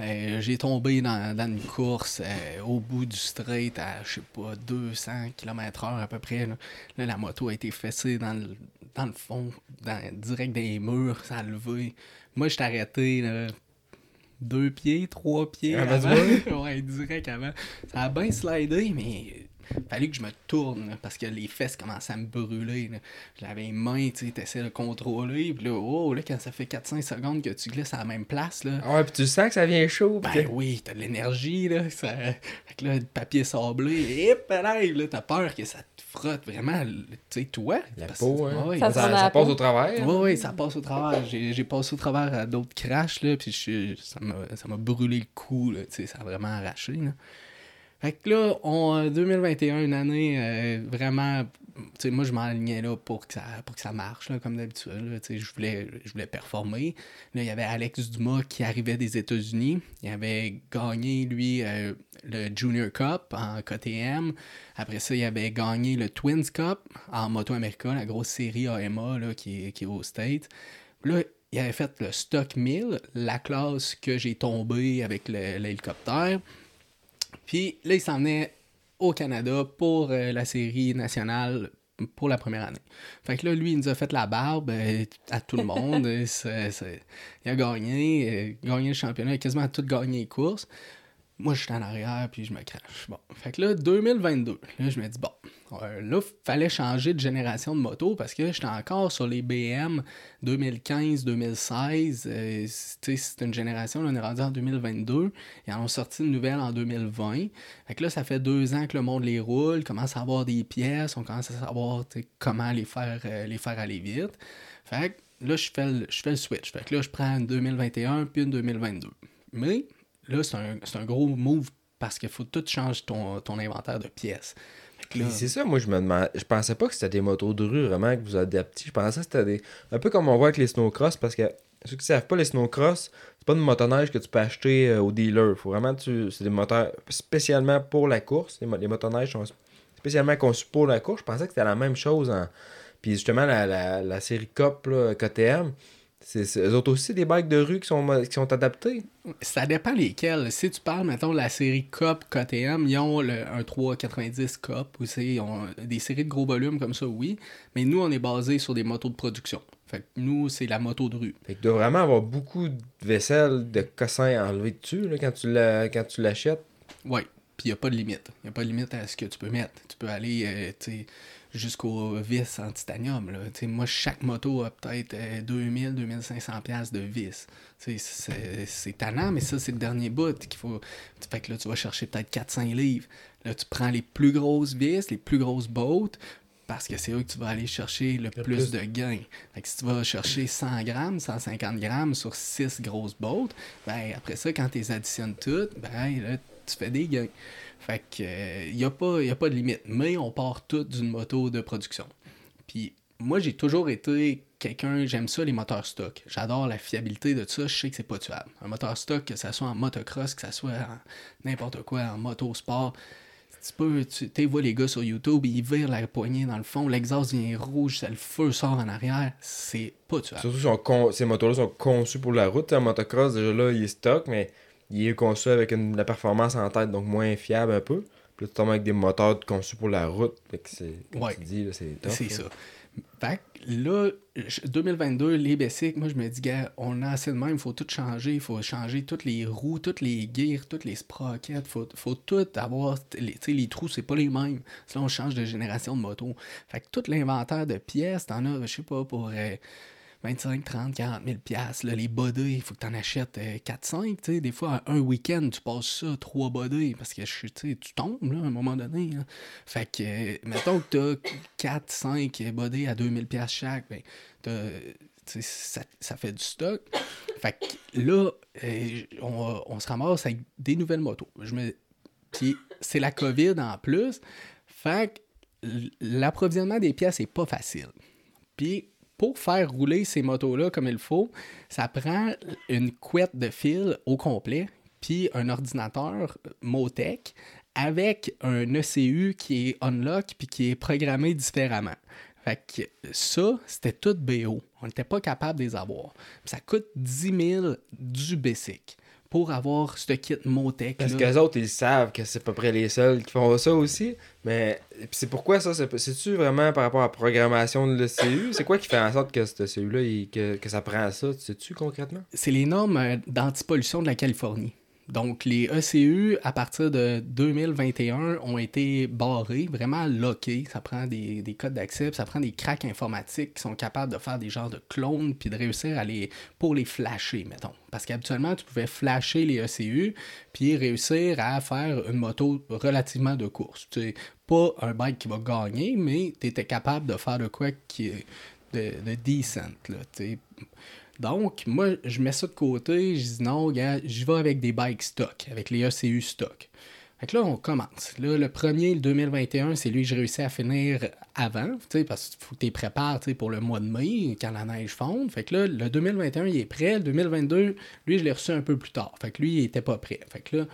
Euh, J'ai tombé dans, dans une course euh, au bout du straight à, je sais pas, 200 km/h à peu près. Là. Là, la moto a été fessée dans le, dans le fond, dans, direct des murs, ça a levé. Moi, je arrêté là, deux pieds, trois pieds du avant. ouais, direct avant. Ça a bien slidé, mais fallait que je me tourne là, parce que les fesses commençaient à me brûler. J'avais les mains, tu sais, t'essaies de contrôler. Puis là, oh, là, quand ça fait 4-5 secondes que tu glisses à la même place, là. Ah ouais, puis tu sens que ça vient chaud. Ben oui, t'as de l'énergie, là. Ça... Fait que là, le papier sablé, hip, là, là, t'as peur que ça te frotte vraiment, tu sais, toi. La Parce- peau, hein. Ouais, Ça passe peau. au travers. oui, oui, ça passe au travers. J'ai j'ai passé au travers à d'autres crashs, là, puis je- ça m'a ça m'a brûlé le cou, là, tu sais, ça a vraiment arraché, là. Fait que là, en 2021, une année euh, vraiment... Tu sais, moi, je m'alignais là pour que ça, pour que ça marche, là, comme d'habitude. je voulais, je voulais performer. Là, il y avait Alex Dumas qui arrivait des États-Unis. Il avait gagné, lui, euh, le Junior Cup en KTM. Après ça, il avait gagné le Twins Cup en Moto America, la grosse série AMA là, qui, qui est aux States. Là, il avait fait le Stock 1000, la classe que j'ai tombé avec l'hélicoptère. Puis là, il s'en venait au Canada pour euh, la série nationale pour la première année. Fait que là, lui, il nous a fait la barbe euh, à tout le monde. Il a gagné, euh, gagné le championnat, il a quasiment tout gagné les courses. Moi, je suis en arrière, puis je me crache. Bon, fait que là, 2022, là, je me dis, bon, euh, là, fallait changer de génération de moto parce que j'étais encore sur les BM 2015-2016. Euh, c'est- une génération, là, on est rendu en 2022. Ils en ont sorti une nouvelle en 2020. Fait que là, ça fait deux ans que le monde les roule, commence à avoir des pièces, on commence à savoir comment les faire, euh, les faire aller vite. Fait que là, je fais, le, je fais le switch. Fait que là, je prends une 2021 puis une 2022. Mais là, c'est un, gros move parce qu'il faut tout changer ton, ton inventaire de pièces. C'est ça, moi je me demande. Je pensais pas que c'était des motos de rue vraiment que vous adaptiez. Je pensais que c'était des. Un peu comme on voit avec les snowcross, parce que ceux qui savent pas, les snowcross, c'est pas une motoneige que tu peux acheter euh, au dealer. Faut vraiment tu. C'est des moteurs spécialement pour la course. Les, les motoneiges sont spécialement conçus pour la course. Je pensais que c'était la même chose en. Puis justement, la, la, la série COP, KTM, c'est eux autres aussi des bikes de rue qui sont, qui sont adaptés. Ça dépend lesquels. Si tu parles, mettons, de la série COP KTM, ils ont le, un 390 COP aussi. Ils ont des séries de gros volumes comme ça, oui. Mais nous, on est basé sur des motos de production. Fait que nous, c'est la moto de rue. Fait que tu dois vraiment avoir beaucoup de vaisselle, de cossins enlevés dessus là, quand tu la- quand tu l'achètes. Oui. Puis il n'y a pas de limite. Il n'y a pas de limite à ce que tu peux mettre. Tu peux aller euh, jusqu'aux vis en titanium. Là. Moi, chaque moto a peut-être euh, 2000, 2500 pièces de vis. C'est tannant, mais ça, c'est le dernier bout qu'il faut. Fait que là, tu vas chercher peut-être 400 livres. Là, tu prends les plus grosses vis, les plus grosses bottes, parce que c'est eux que tu vas aller chercher le, plus, plus. de gains. Fait que si tu vas chercher 100 grammes, 150 grammes sur 6 grosses bottes, ben après ça, quand tu les additionnes toutes, ben là, tu fais des gains. Fait que il n'y a, pas- a de limite. Mais on part toutes d'une moto de production. Puis moi, j'ai toujours été quelqu'un, j'aime ça, les moteurs stock. J'adore la fiabilité de ça, je sais que c'est pas tuable. Un moteur stock, que ça soit en motocross, que ça soit en n'importe quoi, en motosport, tu tu vois les gars sur YouTube, ils virent la poignée dans le fond, l'exhaust vient rouge, ça, le feu sort en arrière, c'est pas tuable. Surtout, ces motos-là sont conçus pour la route. Un motocross, déjà là, il est stock, mais il est conçu avec une- la performance en tête, donc moins fiable un peu. Puis là, tu tombes avec des moteurs conçus pour la route. Fait que c'est, comme Ouais. tu dis, là, c'est tough, C'est là. ça. Fait que là, je- 2022, les Bessic, moi je me dis, gars, on a assez de même, il faut tout changer, il faut changer toutes les roues, toutes les gears, toutes les sprockets, faut, faut tout avoir, les, tu sais, les trous, c'est pas les mêmes. Sinon, on change de génération de moto. Fait que tout l'inventaire de pièces, t'en as, je sais pas, pour euh, 25, 30, 40 000 piastres. Là, les bodies, il faut que tu en achètes 4-5. tu sais. Des fois, un week-end, tu passes ça, 3 bodies, parce que tu tombes là, à un moment donné. Fait que, euh, mettons que tu as 4-5 bodies à 2000 piastres chaque, ben, ça, ça fait du stock. Fait que là, euh, on, se ramasse avec des nouvelles motos. Je me... Puis c'est la COVID en plus. Fait que l'approvisionnement des pièces est pas facile. Puis pour faire rouler ces motos-là comme il faut, ça prend une couette de fil au complet, puis un ordinateur Motec avec un ECU qui est unlock puis qui est programmé différemment. Fait que ça, c'était tout BO. On n'était pas capable de les avoir. Ça coûte 10 000 du basic pour avoir ce kit Motec. Parce qu'eux autres, ils savent que c'est à peu près les seuls qui font ça aussi. Mais c'est pourquoi ça C'est- C'est-tu vraiment par rapport à la programmation de l'ECU C'est quoi qui fait en sorte que ce CU-là, que, que ça prend ça? Tu sais-tu concrètement? C'est les normes euh, d'antipollution de la Californie. Donc, les ECU, à partir de 2021, ont été barrés, vraiment lockés. Ça prend des, des codes d'accès, ça prend des cracks informatiques qui sont capables de faire des genres de clones, puis de réussir à les. pour les flasher, mettons. Parce qu'habituellement, tu pouvais flasher les ECU, puis réussir à faire une moto relativement de course. Tu pas un bike qui va gagner, mais tu étais capable de faire de quoi qui de, de decent, là. Donc, moi, je mets ça de côté, je dis non, gars, j'y vais avec des bikes stock, avec les ECU stock. Fait que là, on commence. Là, le premier, le 2021, c'est lui que j'ai réussi à finir avant, parce qu'il faut que tu prépares pour le mois de mai, quand la neige fonde. Fait que là, le 2021, il est prêt. Le 2022, lui, je l'ai reçu un peu plus tard. Fait que lui, il était pas prêt. Fait que là,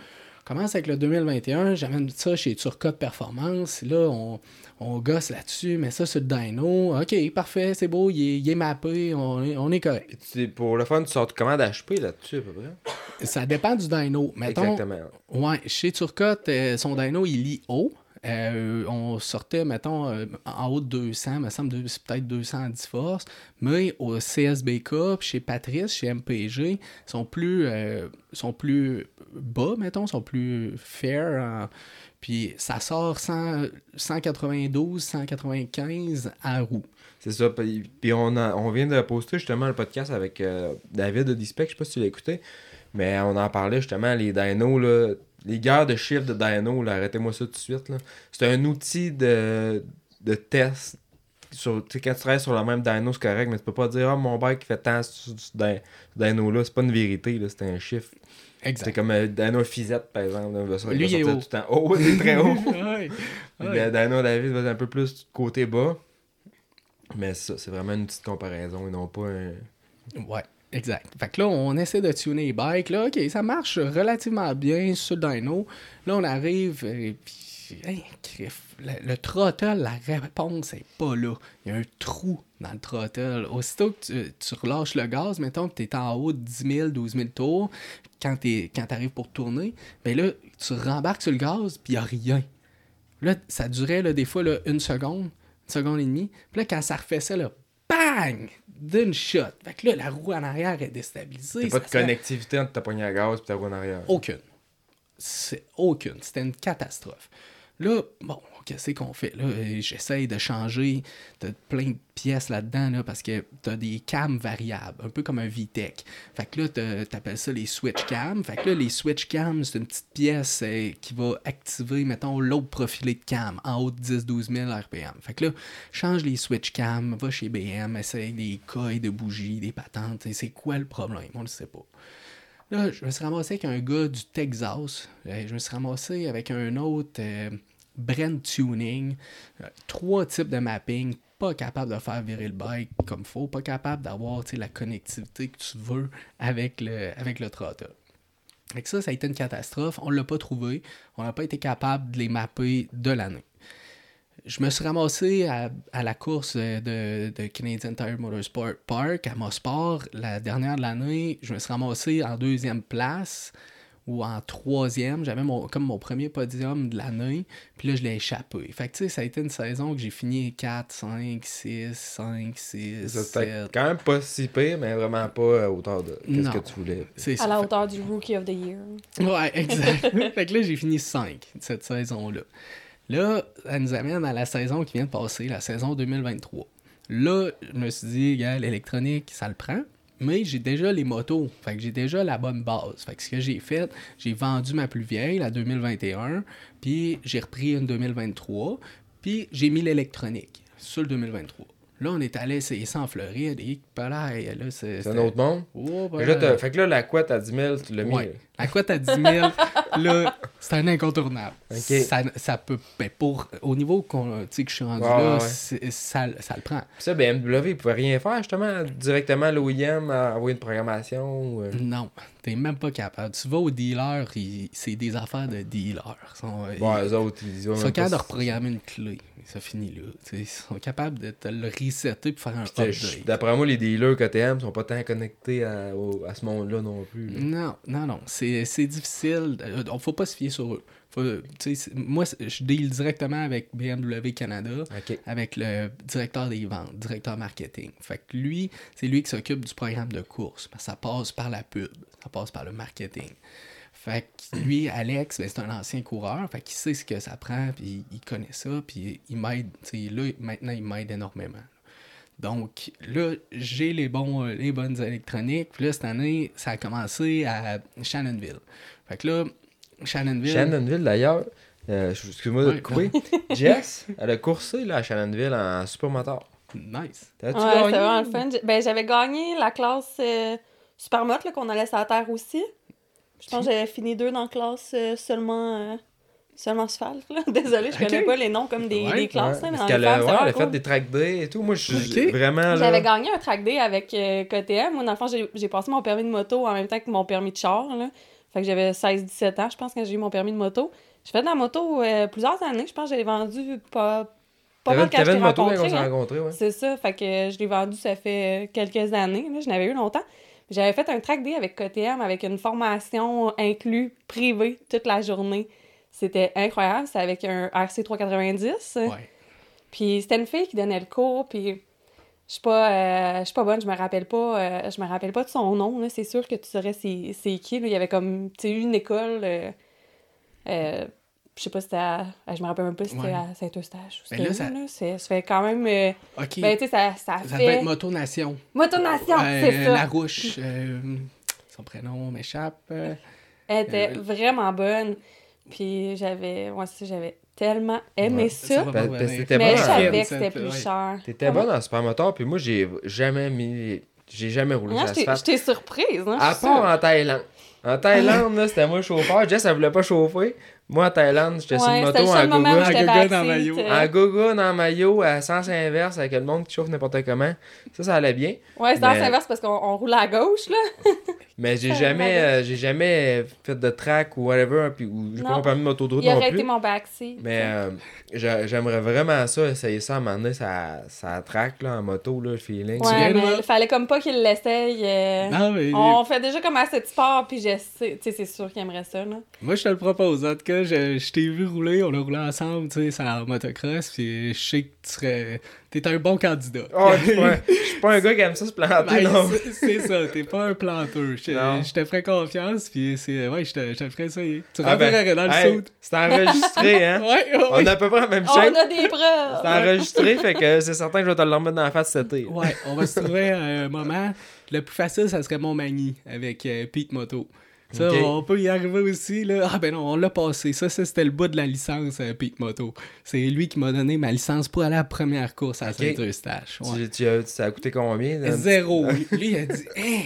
commence avec le 2021, j'amène ça chez Turcotte Performance. Là, on, on gosse là-dessus, met ça sur le dyno. OK, parfait, c'est beau, il est, il est mappé, on est, on est correct. Et Pour le fun, tu sors comment d'HP là-dessus à peu près? Ça dépend du dyno. Mettons, Exactement. Ouais, chez Turcotte, euh, son dyno, il lit haut. Euh, on sortait, mettons, euh, en haut de 200, me semble, peut-être 210 forces. Mais au CSBK, chez Patrice, chez MPG, sont plus, euh, sont plus bas, mettons, sont plus fair. en- puis ça sort 100 192, 195 à roue. C'est ça. Puis on, on vient de poster justement le podcast avec David de Dispec. Je sais pas si tu l'as écouté. Mais on en parlait justement, les dynos, là, les guerres de chiffres de là, arrêtez-moi ça tout de suite. C'est un outil de, de test. Sur, quand tu travailles sur le même dyno, c'est correct, mais tu peux pas dire, ah, mon bike fait tant sur ce dyno-là. C'est pas une vérité, c'est un chiffre. C'est comme un dyno Fizette, par exemple. là, il va, ça- Lui, il est haut. tout le temps. Oh, il est très haut. Ouais. Dino David va être un peu plus côté bas. Mais ça, c'est vraiment une petite comparaison et non pas un. Ouais, exact. Fait que là, on essaie de tuner les bikes. Là, OK, ça marche relativement bien sur le dyno. Là, on arrive, et puis, hey, le, le throttle, la réponse n'est pas là. Il y a un trou dans le throttle. Aussitôt que tu, relâches le gaz, mettons que tu es en haut de 10 000, 12 000 tours, quand tu arrives pour tourner, ben là, tu rembarques sur le gaz, puis il n'y a rien. Là, ça durait là, des fois là, une seconde, une seconde et demie. Puis là, quand ça refait ça, là, bang! D'une shot. Fait que là, la roue en arrière est déstabilisée. T'as pas de connectivité entre ta poignée à gaz et ta roue en arrière. Aucune. C'est aucune. C'était une catastrophe. Là, bon, qu'est-ce qu'on fait? Là, euh, j'essaye de changer. T'as plein de pièces là-dedans, là, parce que t'as des cams variables, un peu comme un VTEC. Fait que là, t'appelles ça les switch cams. Fait que là, les switch cams, c'est une petite pièce euh, qui va activer, mettons, l'autre profilé de cam en haut de 10-12 000 RPM. Fait que là, change les switch cams, va chez BM, essaye des coils de bougies, des patentes. C'est quoi le problème? On le sait pas. Là, je me suis ramassé avec un gars du Texas. Euh, Je me suis ramassé avec un autre Brand Tuning. Euh, trois types de mapping. Pas capable de faire virer le bike comme faut. Pas capable d'avoir la connectivité que tu veux avec le, avec le ça, ça a été une catastrophe. On l'a pas trouvé. On n'a pas été capable de les mapper de l'année. Je me suis ramassé à, la course de, de Canadian Tire Motorsport Park à Mosport la dernière de l'année. Je me suis ramassé en deuxième place ou en troisième. J'avais mon, comme mon premier podium de l'année. Puis là, je l'ai échappé. Fait que, tu sais, ça a été une saison que j'ai fini 4, 5, 6, 5, 6, C'était 7. quand même pas si pire, mais vraiment pas à hauteur de qu'est-ce Non. que tu voulais. C'est À ça. la hauteur du Rookie of the Year. Ouais, exact. fait que là, j'ai fini 5 cette saison-là. Là, ça nous amène à la saison qui vient de passer, la saison 2023. Là, je me suis dit, gars, l'électronique, ça le prend. Mais j'ai déjà les motos. J'ai déjà la bonne base. Fait que ce que j'ai fait, j'ai vendu ma plus vieille, la 2021, puis j'ai repris une 2023, puis j'ai mis l'électronique sur le 2023. Là, on est allé essayer ça en Floride, et pareil, là, c'est... C'est un autre monde? Oh, Fait que, là, t'as- fait que là, la couette à 10 000, tu l'as mis. Ouais. La cote à 10 000, là, c'est un incontournable. Ça, ça peut. Ben pour, au niveau qu'on, que je suis rendu Ouais, là, ouais. c'est- ça, ça le prend. Puis ça, BMW, il pouvait rien faire, justement, directement à l'OEM, à envoyer une programmation. ou, euh, Non, t'es même pas capable. Tu vas au dealer, il- c'est des affaires de dealer. Ils sont, Bon, ils- eux autres, ils ont ils sont capables de reprogrammer une clé. Ça finit là. Ils sont capables de te le resetter pour faire un update. D'après moi, les dealers KTM sont pas tant connectés à, au- à ce monde-là non plus. là. Non, non, non. C'est difficile. Euh, On faut pas se fier sur eux. Faut, moi, je deal directement avec BMW Canada. Avec le directeur des ventes, directeur marketing. Fait que lui, c'est lui qui s'occupe du programme de course. Ça passe par la pub, ça passe par le marketing. Fait que lui, Alex, ben, c'est un ancien coureur, fait qu'il sait ce que ça prend, puis il connaît ça, puis il m'aide. tu sais, Là, maintenant, il m'aide énormément. Donc là, j'ai les, bons, euh, les bonnes électroniques. Puis là, cette année, ça a commencé à Shannonville. Fait que là, Shannonville... Shannonville, d'ailleurs, euh, excuse-moi de Ouais, te couper. Jess, elle a coursé là, à Shannonville en supermoteur. Nice. T'as-tu Ouais, gagné? c'était vraiment le fun. Ben, j'avais gagné la classe euh, Supermote là, qu'on allait sur la terre aussi. Je pense que j'avais fini deux dans la classe euh, seulement, euh, seulement asphalte. Là. Désolée, je connais Ok. pas les noms comme des, Ouais, des classes. Ouais, mais parce dans qu'elle les a, femmes, c'est ouais, elle a fait cool. des track day et tout. Moi, je suis vraiment là. J'avais gagné un track day avec euh, KTM. Moi, dans le fond, j'ai j'ai passé mon permis de moto en même temps que mon permis de char. Là. Fait que j'avais 16-17 ans, je pense, quand j'ai eu mon permis de moto. J'ai fait de la moto euh, plusieurs années. Je pense que j'ai vendu pas, pas mal quand je t'ai une moto quand on rencontré. hein. rencontrés, ouais. C'est ça, fait que je l'ai vendu, ça fait euh, quelques années. Là, je n'avais eu longtemps. J'avais fait un track day avec KTM avec une formation inclus privée toute la journée. C'était incroyable. C'était avec un RC 390. Ouais. Puis c'était une fille qui donnait le cours, puis je suis pas, euh, je suis pas bonne, je me rappelle pas, euh, je me rappelle pas de son nom, c'est sûr que tu saurais c'est c'est qui, là. il y avait comme, tu sais, une école, euh, je sais pas si c'était à, je me rappelle même pas si c'était Ouais. à Saint-Eustache ou Mais c'était là, ça- là, c'est- ça fait quand même, euh, OK. ben tu sais, ça, ça ça fait... devait être Motonation. Motonation, Euh, c'est ça. Larouche, euh, son prénom m'échappe. Elle était Euh, vraiment bonne, puis j'avais, moi aussi, j'avais tellement aimé Ouais, ça, va Ben, mais bon, je hein. savais que Ça, c'était ouais. plus cher. T'étais Comment- bonne en supermoteur, puis moi, j'ai jamais mis. J'ai jamais roulé sur l'asphalte. t'ai surprise, hein, À part en Thaïlande. En Thaïlande, là, c'était moi le chauffeur. Jess, elle voulait pas chauffer. Moi, en Thaïlande, j'étais sur Ouais, une c'était moto en gogo. En gogo dans maillot. En gogo, en maillot, à sens inverse, avec le monde qui chauffe n'importe comment. Ça, ça allait bien. Ouais, c'est dans Mais- l'inverse parce qu'on on roule à gauche, là. Mais j'ai jamais, euh, j'ai jamais fait de track ou whatever, puis ou j'ai pas Non. mon permis de moto de route Il non aurait plus. été mon backseat. Mais euh, j'a- j'aimerais vraiment ça, essayer ça à un moment donné, ça, ça track là, en moto, là, le feeling. Tu Ouais, mais il fallait comme pas qu'il l'essaye. euh, Non, mais On fait déjà comme assez de sport, puis je sais, tu sais, c'est sûr qu'il aimerait ça, là. moi, je te le propose. En tout cas, je, je t'ai vu rouler, on a roulé ensemble, tu sais, sur la motocross, puis je sais que tu serais... T'es un bon candidat. Oh, je suis pas un- je suis pas un gars qui aime ça se planter, Ben, non. c'est- c'est ça, t'es pas un planteur. Je, te ferais confiance, puis c'est... Ouais, je te, je te ferais essayer. Tu Ah ben, dans le hey, saut. C'est enregistré, hein? Ouais, ouais, On a à peu près la même On shape. a des C'est preuves! enregistré, fait que c'est certain que je vais te le remettre dans la face cet été. Ouais, on va se trouver un moment. Le plus facile, ça serait Montmagny avec euh, Pete Moto. Ça, on peut y arriver aussi. Là. Ah ben non, on l'a passé. Ça, ça c'était le bout de la licence euh, Pete Moto. C'est lui qui m'a donné ma licence pour aller à la première course à. Saint-Eustache. Ouais. Tu, tu ça a coûté combien? là? Zéro. Lui, il a dit Hey,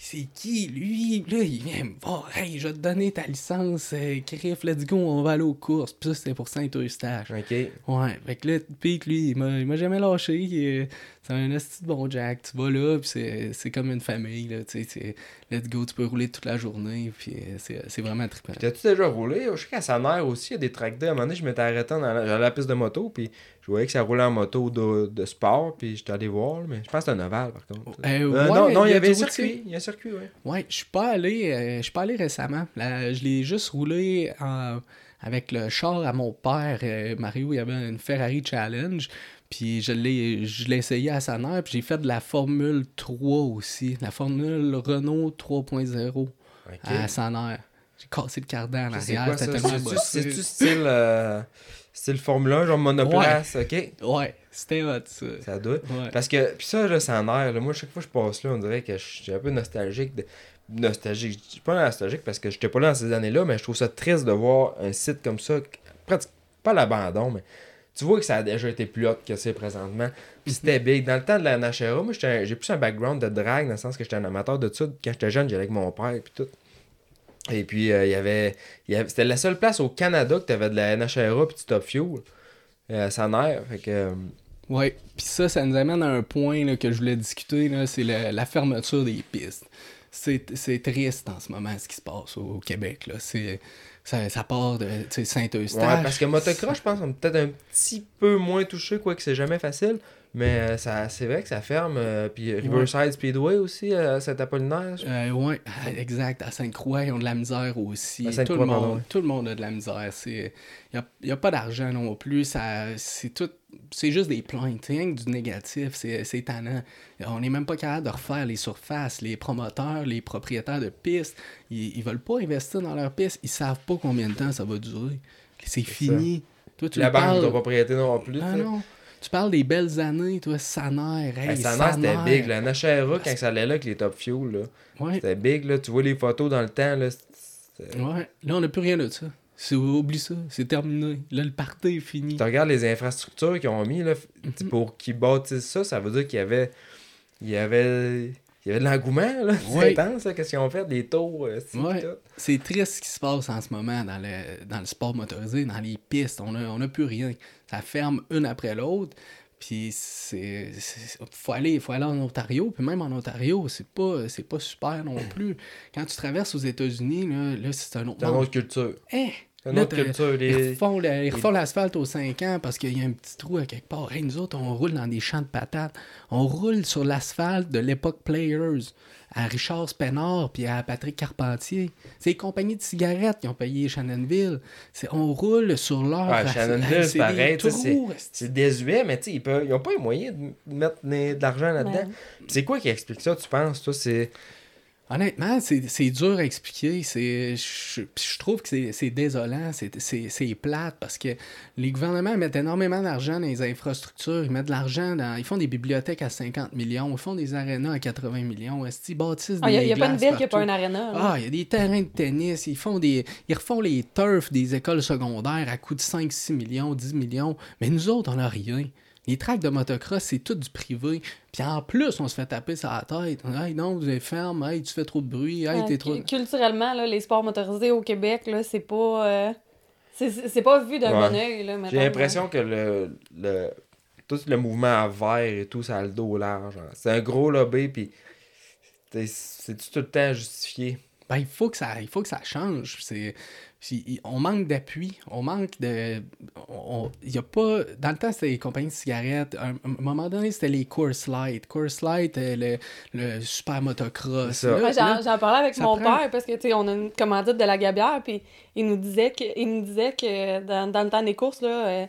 c'est qui lui Là, il vient me voir. Hey, je vais te donner ta licence. Euh, Criff, let's go, on va aller aux courses. Puis ça, c'était pour Saint-Eustache. Ok. Ouais, fait que là, Pete, lui, il m'a, jamais lâché. Il est- c'est un esti de bon Jack. Tu vas là, puis c'est, c'est comme une famille, là, tu sais. c'est- Let's go, tu peux rouler toute la journée, puis euh, c'est, c'est vraiment trippant. T'as-tu déjà roulé? Je sais qu'à Saner aussi, il y a des track days. À un moment donné, je m'étais arrêté dans la, dans la piste de moto, puis je voyais que ça roulait en moto de, de sport, puis j'étais allé voir, mais je pense que c'était un ovale, par contre. Euh, Euh, ouais, non, non, il y avait un circuit. Il y a un circuit, oui. Ouais, je suis pas allé, euh, je suis pas allé récemment. Là, je l'ai juste roulé en- avec le char à mon père. euh, Mario, il y avait une Ferrari Challenge. Puis je l'ai, je l'ai essayé à sa puis j'ai fait de la Formule 3 aussi. La Formule Renault 3.0 Ok. à Saner. J'ai cassé le cardan en C'est arrière, quoi c'était tellement bossé. C'est-tu style, euh, style Formule 1, genre monoplace, ok? Ouais, c'était hot, ça. Ça doit. Ouais. Parce que, puis ça, là, ça en air. Là. Moi, chaque fois que je passe là, on dirait que je suis un peu nostalgique. De... Nostalgique. Je suis pas nostalgique parce que j'étais pas là dans ces années-là, mais je trouve ça triste de voir un site comme ça, presque pas l'abandon, mais tu vois que ça a déjà été plus haut que c'est présentement. Puis c'était big. Dans le temps de la NHRA, moi, j'ai plus un background de drag, dans le sens que j'étais un amateur de ça. Quand j'étais jeune, j'allais avec mon père, puis tout. Et puis, euh, il y avait. il y avait- C'était la seule place au Canada que tu avais de la NHRA puis du Top Fuel. Euh, ça nerf. Fait que. euh, Ouais, puis ça, ça nous amène à un point là, que je voulais discuter, c'est la, la fermeture des pistes. C'est c'est triste en ce moment ce qui se passe au, au Québec. Là. C'est- Ça, ça part de Saint-Eustache. Ouais, parce que motocross, je pense, on est peut-être un petit peu moins touché, quoi que c'est jamais facile. Mais euh, ça, c'est vrai que ça ferme. euh, puis Riverside Speedway aussi, euh, je- Euh, ouais, ah, exact. À Sainte-Croix, ils ont de la misère aussi. À tout, le monde, ouais. tout le monde a de la misère. Il n'y a, pas d'argent non plus. Ça, c'est tout. C'est juste des plaintes. Rien que du négatif. C'est, c'est étonnant. On n'est même pas capable de refaire les surfaces. Les promoteurs, les propriétaires de pistes, ils, ils veulent pas investir dans leurs pistes. Ils savent pas combien de temps ça va durer. C'est, fini. Toi, tu la banque parles- de propriété non plus. Ah non. Tu parles des belles années, toi, Saner. Hey, nerf, c'était Saner. big. La NHRA, quand ça allait là avec les Top Fuel, là, Ouais. c'était big. Là. Tu vois les photos dans le temps. Là, Ouais, là, on n'a plus rien de ça. C'est, oublie ça, c'est terminé. Là, le party est fini. tu regardes les infrastructures qu'ils ont mis là, Mhm. pour qu'ils bâtissent ça, ça veut dire qu'il y avait. Il y avait. Il y avait de l'engouement, là. C'est Ouais. intense, ça, qu'est-ce qu'ils ont fait, des tours, euh, Ouais. C'est triste ce qui se passe en ce moment dans le, dans le sport motorisé, dans les pistes. On n'a on a plus rien. Ça ferme une après l'autre. Puis c'est. Faut aller, faut aller en Ontario. Puis même en Ontario, c'est pas, c'est pas super non plus. Quand tu traverses aux États-Unis, là, là c'est un autre C'est une autre culture. Hein? C'est une Là, autre t'as- culture. Ils Les... refont, le- ils refont l'asphalte aux 5 ans parce qu'il y a un petit trou à quelque part. Hey, nous autres, on roule dans des champs de patates. On roule sur l'asphalte de l'époque Players à Richard Spenard puis à Patrick Carpentier. C'est les compagnies de cigarettes qui ont payé Shannonville. C'est, on roule sur leur... Ouais, Shannonville, c'est pareil. C'est désuet, mais tu sais, ils peuvent- ils n'ont pas les moyens de mettre de l'argent là-dedans. Ouais. C'est quoi qui explique ça, tu penses? Toi, c'est. Honnêtement, c'est dur à expliquer. Je, je trouve que c'est- désolant, c'est- plate parce que les gouvernements mettent énormément d'argent dans les infrastructures. Ils mettent de l'argent dans. Ils font des bibliothèques à 50 millions, ils font des arénas à 80 millions. Est-ce qu'ils bâtissent Il des n'y a, pas une ville qui n'a pas un aréna. Ah, il y a des terrains de tennis, ils font des. Ils refont les turfs des écoles secondaires à coût de 5, 6 millions, 10 millions. Mais nous autres, on n'a rien. Les tracks de motocross, c'est tout du privé. Puis en plus, on se fait taper sur la tête. Hey, non, vous êtes ferme. Hey, tu fais trop de bruit. Hey, t'es trop. cu- Culturellement, là, les sports motorisés au Québec, là, c'est pas. euh, c'est- pas vu d'un Ouais. bon oeil. J'ai l'impression que le, le. Tout le mouvement à vert et tout, ça a le dos large. hein. C'est un gros lobby, puis. C'est tout le temps justifié? Ben, il faut que ça, il faut que ça change. C'est, on manque d'appui, on manque de, on- il y a pas, dans le temps c'était les compagnies de cigarettes. À un, un moment donné c'était les Coors Light, Coors Light, euh, le, le super motocross. Ouais, j'en, parlais avec mon prend- père parce que tu sais on a une commandite de la Gabière puis il nous disait que il nous disait que dans, dans le temps des courses là euh,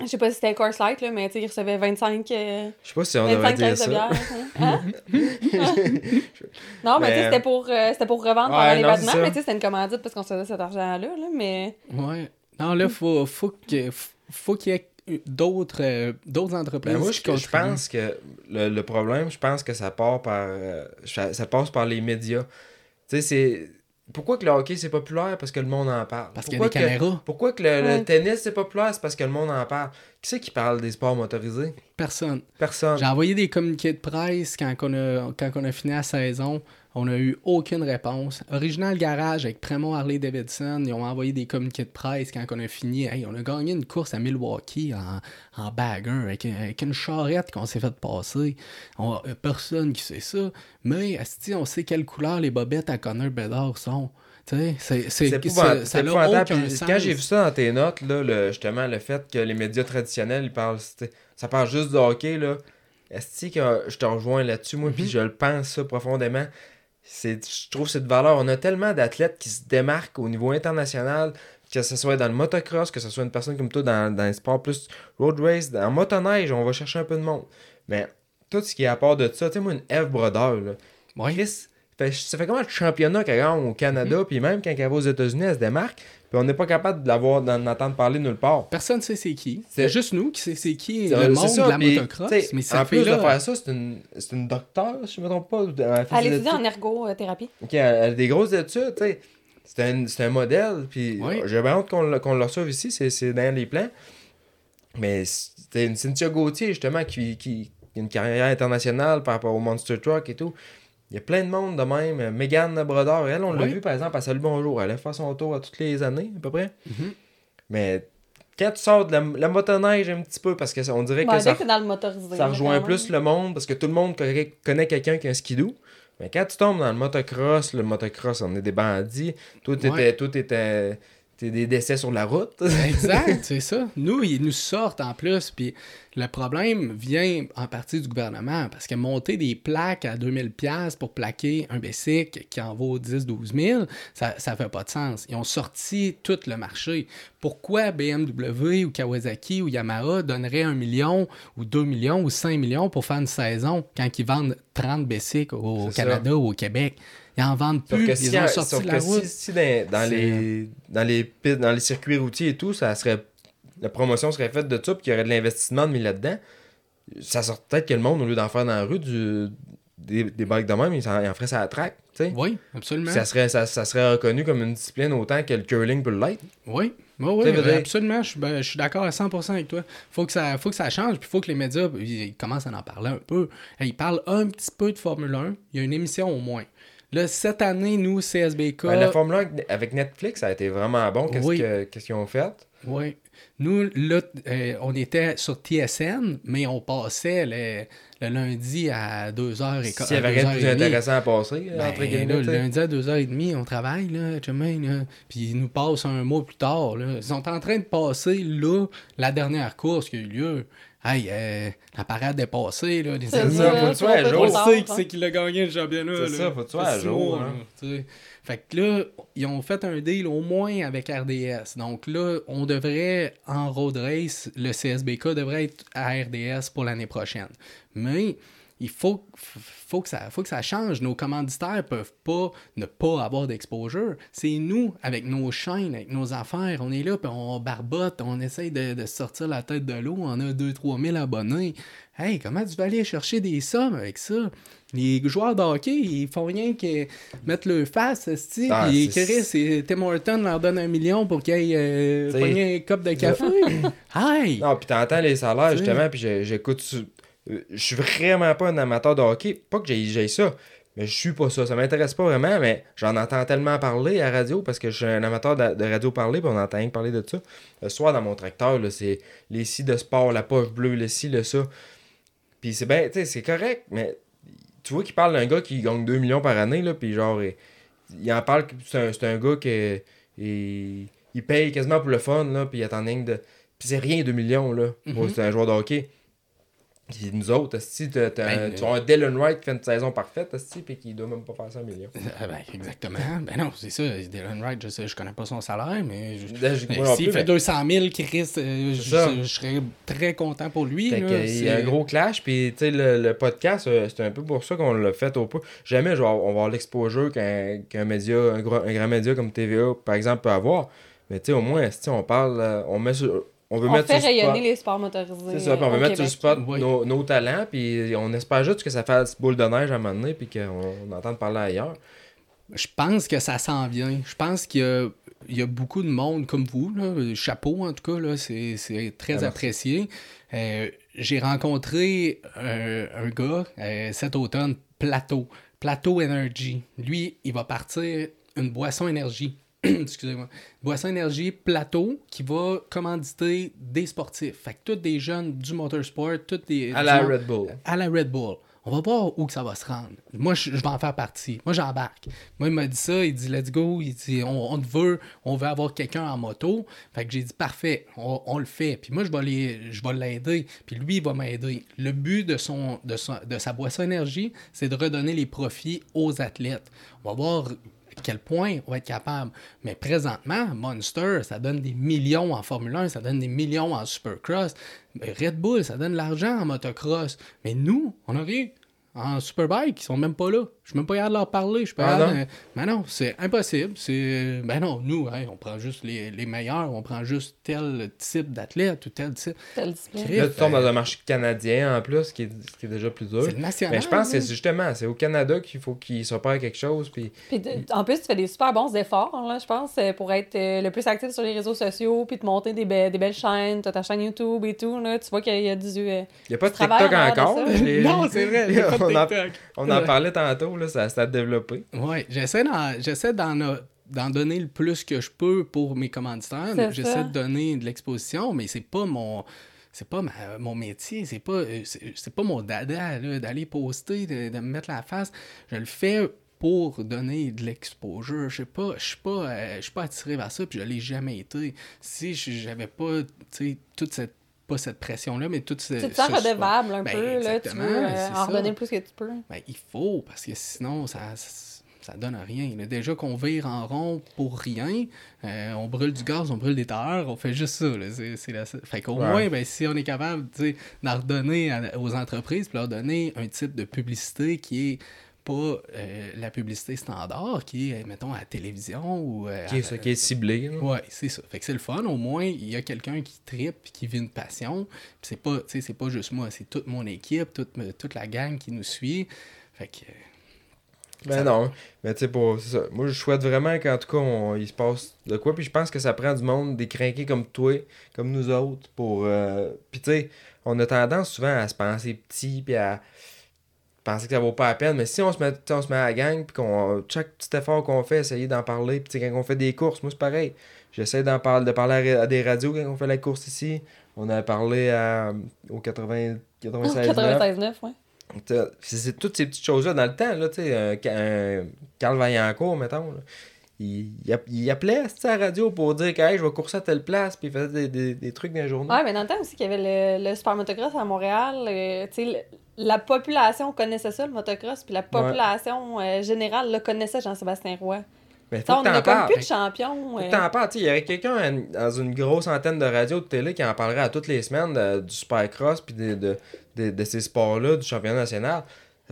je sais pas si c'était Course Light là mais tu sais il recevait 25 euh, Je sais pas si on devrait 25 dire caisses de bière. hein? Hein? non, mais, tu sais, c'était pour, euh, c'était pour revendre Ouais, pendant les non, vêtements, mais tu sais, c'était une commandite parce qu'on se faisait cet argent-là, là, mais... Ouais. Non là faut, faut que, faut qu'il y ait d'autres, euh, d'autres entreprises. Ben moi, je, qui je pense que le, le problème, je pense que ça part par. euh, ça, ça passe par les médias. Tu sais, c'est. Pourquoi que le hockey c'est populaire? Parce que le monde en parle. Parce qu'il y a des que- caméras. Pourquoi que le, tennis c'est populaire? C'est parce que le monde en parle. Qui c'est qui parle des sports motorisés? Personne. Personne. J'ai envoyé des communiqués de presse quand on a, quand on a fini la saison. On n'a eu aucune réponse. Original Garage avec Prémont Harley Davidson, ils ont envoyé des communiqués de presse quand on a fini. Hey, on a gagné une course à Milwaukee en, en bagger avec, avec une charrette qu'on s'est fait passer. On, a personne qui sait ça. Mais asti, on sait quelle couleur les bobettes à Connor Bedard sont. Tu sais, c'est, c'est, ça, n'a aucun sens. Quand j'ai vu ça dans tes notes, là, le, justement, le fait que les médias traditionnels, ils parlent, ça parle juste de hockey, là. Est-ce que je te rejoins là-dessus, moi, puis Mhm. je le pense ça profondément. C'est, je trouve cette valeur. On a tellement d'athlètes qui se démarquent au niveau international, que ce soit dans le motocross, que ce soit une personne comme toi dans, dans les sports plus road race, en motoneige, on va chercher un peu de monde. Mais tout ce qui est à part de ça, tu sais, moi, une Eve Brodeur, là, Ouais. Chris, fait- ça fait comment le championnat qu'elle gagne au Canada, puis même quand elle va aux États-Unis, elle se démarque, puis on n'est pas capable de l'avoir, d'en entendre parler nulle part. Personne sait c'est qui. C'est- C'est juste nous qui sait c'est qui C'est- le c'est monde ça, de la puis, motocross. Mais en ça plus fait de faire ça, c'est une, c'est une docteur, si je me trompe pas. Elle, Elle étudie en ergothérapie. Ok, elle elle a des grosses études, tu sais. C'est un, c'est un modèle, puis Oui. j'ai bien hâte qu'on le, qu'on le reçoive ici, c'est, c'est dans les plans. Mais c'était une Cynthia Gauthier, justement, qui, qui qui a une carrière internationale par rapport au Monster Truck et tout. Il y a plein de monde de même. Megan Brodeur, elle, on l'a Oui. vu, par exemple, à Salut Bonjour. Elle fait son tour à toutes les années, à peu près. Mhm. Mais quand tu sors de la, la motoneige un petit peu, parce que ça- on dirait que ça dans le motorisé. ça rejoint plus le monde parce que tout le monde connaît connaît quelqu'un qui a un skidoo. Mais quand tu tombes dans le motocross, le motocross, on est des bandits. Tout était, tout était, t'es des décès sur la route. Exact, c'est ça. Nous, ils nous sortent en plus. Puis le problème vient en partie du gouvernement parce que monter des plaques à 2000$ piastres pour plaquer un bicycle qui en vaut 10-12 000, ça, ça fait pas de sens. Ils ont sorti tout le marché. Pourquoi BMW ou Kawasaki ou Yamaha donneraient un million ou 2 millions ou 5 millions pour faire une saison quand ils vendent 30 bicycles au C'est ça. Canada ou au Québec? Ils en vendent plus. que si, ils ont sorti la route. si dans, les, dans, les, pistes- dans les circuits routiers et tout, ça serait la promotion serait faite de ça, puis qu'il y aurait de l'investissement de mis là-dedans, ça sort peut-être que le monde, au lieu d'en faire dans la rue, du, des, des bikes de même, il en, il en ferait ça à la track. Oui, absolument. Ça serait, ça, ça serait reconnu comme une discipline autant que le curling peut l'être. Oui, oui, oui, absolument. Je, suis- ben, je suis d'accord à 100% avec toi. Faut que ça, faut que ça change, puis faut que les médias ils, ils commencent à en parler un peu. Ils parlent un petit peu de Formule 1. Il y a une émission au moins. Là, cette année, nous, CSBK. Ben, la Formule 1 avec Netflix, ça a été vraiment bon. Qu'est-ce Oui. que- qu'est-ce qu'ils ont fait? Oui. Nous, là, euh, on était sur TSN, mais on passait le, le lundi à 2h15. S'il y avait rien de plus intéressant à passer, Ben, entre guillemets. le lundi à 2h30, on travaille, là, chemin, là, puis ils nous passent un mois plus tard. Là. Ils sont en train de passer, là, la dernière course qui a eu lieu. Hey, euh, la parade est passée, là, les C'est amis. ça, faut que tu sois à jour. On sait c'est qui l'a gagné le championnat. C'est là. ça, faut que tu sois à jour, hein. Fait que là, ils ont fait un deal au moins avec RDS. Donc là, on devrait, en road race, le CSBK devrait être à RDS pour l'année prochaine. Mais il faut, faut, que ça, faut que ça change. Nos commanditaires peuvent pas ne pas avoir d'exposure. C'est nous, avec nos chaînes, avec nos affaires, on est là, puis on barbote, on essaye de, de sortir la tête de l'eau, on a 2-3 000 abonnés. Hey, comment tu vas aller chercher des sommes avec ça? Les joueurs de hockey, ils font rien que mettre le face, esti, Ah, puis c'est- Chris et Tim Horton leur donne un million pour qu'ils euh, T'sais. pogner un cup de café. hey! Non, puis t'entends les salaires, justement, puis j'écoute. Je suis vraiment pas un amateur de hockey. Pas que j'ai ça, mais je suis pas ça. Ça m'intéresse pas vraiment, mais j'en entends tellement parler à radio parce que je suis un amateur de, de radio parler, puis on entend rien que parler de ça. Le soir, dans mon tracteur, là, c'est les scies de sport, la poche bleue, le ci, le ça. Puis c'est sais, c'est correct, mais tu vois qu'il parle d'un gars qui gagne 2 millions par année, là, puis genre, il, il en parle que c'est un, un gars qui il, il paye quasiment pour le fun, là, puis il attend de. Puis c'est rien 2 millions, là. pour- Mhm. C'est un joueur de hockey. Puis nous autres, un- Ben, tu as un Dylan Wright qui fait une saison parfaite, puis qui doit même pas faire 100 millions. Euh, ben, exactement. Ben non, c'est ça. Dylan Wright, je sais, je connais pas son salaire, mais moi non s'il fait mais- 200 000, Chris, euh, je, serais très content pour lui. Fait là. que, il y a un gros clash, puis tu sais, le, le podcast, euh, c'est un peu pour ça qu'on l'a fait au peu. Jamais on va avoir l'exposure qu'un média, un, gros- un grand média comme TVA, par exemple, peut avoir. Mais tu sais, au moins, esti, on parle, euh, on met sur- on veut On mettre fait sur le spot. rayonner les sports motorisés. C'est ça, puis on euh, veut mettre sur le spot Oui. nos, nos talents, puis on espère juste que ça fasse boule de neige à un moment donné, puis qu'on on entende parler ailleurs. Je pense que ça s'en vient. Je pense qu'il y a, il y a beaucoup de monde comme vous. Là. Chapeau, en tout cas, là, c'est, c'est très Ah, merci. apprécié. Euh, j'ai rencontré euh, un gars euh, cet automne, Plateau. Plateau Energy. Lui, il va partir une boisson énergie. Excusez-moi. Boisson énergie plateau qui va commanditer des sportifs. Fait que tous des jeunes du motorsport, tous des. À la Red Bull. à la Red Bull. On va voir où que ça va se rendre. Moi, je, je vais en faire partie. Moi, j'embarque. Moi, il m'a dit ça. Il dit, let's go. Il dit, on, on te veut, on veut avoir quelqu'un en moto. Fait que j'ai dit, parfait, on, on le fait. Puis moi, je vais les- je vais l'aider. Puis lui, il va m'aider. Le but de, son, de, son- de sa boisson énergie, c'est de redonner les profits aux athlètes. On va voir quel point on va être capable. Mais présentement, Monster, ça donne des millions en Formule 1, ça donne des millions en Supercross. Red Bull, ça donne de l'argent en motocross. Mais nous, on a rien. En Superbike, ils sont même pas là. Je suis même pas capable de leur parler. Je suis pas Ah capable non? de- Mais non, c'est impossible. C'est... Ben non, nous, hein, on prend juste les, les meilleurs, on prend juste tel type d'athlète ou tel type. Discipline. Crée- Là, tu tombes dans un marché canadien en plus, ce qui est, ce qui est déjà plus dur. C'est le national. Mais je pense que c'est justement, c'est au Canada qu'il faut qu'ils s'opèrent quelque chose. Puis Puis de- en plus, tu fais des super bons efforts, là, je pense, euh, pour être euh, le plus actif sur les réseaux sociaux, puis de monter des, be- des belles chaînes. T'as ta chaîne YouTube et tout, là. Tu vois qu'il y a du... euh, il n'y a pas de Tu TikTok encore. Non, c'est vrai, il y a pas de on, en, on en parlait tantôt, là, ça, ça a développé. Oui, j'essaie d'en, j'essaie d'en, a- d'en donner le plus que je peux pour mes commanditaires. C'est J'essaie ça. de donner de l'exposition, mais c'est pas mon. C'est pas ma- mon métier, c'est pas, euh, c'est, c'est pas mon dada là, d'aller poster, de, de me mettre la face. Je le fais pour donner de l'exposure. Je sais pas, je suis pas, euh, je suis pas attiré vers ça, puis je l'ai jamais été. Si je- j'avais pas, tu sais, toute cette pas cette pression-là, mais toute ce, Tu te sens ce- redevable un Ben, peu, là. Tu veux euh, en redonner le plus que tu peux. Ben, il faut, parce que sinon, ça, ça donne à rien. là. Déjà qu'on vire en rond pour rien, euh, on brûle du gaz, on brûle des tailleurs, on fait juste ça. là. C'est, c'est la Fait qu'au Ouais. moins, ben, si on est capable d'en redonner à- aux entreprises, puis leur donner un type de publicité qui est pas euh, la publicité standard, qui est, mettons, à la télévision ou... euh, Qui est, ça, qui est ciblé. là. Ouais, c'est ça. Fait que c'est le fun. Au moins, il y a quelqu'un qui tripe qui vit une passion. C'est pas, c'est pas juste moi, c'est toute mon équipe, toute, toute la gang qui nous suit. Fait que. Ben Ça- non. Mais tu sais, pour ça. Moi, je souhaite vraiment qu'en tout cas, on- il se passe de quoi. Puis je pense que ça prend du monde, des crinqués comme toi, comme nous autres. pour euh, Puis tu sais, on a tendance souvent à se penser petit, puis à penser que ça vaut pas la peine. Mais si on se met, tu sais, on se met à la gang, puis qu'on chaque petit effort qu'on fait, essayer d'en parler. Puis quand on fait des courses, moi, c'est pareil. J'essaie d'en parler, de parler à, à des radios quand on fait la course ici. On a parlé à, au 80, 96 9. 96,9, ouais. T'as- C'est c'est toutes ces petites choses-là dans le temps, là, tu sais, un, Ca- un Carl Vaillancourt, mettons, là. Il, il, app- il appelait à la radio pour dire que hey, je vais courser à telle place, puis il faisait des, des, des trucs dans les journaux. Ouais, mais dans le temps aussi qu'il y avait le, le super motocross à Montréal, euh, tu sais, le- la population connaissait ça, le motocross, puis la population euh, générale le connaissait, Jean-Sébastien Roy. mais faut on que en t'en a comme plus de champions. Faut que euh, t'en parles. Il y aurait quelqu'un dans une grosse antenne de radio, de télé, qui en parlerait à toutes les semaines de- du supercross, puis de, de, de, de ces sports-là, du championnat national.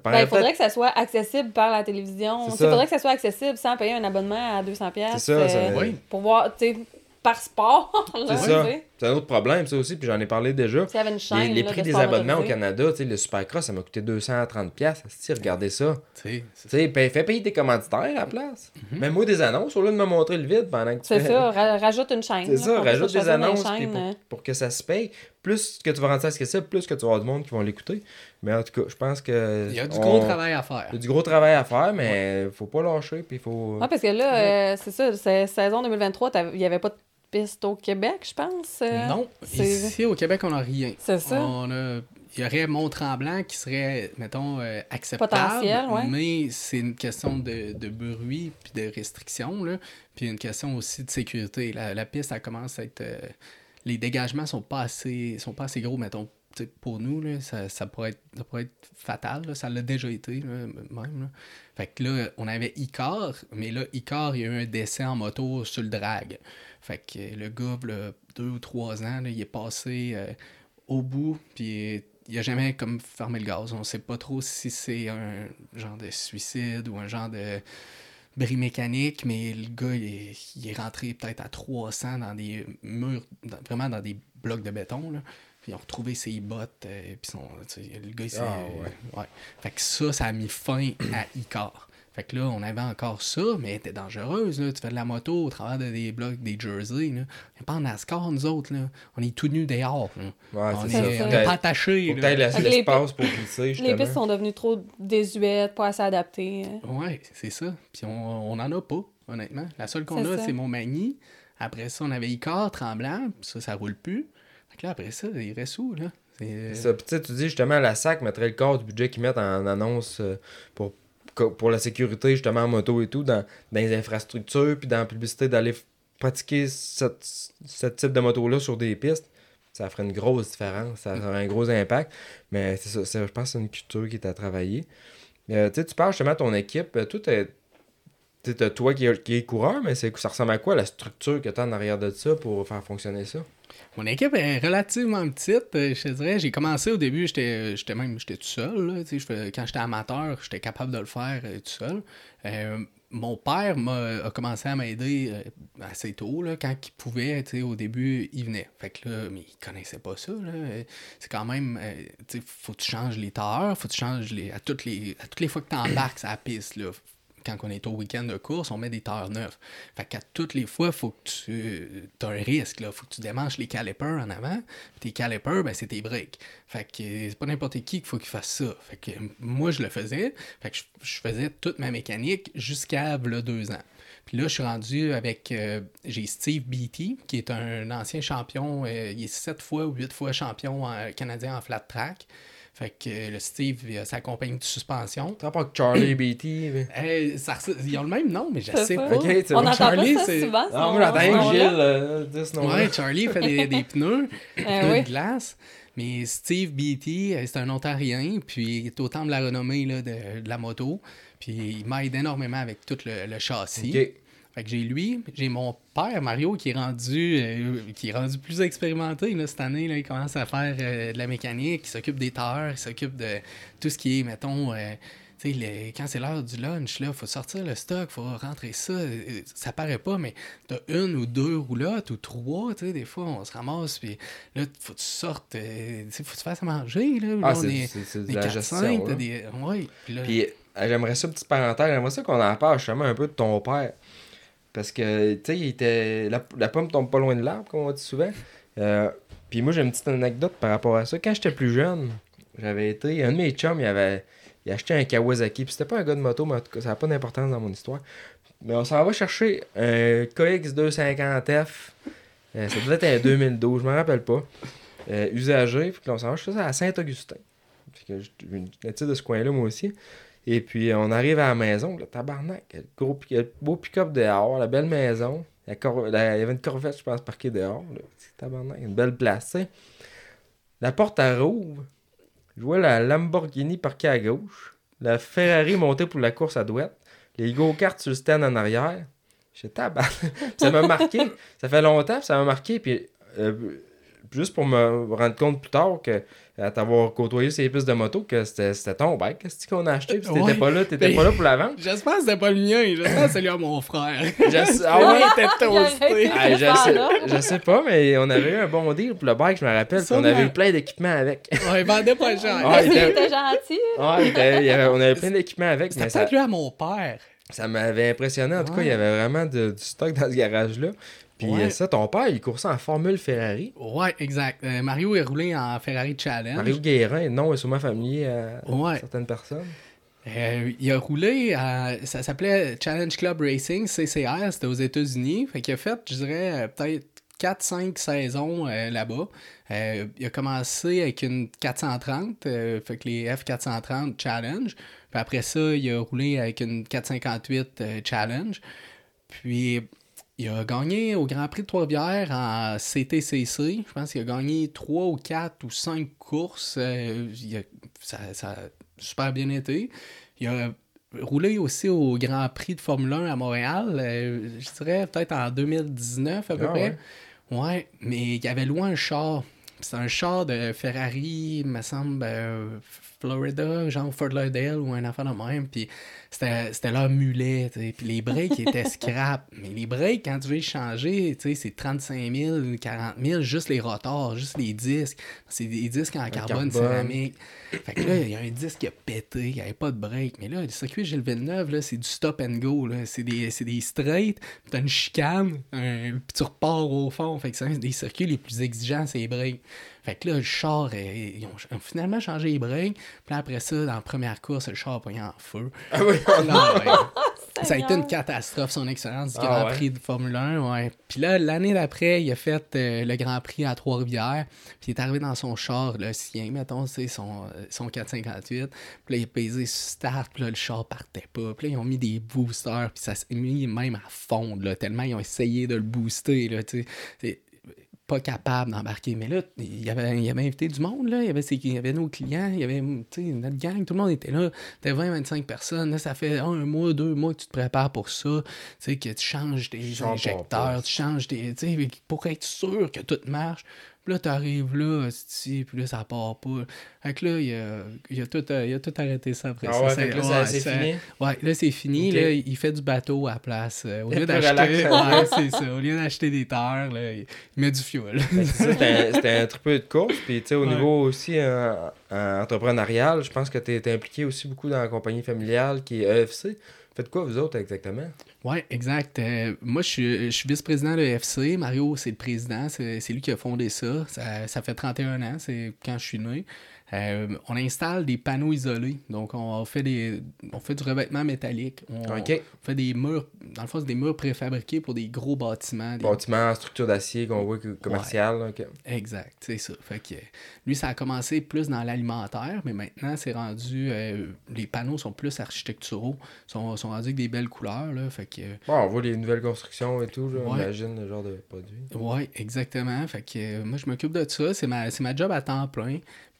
Ben, il faudrait que ça soit accessible par la télévision. Il faudrait que ça soit accessible sans payer un abonnement à 200$. piastres, C'est ça, ça- euh, Oui. Pour voir, tu sais, par sport. là, C'est tu ça. sais. C'est un autre problème, ça aussi, puis j'en ai parlé déjà. S'il y avait une chaîne. Les, les là, prix de des abonnements au. Canada, tu sais, le Supercross, ça m'a coûté 230$. piastres. Si, regardez ça. Tu sais, c'est- paye- fais payer tes commanditaires à la place. Mets-moi des annonces au lieu de me montrer le vide pendant que tu C'est fais. ça, ra- rajoute une chaîne. C'est ça, rajoute des annonces chaînes, pour, pour que ça se paye. Plus que tu vas rendre ça accessible, plus que tu vas avoir du monde qui vont l'écouter. Mais en tout cas, je pense que. Il y a du on- gros travail à faire. Il y a du gros travail à faire, mais faut pas lâcher. Puis faut. Ouais, parce que là, euh, c'est ça, c'est saison 2023, t'avais- il n'y avait pas de piste au Québec, je pense. euh, Non, ici au Québec, on n'a rien. C'est ça. On a- Il y aurait Mont-Tremblant qui serait, mettons, euh, acceptable. Ouais. Mais c'est une question de, de bruit puis de restriction. Là. Puis une question aussi de sécurité. La, la piste, elle commence à être. euh, les dégagements sont pas assez, sont pas assez gros, mettons. Pour nous, là, ça, ça, pourrait être, ça pourrait être fatal. là. Ça l'a déjà été, là, même. là. Fait que là, on avait Icar, mais là, Icar, il y a eu un décès en moto sur le drag. Fait que le gars, là, deux ou trois ans, là, il est passé euh, au bout, puis il a jamais comme fermé le gaz. On sait pas trop si c'est un genre de suicide ou un genre de bris mécanique, mais le gars, il est, il est rentré peut-être à 300 dans des murs, dans- vraiment dans des blocs de béton, là. Puis ils ont retrouvé ses bottes, euh, puis son, le gars, il s'est... Ah, ouais. ouais. Fait que ça, ça a mis fin à Icar. Fait que là, on avait encore ça, mais elle était dangereuse. Là. Tu fais de la moto au travers de des blocs, des jerseys. Là. On n'est pas en NASCAR, nous autres. Là. On est tout nus dehors. Là. Ouais, on c'est est, ça. ça. on Faut est que pas attachés. faut l'espace pour glisser, Les pistes sont devenues trop désuètes, pas assez adaptées. euh. Ouais, c'est ça. Puis on, on en a pas, honnêtement. La seule qu'on C'est a, c'est Montmagny. Après ça, on avait Icar, Tremblant. Puis ça, ça roule plus. Fait que là, après ça, il reste où, là? Ça. Tu dis justement, la SAC mettrait le quart du budget qu'ils mettent en annonce euh, pour, pour la sécurité, justement, en moto et tout, dans, dans les infrastructures, puis dans la publicité, d'aller pratiquer ce type de moto-là sur des pistes. Ça ferait une grosse différence, ça aurait un gros impact. Mais c'est ça, je pense que c'est une culture qui est à travailler. Euh, tu parles justement de ton équipe. euh, Tout est. T'as toi qui qui coureur, mais ça ressemble à quoi la structure que tu as en arrière de ça pour faire fonctionner ça? Mon équipe est relativement petite, euh, je dirais. J'ai commencé au début, j'étais j'étais même j'étais tout seul. quand j'étais amateur, j'étais capable de le faire euh, tout seul. Euh, mon père a commencé à m'aider euh, assez tôt. Là, quand il pouvait, au début, il venait. Fait que là, mais il connaissait pas ça. Euh, C'est quand même, euh, faut que tu changes les tailleurs, faut que tu changes les, à, toutes les, à toutes les fois que tu embarques sur la piste. Là, quand on est au week-end de course, on met des tailleurs neufs. Fait qu'à toutes les fois, faut que tu as un risque. Là. Faut que tu démanches les calipers en avant. Tes calipers, ben, c'est tes breaks. Fait que c'est pas n'importe qui qu'il faut qu'il fasse ça. Fait que moi, je le faisais. Fait que je, faisais toute ma mécanique jusqu'à v'là deux ans. Puis là, je suis rendu avec. euh, j'ai Steve Beatty, qui est un ancien champion. euh, il est sept fois ou huit fois champion canadien en flat track. Fait que euh, le Steve, il a sa compagnie de suspension. Tu pas que Charlie Beatty. mais- Hey, ça res- ils ont le même nom, mais je sais pas. pas. Ok, c'est On entend Charlie, pas ça c'est- souvent. Ah, son que nom-là. Gilles euh, ce. Ouais, Charlie fait des, des pneus, des Euh, pneus oui. de glace. Mais Steve Beatty, euh, c'est un Ontarien, puis il est au temple de la renommée là, de, de la moto. Puis il m'aide énormément avec tout le, le châssis. Ok. Fait que j'ai lui, j'ai mon père Mario qui est rendu euh, qui est rendu plus expérimenté là, cette année. Là, il commence à faire euh, de la mécanique, il s'occupe des tailleurs, il s'occupe de tout ce qui est, mettons, euh, quand c'est l'heure du lunch, là, faut sortir le stock, faut rentrer ça. Ça paraît pas, mais t'as une ou deux roulottes ou trois, tu sais, des fois on se ramasse, puis là, faut que tu sortes, faut que tu fasses à manger, là. Ah, c'est est- c'est- c'est de des la 4-5, gestion. t'as là. des... Ouais, puis là... Puis j'aimerais ça, petite parenthèse, j'aimerais ça qu'on en parle justement un peu de ton père. Parce que, tu sais, était. La, pomme tombe pas loin de l'arbre, comme on dit souvent. Euh, puis moi, j'ai une petite anecdote par rapport à ça. Quand j'étais plus jeune, j'avais été. Un de mes chums, il avait. Il acheté un Kawasaki. Puis c'était pas un gars de moto, mais en tout cas, ça n'a pas d'importance dans mon histoire. Mais on s'en va chercher un KX250F. Euh, ça devait être un 2012, je me rappelle pas. Euh, usagé. Puis on s'en va chercher ça à Saint-Augustin. Fait que de ce coin-là, moi aussi. Et puis, on arrive à la maison, le tabarnak, le, gros, le beau pick-up dehors, la belle maison. La cor- il y avait une corvette, je pense, parquée dehors. Là. Tabarnak, une belle place, sais. La porte, elle rouvre. Je vois la Lamborghini parquée à gauche. La Ferrari montée pour la course à droite. Les go-karts sur le stand en arrière. J'ai tabarnak. ça m'a marqué. Ça fait longtemps, ça m'a marqué. Puis, euh, juste pour me rendre compte plus tard que à t'avoir côtoyé ces pistes de moto que c'était c'était ton bike qu'est-ce qu'on a acheté puis si t'étais Ouais. pas là t'étais pas là pour la vente? J'espère que c'était pas le mien, j'espère que c'est lui à mon frère. Je- ah ouais il était toasté. Ah, je, Ah, sais, là. je sais pas mais on avait eu un bon deal pour le bike je me rappelle on avait eu plein d'équipements avec Ouais, il vendait pas cher. Ah, il était- gentil? Ah, il était- il y avait- on avait plein d'équipements avec C'était ça, lui à mon père. ça m'avait impressionné en tout cas il y avait vraiment de- du stock dans ce garage là puis Ouais. euh, ça ton père il coursait en Formule Ferrari Ouais, exact. Euh, Mario est roulé en Ferrari Challenge. Mario Guérin non est sûrement familier à Ouais. certaines personnes Euh, il a roulé, à- ça s'appelait Challenge Club Racing, CCR, c'était aux États-Unis. Fait qu'il a fait, je dirais, peut-être 4-5 saisons euh, là-bas. Euh, il a commencé avec une 430, euh, fait que les F430 Challenge. Puis après ça, il a roulé avec une 458 euh, Challenge. Puis il a gagné au Grand Prix de Trois-Rivières en CTCC. Je pense qu'il a gagné 3 ou 4 ou 5 courses. Euh, il a- ça, ça a super bien été. Il a roulé aussi au Grand Prix de Formule 1 à Montréal, euh, je dirais peut-être en 2019 à peu Ah près. ouais. Ouais, mais il avait loué un char. C'est un char de Ferrari, il me semble, euh, Florida, genre Fort Lauderdale ou un enfant de même. Puis c'était leur mulet. Puis les breaks étaient scrap. Mais les breaks, quand tu veux les changer, c'est 35 000, 40 000, juste les rotors, juste les disques. C'est des disques en carbone, carbone. céramique. Fait que là, il y a un disque qui a pété, il n'y avait pas de break. Mais là, le circuit Gilles Villeneuve, c'est du stop and go. C'est des, des straight, t'as une chicane, un- puis tu repars au fond. Fait que c'est un des circuits les plus exigeants, c'est les breaks. Fait que là, le char, ils ont, finalement changé les breaks. Puis là, après ça, dans la première course, le char a pogné en feu. ah oui Là, ouais. Ça a été une catastrophe, son excellence du Ah Grand ouais? Prix de Formule 1. Ouais. Puis là, l'année d'après, il a fait euh, le Grand Prix à Trois-Rivières. Puis il est arrivé dans son char, le sien, mettons, c'est son, euh, son 458. Puis là, il a pesé sur Start. Puis là, le char partait pas. Puis là, ils ont mis des boosters. Puis ça s'est mis même à fondre, là, tellement ils ont essayé de le booster. Là, tu sais. Pas capable d'embarquer. Mais là, il y avait, il avait invité du monde, là. Il y avait, il avait nos clients, il y avait notre gang, tout le monde était là. T'as 20-25 personnes. Là, ça fait un mois, deux mois que tu te prépares pour ça. Tu sais, que tu changes ton injecteurs, tu changes tes. Tu sais, pour être sûr que tout marche. Puis là, t'arrives là, puis là, ça part pas. Fait que là, il a, il a, tout, euh, il a tout arrêté ça après Ah ça. ouais, Ça- là, ouais, c'est fini? Ouais, là, c'est fini. Là, il fait du bateau à la place. euh, au lieu d'acheter. relax. Ouais, c'est ça. Au lieu d'acheter des terres, là, il, met du fuel. C'était un- un triple de course. Puis, tu sais, au Ouais. niveau aussi euh, euh, entrepreneurial, je pense que tu es impliqué aussi beaucoup dans la compagnie familiale qui est EFC. Faites quoi, vous autres, exactement? Ouais, exact. Euh, moi, je suis, vice-président de l'EFC. Mario, c'est le président. C'est c'est lui qui a fondé ça. ça. ça fait 31 ans, c'est quand je suis né. Euh, on installe des panneaux isolés. Donc, on fait, des, on fait du revêtement métallique. On, fait des murs. Dans le fond, c'est des murs préfabriqués pour des gros bâtiments. des Bâtiment, structure d'acier qu'on voit commercial. Exact, c'est ça. Fait que lui, ça a commencé plus dans l'alimentaire, mais maintenant, c'est rendu. euh, les panneaux sont plus architecturaux, sont, sont rendus avec des belles couleurs, là. Fait que. Bon, on voit les nouvelles constructions et tout, là, on imagine le genre de produit. Ouais, exactement. Fait que moi, je m'occupe de ça. C'est ma, c'est ma job à temps plein.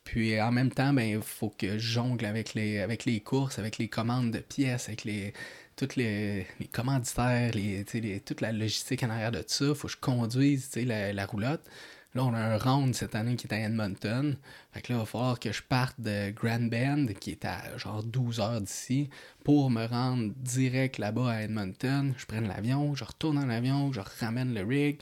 Puis en même temps, ben, il faut que je jongle avec les, avec les courses, avec les commandes de pièces, avec les, toutes les, commanditaires, les, toute la logistique en arrière de ça. Il faut que je conduise la, la roulotte. Là, on a un round cette année qui est à Edmonton. Fait que là, il va falloir que je parte de Grand Bend, qui est à genre 12 heures d'ici, pour me rendre direct là-bas à Edmonton. Je prenne l'avion, je retourne dans l'avion, je ramène le rig.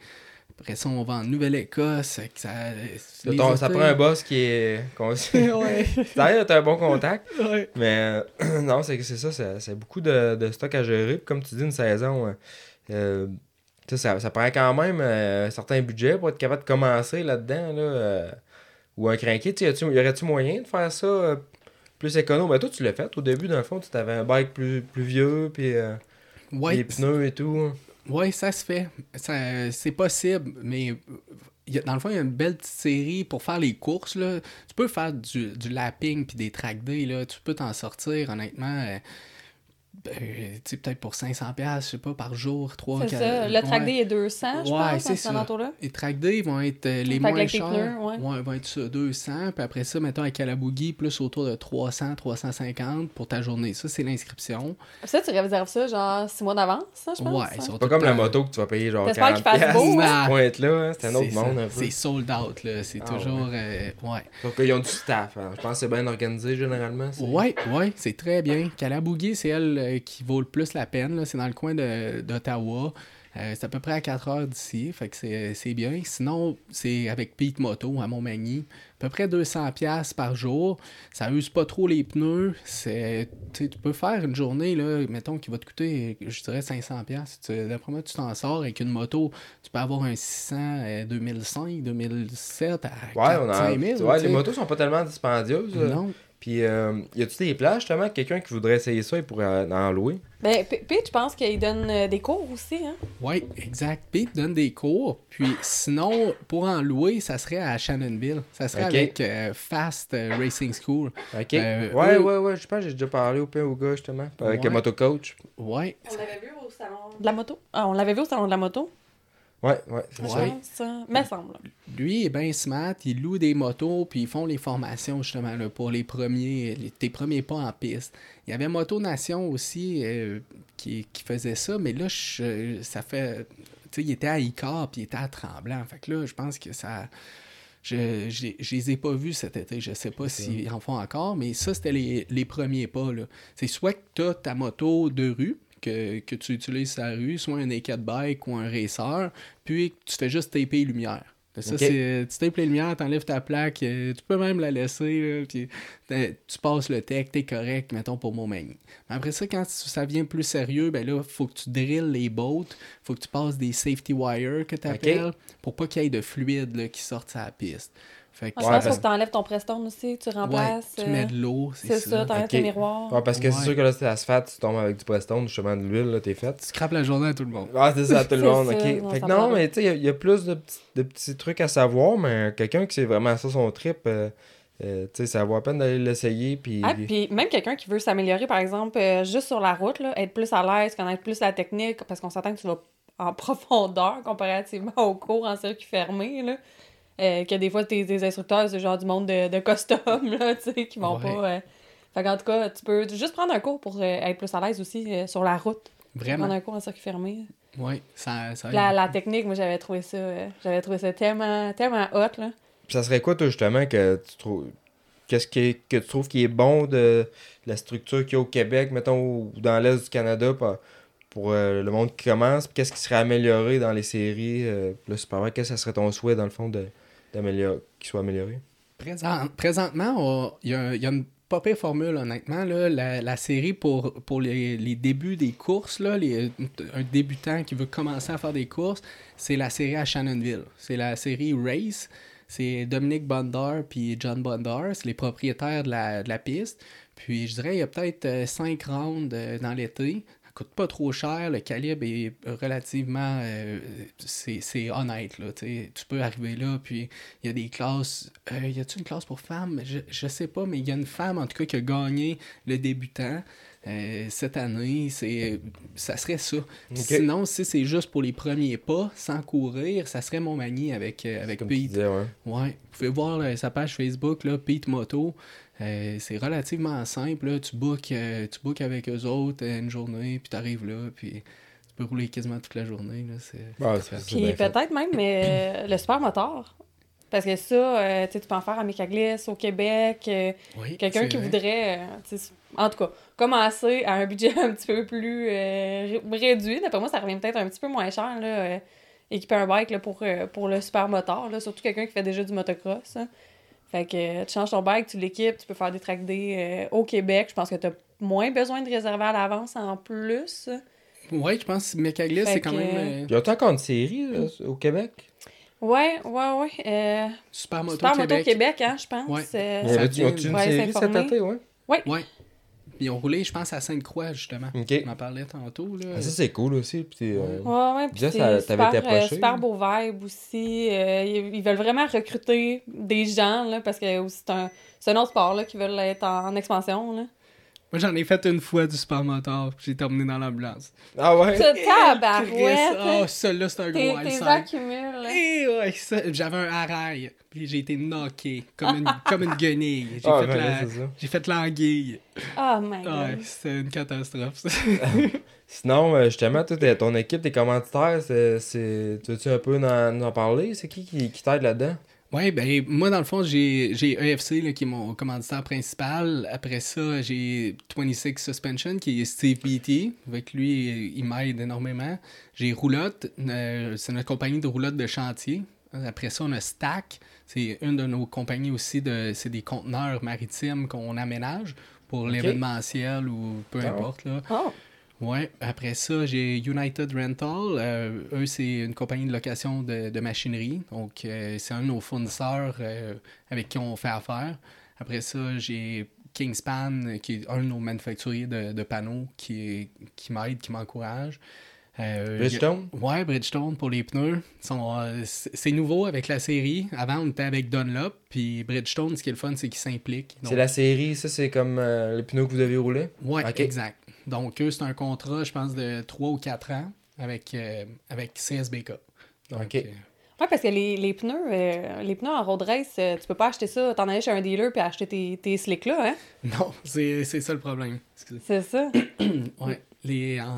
Après ça, on va en Nouvelle-Écosse. Ça, Ça, ton- ça prend un boss qui est. ouais, D'ailleurs, t'as un bon contact. ouais. Mais euh, non, c'est que c'est ça, c'est beaucoup de, de stock à gérer. Puis comme tu dis, une saison, euh, euh, ça, ça prend quand même euh, un certain budget pour être capable de commencer là-dedans. Là, euh, ou un crinqué. Y y aurait-tu moyen de faire ça euh, plus écono? Ben toi, tu l'as fait au début, dans le fond. Tu avais un bike plus, plus vieux, puis euh, Ouais, les pneus et tout. Ouais, ça se fait. C'est possible, mais euh, dans le fond, il y a une belle petite série pour faire les courses. Là. Tu peux faire du, du lapping puis des track days. Là. Tu peux t'en sortir, honnêtement. Euh, tu sais, peut-être pour 500$, je sais pas, par jour, 3 C'est ça. Le track day est 200, je pense, c'est dans ça. Les track days vont être euh, les moins chers. pneus, ouais. ils vont être ça, 200. Puis après ça, mettons, à Calaboogie, plus autour de 300, 350 pour ta journée. Ça, c'est l'inscription. Ça, tu réserves ça genre 6 mois d'avance, ça, je pense? Ouais, hein? ils sont Pas tout comme la moto que tu vas payer genre T'espères 40 qu'il fasse beau, hein? Ce point-là, hein, c'est un autre C'est monde ça. un peu. C'est sold out, là. C'est Ah, toujours. euh, ouais. Sauf qu'ils ont du staff. hein. Je pense que c'est bien organisé généralement. c'est- Ouais, ouais, c'est très bien. Calaboogie, c'est elle euh, qui vaut le plus la peine. C'est dans le coin d'Ottawa. Euh, c'est à peu près à 4 heures d'ici, fait que c'est bien. Sinon, c'est avec Pete Moto à Montmagny. À peu près 200$ piastres par jour. Ça use pas trop les pneus. C'est, tu peux faire une journée, là, mettons, qui va te coûter, je dirais, 500$. piastres. Tu- D'après moi, tu t'en sors avec une moto. Tu peux avoir un 600 euh, 2005, 2007 à Ouais, on a... 45 000. ouais les motos sont pas tellement dispendieuses. Non. Puis, euh, y a-tu des plages, justement, quelqu'un qui voudrait essayer ça, il pourrait en louer? Ben, Pete, je pense qu'il donne euh, des cours aussi, hein? Oui, exact. Pete donne des cours. Puis sinon, pour en louer, ça serait à Shannonville. Ça serait avec euh, Fast euh, Racing School. Ok. Euh, ouais, eux- ouais, ouais, je pense que j'ai déjà parlé au, au gars, justement, avec Ouais. le motocoach. Ouais. On l'avait vu au salon de la moto. Ah, on l'avait vu au salon de la moto, Ouais, ouais, ça. Me semble. Lui est bien smart, il loue des motos, puis ils font les formations justement là, pour les premiers, les- tes premiers pas en piste. Il y avait Moto Nation aussi euh, qui, qui faisait ça, mais là, je- ça fait. Tu sais, il était à Icar, puis il était à Tremblant. Fait que là, je pense que ça. Je, je, les- je les ai pas vus cet été, je sais pas s'ils en font encore, mais ça, c'était les, les premiers pas. là. C'est soit que tu as ta moto de rue, que, que tu utilises sa rue, soit un naked bike ou un racer, puis tu fais juste taper les lumières. Ça, c'est, tu tapes les lumières, t'enlèves ta plaque, euh, tu peux même la laisser, là, puis euh, tu passes le tech, t'es correct, mettons, pour Montmagny. Mais après ça, quand ça devient plus sérieux, ben là, faut que tu drilles les boats, faut que tu passes des safety wires que tu appelles, pour pas qu'il y ait de fluide là, qui sorte sur la piste. Fait que Ouais, je pense parce- que tu enlèves ton Prestone aussi, tu ouais, remplaces. tu euh, mets de l'eau, c'est C'est ça. ça, t'enlèves Ok. tes miroirs. Ouais, parce que c'est sûr que là, c'est asphalte, tu tombes avec du Prestone, justement, de l'huile, là, t'es fait. Tu scrapes la journée à tout le monde. Ah, c'est ça, tout le monde, ça, ok. Fait que non, mais tu sais, il y a- il y, a plus de, petits- de petits trucs à savoir, mais quelqu'un qui c'est vraiment ça son trip, euh, euh, tu sais, ça vaut la peine d'aller l'essayer, puis... Ah, puis même quelqu'un qui veut s'améliorer, par exemple, euh, juste sur la route, là, être plus à l'aise, connaître plus la technique, parce qu'on s'entend que tu vas en profondeur comparativement au cours en circuit fermé, là. Euh, que des fois, tes, tes instructeurs, c'est genre du monde de, de custom, là, tu sais, qui vont Ouais. pas... euh, Fait qu'en tout cas, tu peux juste prendre un cours pour euh, être plus à l'aise aussi euh, sur la route. Prendre Vraiment. un cours en circuit fermé. Oui, ça, ça La, la technique, moi, j'avais trouvé ça... euh, j'avais trouvé ça tellement, tellement hot, là. Puis ça serait quoi, toi, justement, que tu trouves... Qu'est-ce qui est- que tu trouves qui est bon de la structure qu'il y a au Québec, mettons, ou dans l'Est du Canada, pour, pour, euh, le monde qui commence? Puis qu'est-ce qui serait amélioré dans les séries? Euh, le Superman, qu'est-ce que ça serait ton souhait, dans le fond, de, qu'il soit amélioré? Présent- présentement, il y, a, une pas pire formule, honnêtement. Là, la, série pour, pour les, les débuts des courses, là, les- un débutant qui veut commencer à faire des courses, c'est la série à Shannonville. C'est la série Race. C'est Dominique Bondar puis John Bondar. C'est les propriétaires de la, de la piste. Puis je dirais, il y a peut-être 5 rounds euh, dans l'été. Coûte pas trop cher. Le calibre est relativement... euh, c'est honnête. Là, tu peux arriver là, puis il y a des classes. Euh, y a-t-il une classe pour femmes? Je, je sais pas, mais il y a une femme en tout cas qui a gagné le débutant euh, cette année. C'est, ça serait ça. Sinon, si c'est juste pour les premiers pas, sans courir, ça serait mon manie avec, avec Pete. disais, ouais. Ouais, vous pouvez voir là, sa page Facebook, là, Pete Moto. Euh, c'est relativement simple. Là. Tu, bookes, euh, tu bookes avec eux autres euh, une journée, puis tu arrives là, puis tu peux rouler quasiment toute la journée. Là. C'est, Ah, c'est c'est- fait. Puis peut-être même euh, le super moteur. Parce que ça, euh, tu peux en faire à Mécaglis, au Québec. euh, Oui, Quelqu'un qui vrai. voudrait, euh, en tout cas, commencer à un budget un petit peu plus euh, ré- réduit. D'après moi, ça revient peut-être un petit peu moins cher, là, euh, équiper un bike là, pour, euh, pour le super moteur. Surtout quelqu'un qui fait déjà du motocross. hein. Fait que euh, tu changes ton bike, tu l'équipes, tu peux faire des track day euh, au Québec. Je pense que tu as moins besoin de réserver à l'avance en plus. Ouais, je pense que Mecaglis, Fait c'est quand que- même euh, Y a-t-il encore une série là, au Québec? Ouais, ouais, ouais. Euh, Super Moto super Québec. moto Québec, hein, je pense. Ouais. Euh, Ça vient- as-tu une ouais, série cet s'informer. été, ouais? Ouais. Ils ont roulé, je pense, à Sainte-Croix, justement. Ok. On en parlait tantôt. Là. Ah, ça, c'est cool aussi. Puis t'es, euh, Ouais, ouais, puis Déjà, ça- super, t'avais été euh, approché, super beau vibe aussi. Euh, ils, ils veulent vraiment recruter des gens, là, parce que c'est un, c'est un autre sport là, qui veulent être en, en expansion. Là. Moi, j'en ai fait une fois du super moteur, puis j'ai terminé dans l'ambulance. Ah ouais? Ça, Chris, tabarouette! Oh, celui-là, c'est un gros accumules, là. Et ouais, ça, j'avais un harail, puis j'ai été knocké comme une, comme une guenille. J'ai Ah, fait, ben la, j'ai fait l'anguille. Oh my god. Ouais, c'était une catastrophe. ça. Sinon, euh, justement, toi, t'es- ton équipe, tes commanditaires, c'est, c'est... tu veux-tu un peu en, nous en parler? C'est qui qui, qui t'aide là-dedans? Ouais, ben moi dans le fond, j'ai EFC là, qui est mon commanditaire principal. Après ça, j'ai 26 Suspension qui est Steve Beatty. Avec lui, il m'aide énormément. J'ai Roulotte, euh, c'est notre compagnie de roulotte de chantier. Après ça, on a Stack. C'est une de nos compagnies aussi de c'est des conteneurs maritimes qu'on aménage pour l'événementiel ou peu Ah. importe là. Oh, Ouais, après ça, j'ai United Rental. Euh, eux, c'est une compagnie de location de, de machinerie. Donc, euh, c'est un de nos fournisseurs euh, avec qui on fait affaire. Après ça, j'ai Kingspan, qui est un de nos manufacturiers de, de panneaux qui, qui m'aide, qui m'encourage. Bridgestone? a- Ouais, Bridgestone pour les pneus. C'est nouveau avec la série. Avant, on était avec Dunlop. Puis Bridgestone, ce qui est le fun, c'est qu'ils s'impliquent. C'est la série, ça, c'est comme les pneus que vous devez rouler? Ouais, Ok. exact. Donc, eux, c'est un contrat, je pense, de 3 ou 4 ans avec, euh, avec CSBK. Donc, Ok. euh, Ouais, parce que les, les pneus, euh, les pneus en road race, euh, tu peux pas acheter ça, t'en aller chez un dealer puis acheter tes, tes slicks là, hein? non, c'est c'est ça le problème. C'est ça. Ouais.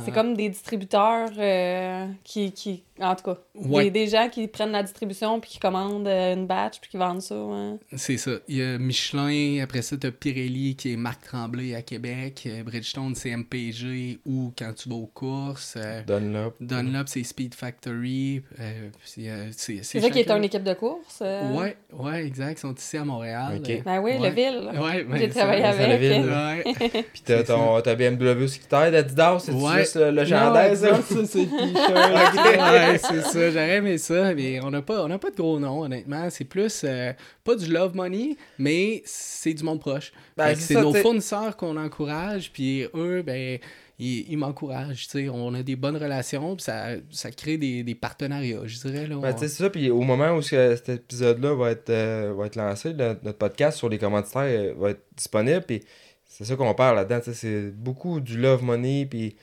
C'est comme des distributeurs euh, qui, qui, en tout cas, Ouais. des, des gens qui prennent la distribution puis qui commandent euh, une batch puis qui vendent ça. ouais. C'est ça. Il y a Michelin, après ça, tu as Pirelli qui est Marc Tremblay à Québec. Euh, Bridgestone, c'est MPG ou quand tu vas aux courses. Euh, Dunlop. Dunlop, c'est Speed Factory. Euh, c'est ça qui est une équipe de course. euh. Ouais, ouais, exact. Ils sont ici à Montréal. Ben oui, Ouais. le ville. Ouais, ben, J'ai ça- travaillé ça, avec. la ville. Ouais. Puis t'as ton ta BMW aussi qui t'aide, Adidas, c'est Ouais. juste le, le Non, ça, c'est le t-shirt. Ouais, c'est ça. J'aurais aimé ça, mais on n'a pas, on a pas de gros noms, honnêtement. C'est plus, euh, pas du love money, mais c'est du monde proche. Ben, c'est nos t'sais. fournisseurs qu'on encourage, puis eux, ben, ils, ils m'encouragent. tu sais. On a des bonnes relations, puis ça, ça crée des, des partenariats, je dirais. Là, Ben, On- c'est ça, puis au moment où ce- cet épisode-là va être, euh, va être lancé, le- notre podcast sur les commanditaires euh, va être disponible, puis c'est ça qu'on parle là-dedans, c'est beaucoup du love money, puis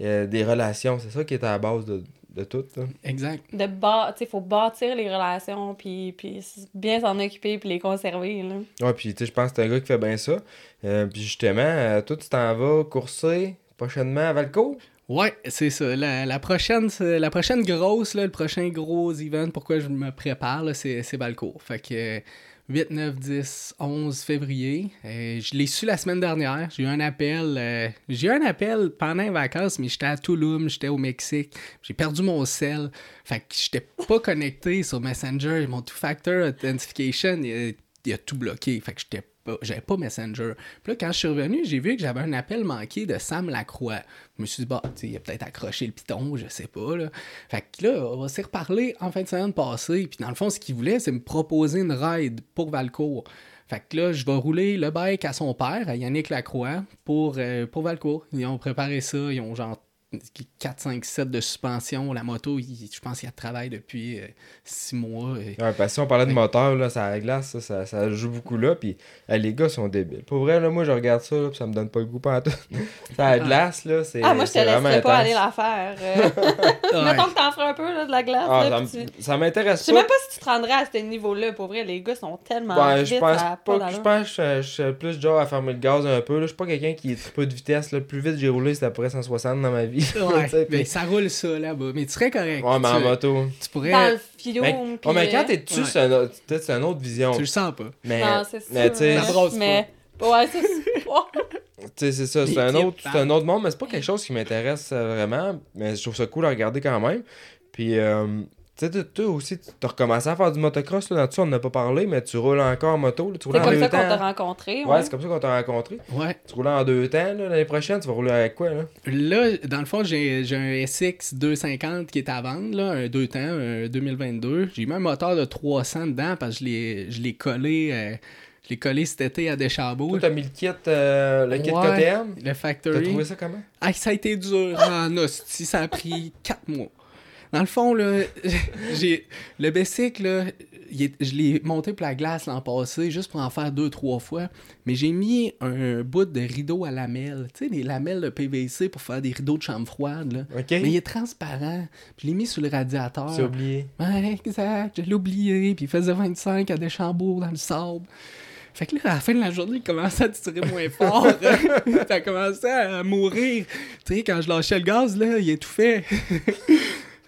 euh, des relations, c'est ça qui est à la base de, de tout. là. Exact. De bâ- tu sais, faut bâtir les relations, puis, puis bien s'en occuper, puis les conserver, là. Ouais, puis tu sais, je pense que c'est un gars qui fait bien ça. Euh, puis justement, euh, toi, tu t'en vas courser prochainement à Valco? Ouais, c'est ça. La, la prochaine, la prochaine grosse, là, le prochain gros event, pourquoi je me prépare, là, c'est, c'est Balcourt. Fait que euh, 8, 9, 10, 11 février. Euh, je l'ai su la semaine dernière. J'ai eu un appel. euh, j'ai eu un appel pendant les vacances, mais j'étais à Tulum, j'étais au Mexique. J'ai perdu mon sel. Fait que j'étais pas connecté sur Messenger. Mon two-factor authentication, il, a- il a tout bloqué. Fait que j'étais j'avais pas Messenger. Puis là, quand je suis revenu, j'ai vu que j'avais un appel manqué de Sam Lacroix. Je me suis dit, bah, il a peut-être accroché le piton, je sais pas, là. Fait que là, on va s'y reparler en fin de semaine passée. Puis dans le fond, ce qu'il voulait, c'est me proposer une ride pour Valcourt. Fait que là, je vais rouler le bike à son père, à Yannick Lacroix, pour, euh, pour Valcourt. Ils ont préparé ça, ils ont genre 4, 5 sets de suspension. La moto, il- je pense qu'il y a de travail depuis 6 mois. Et- Ouais, parce que si on parlait de moteur, là, ça la glace, ça, ça, ça joue beaucoup là, puis euh, les gars sont débiles. Pour vrai, là, moi, je regarde ça, là, puis ça me donne pas le goût pas tout. ça la glace, là, c'est Ah, moi, je te laisserais pas aller la faire. euh. Ouais. Mettons que t'en ferais un peu, là, de la glace, Ah, là, ça puis m- tu- ça Je m'intéresse sais pas. même pas si tu te rendrais à ce niveau-là. Pour vrai, les gars sont tellement Ouais, vite, je pense pas que je pense que je, je suis plus genre à fermer le gaz un peu. Là. Je suis pas quelqu'un qui est peu de vitesse. Là. Le plus vite j'ai roulé, c'était à peu près 160 dans ma vie. Ouais, mais ça roule ça là-bas. Mais tu serais correct. Ouais, mais en tu, moto. tu pourrais. Dans le fiume, Mais, oh, mais quand euh, t'es dessus, ouais. c'est un autre- peut-être c'est une autre vision? Tu le sens pas. Mais, Non, c'est sûr. mais tu sais, Ça brosse mais... Ouais, c'est ça. tu sais, c'est ça. C'est un, autre, c'est un autre monde, mais c'est pas quelque chose qui m'intéresse euh, vraiment. Mais je trouve ça cool à regarder quand même. Puis, euh, tu sais, toi- aussi, tu as recommencé à faire du motocross. Là, là-dessus, on n'en a pas parlé, mais tu roules encore en moto. là. Tu roules C'est en comme deux ça qu'on temps. t'a rencontré. Ouais, c'est comme ça qu'on t'a rencontré. Ouais. Tu roules en deux temps. là, L'année prochaine, tu vas rouler avec quoi, là? Là, dans le fond, j'ai j'ai un SX 250 qui est à vendre, là, un 2 temps, un 2022. J'ai mis un moteur de 300 dedans parce que je l'ai- je l'ai collé, euh, je l'ai collé cet été à Deschambault. Toi, t'as mis le kit, euh, le kit Ouais. KTM. Le T'as Factory. trouvé ça comment? Ah, ça a été dur en hostie, ça a pris 4 mois. Dans le fond, là, j'ai le bicycle, là, est- je l'ai monté pour la glace l'an passé, juste pour en faire deux, trois fois. Mais j'ai mis un bout de rideau à lamelles. Tu sais, des lamelles de PVC pour faire des rideaux de chambre froide, là. Mais il est transparent. Puis je l'ai mis sur le radiateur. C'est oublié. Ouais, exact. Je l'ai oublié. Puis il faisait 25 à Deschambault dans le sable. Fait que là, à la fin de la journée, il commençait à tirer moins fort. ça a commencé à mourir. Tu sais, quand je lâchais le gaz, là, il étouffait.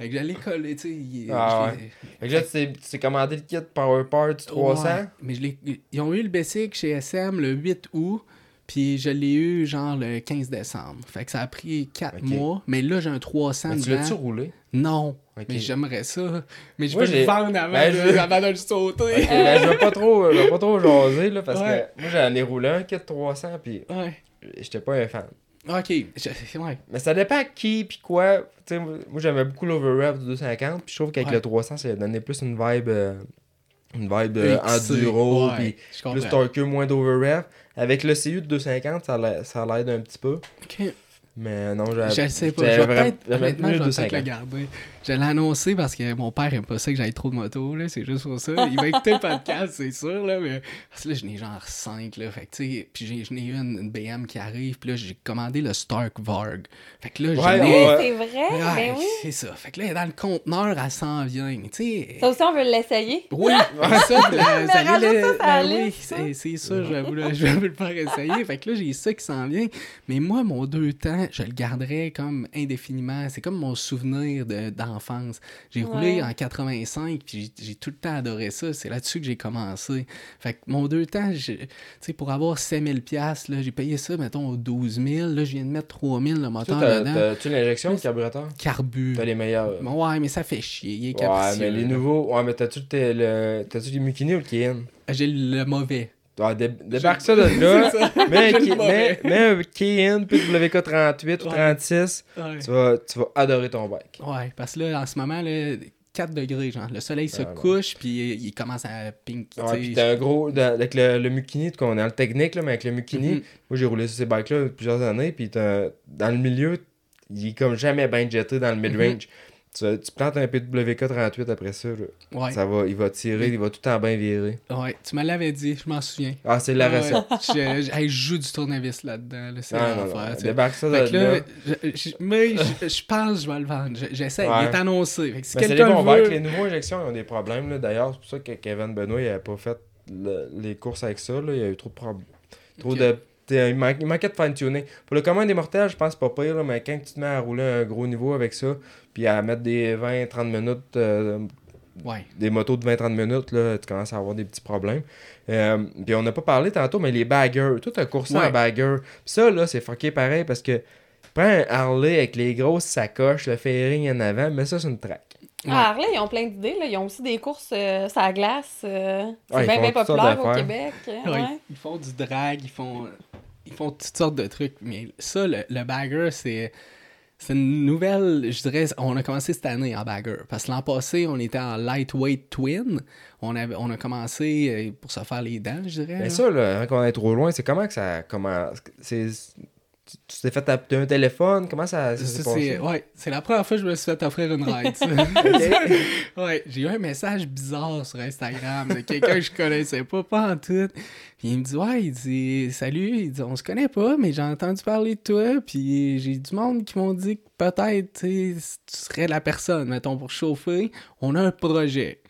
Fait que j'allais coller, tu sais. il- Ah Fait que là, tu t'es- commandé le kit Power Parts 300. Ouais, mais je ils ont eu le Bessic chez SM le 8 août, puis je l'ai eu genre le 15 décembre. Fait que ça a pris 4 Ok. mois, mais là j'ai un 300 Mais tu l'as-tu roulé? Non, mais j'aimerais ça. Mais je Moi, veux j'ai- le vendre avant, Ben, de, je- avant de le sauter. Ok, ben, je vais pas trop, je vais pas trop jaser, là, parce Ouais. que moi, j'en ai roulé un kit 300, puis j'étais pas un fan. Ok, je- ouais. Mais ça dépend à qui, puis quoi. Moi, j'aimais beaucoup l'Overrev du 250, puis je trouve qu'avec Ouais. le 300, ça donnait plus une vibe, euh, une vibe euh, enduro, ouais, puis plus torqueux, moins d'Overrev. Avec le CU de 250, ça l'a- ça l'aide un petit peu. Ok. Mais non, j'avais Je sais pas, je vais peut-être, honnêtement, je vais peut-être le 250. garder. Je l'ai annoncé parce que mon père aime pas ça que j'aille trop de moto, là, c'est juste pour ça. Il va écouter le podcast, c'est sûr, là, mais parce que là, j'en ai genre 5, là, fait que, tu sais, puis j'ai- j'en ai une, une BM qui arrive, puis là, j'ai commandé le Stark Varg. Fait que là, j'en Ouais, ai- Oui, ouais. c'est vrai? Ouais, Ben oui. c'est ça. Fait que là, dans le conteneur, elle s'en vient, tu sais... Ça aussi, on veut l'essayer. Oui, c'est ça, le- ça la ben oui, ça. c'est c'est ça, je vais, vous le, je vais vous le faire essayer. Fait que là, j'ai ça qui s'en vient. Mais moi, mon deux temps, je le garderai comme indéfiniment. C'est comme mon souvenir de- J'ai roulé en 85, puis j'ai tout le temps adoré ça. C'est là-dessus que j'ai commencé. Fait que mon deux temps, tu sais, pour avoir 5000 pièces là, j'ai payé ça, mettons, 12 000. Là, je viens de mettre 3000 le moteur t'as- dedans. t'as-tu l'injection, le carburateur? Carbu. T'as les meilleurs. Bon, ouais, mais ça fait chier. Il est Ouais, mais les nouveaux. Ouais, mais t'as-tu le, le... t'as-tu les Mukini ou le Kiin? J'ai le mauvais. Ah, dé- débarque ça de là. Ça. mets, un mets- key-in PWK38 ou Ouais. 36. Ouais. Tu vas, tu vas adorer ton bike. Ouais, parce que là, en ce moment, là, 4 degrés, genre. Le soleil se Ah, couche, puis il, il commence à pink. tu Ouais, puis t'as un gros. avec le, le Mukini, on est dans le technique, là, mais avec le Mukini, Mhm. moi j'ai roulé sur ces bikes-là plusieurs années, puis dans le milieu, il est comme jamais bien jeté dans le mid-range. Tu, tu plantes un PWK38 après ça, là. Ouais, ça va, il va tirer, il va tout temps bien virer. ouais, tu me l'avais dit, je m'en souviens. Ah, c'est la Ouais, recette. je, je- hey, je joue du tournevis là-dedans. Là, c'est Ah, non, l'enfer, non, tu sais. débarque ça Fait de que là, là. je, je- mais je, pense que je vais le vendre. Je- J'essaie, Ouais. il est annoncé. Fait que si Mais c'est les bons veut... Les nouveaux injections, ils ont des problèmes. D'ailleurs, c'est pour ça que Kevin Benoît, il avait pas fait le- les courses avec ça. Là. Il y a eu trop de problèmes. Trop de. Il, man- il manquait de fine-tuning. Pour le commun des mortels, je pense pas pire, là, mais quand tu te mets à rouler un gros niveau avec ça, puis à mettre des 20-30 minutes, euh, Ouais. des motos de 20-30 minutes, là, tu commences à avoir des petits problèmes. Euh, puis on n'a pas parlé tantôt, mais les baggers, tout un coursant Ouais. en bagger. Puis ça, là, c'est fucké pareil parce que prends un Harley avec les grosses sacoches, le fairing en avant, mais ça, c'est une track. Ouais. Ah, Harley, ils ont plein d'idées. Là. Ils ont aussi des courses euh, sur la glace. euh, c'est Ouais, bien, populaire au. Québec. Ouais, ouais. Ils font du drag, ils font, ils font toutes sortes de trucs. Mais ça, le, le bagger, c'est. C'est une nouvelle, je dirais, on a commencé cette année en bagger. Parce que l'an passé, on était en lightweight twin. On, avait, on a commencé euh, pour se faire les dents, je dirais. Mais là. ça, là, quand on est trop loin, c'est comment que ça commence C'est. Tu t'es fait taper un téléphone, comment ça, ça s'est passé? c'est, ouais, c'est la première fois que je me suis fait offrir une ride. ouais, j'ai eu un message bizarre sur Instagram de quelqu'un que je connaissais pas, pas en tout. Puis il me dit Ouais, il dit Salut, il dit On se connaît pas, mais j'ai entendu parler de toi. Puis j'ai du monde qui m'ont dit que peut-être tu serais la personne, mettons, pour chauffer. On a un projet.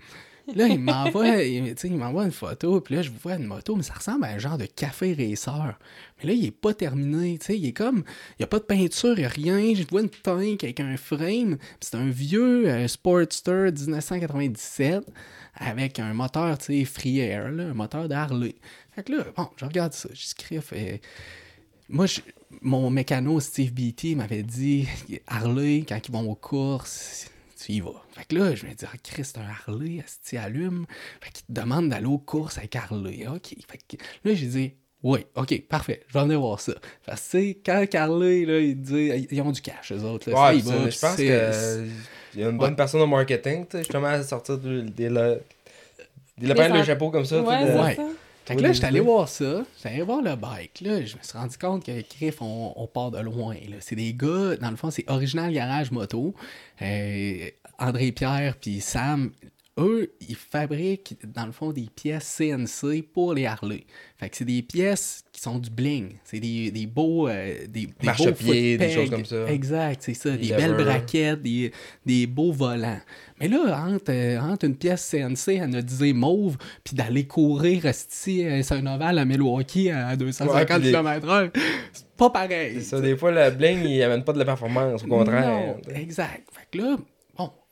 Là, il m'envoie, il, il m'envoie une photo, puis là, je vois une moto, mais ça ressemble à un genre de café racer. Mais là, il est pas terminé, tu sais, il est comme, il y a pas de peinture, il y a rien, je vois une tank avec un frame, c'est un vieux euh, Sportster 1997 avec un moteur, tu sais, Free Air, un moteur d'Harley. Fait que là, bon, je regarde ça, j'écris, fait... Moi, je- mon mécano Steve Beatty m'avait dit Harley, quand ils vont aux courses, tu y vas. Fait que là, je me dis, ah, Chris, c'est un Harley, tu allume. Fait qu'il te demande d'aller aux courses avec Harley. OK. Fait que là, j'ai dit, oui, OK, parfait, je vais venir voir ça. Parce que, tu sais, quand Harley, là, il dit, ils ont du cash, eux autres. Là, Ouais, va, je pense c'est- que euh, il y a une bonne Ouais. personne au marketing, tu sais, justement, à sortir de- des, la- des lapins de chapeau comme ça. Ouais, Fait que là, j'étais allé voir ça. J'étais allé voir le bike. Là, je me suis rendu compte que Criff, on, on part de loin. là. C'est des gars, dans le fond, c'est Original Garage Moto. Euh, André Pierre puis Sam, eux, ils fabriquent, dans le fond, des pièces CNC pour les Harley. Fait que c'est des pièces qui sont du bling. C'est des, des beaux. euh, des, des Marchepieds, beaux des choses comme ça. Exact, c'est ça. Des Des, belles braquettes, des, des beaux volants. Mais là, entre, euh, entre une pièce CNC anodisée mauve, puis d'aller courir esti, euh, sur un ovale à Milwaukee à 250 Ouais, puis les- km/h, c'est pas pareil. C'est ça, des fois, le bling, il amène pas de la performance, au contraire. Non, exact. Fait que là,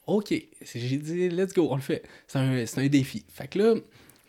OK. J'ai dit, let's go, on le fait. C'est un, c'est un défi. Fait que là,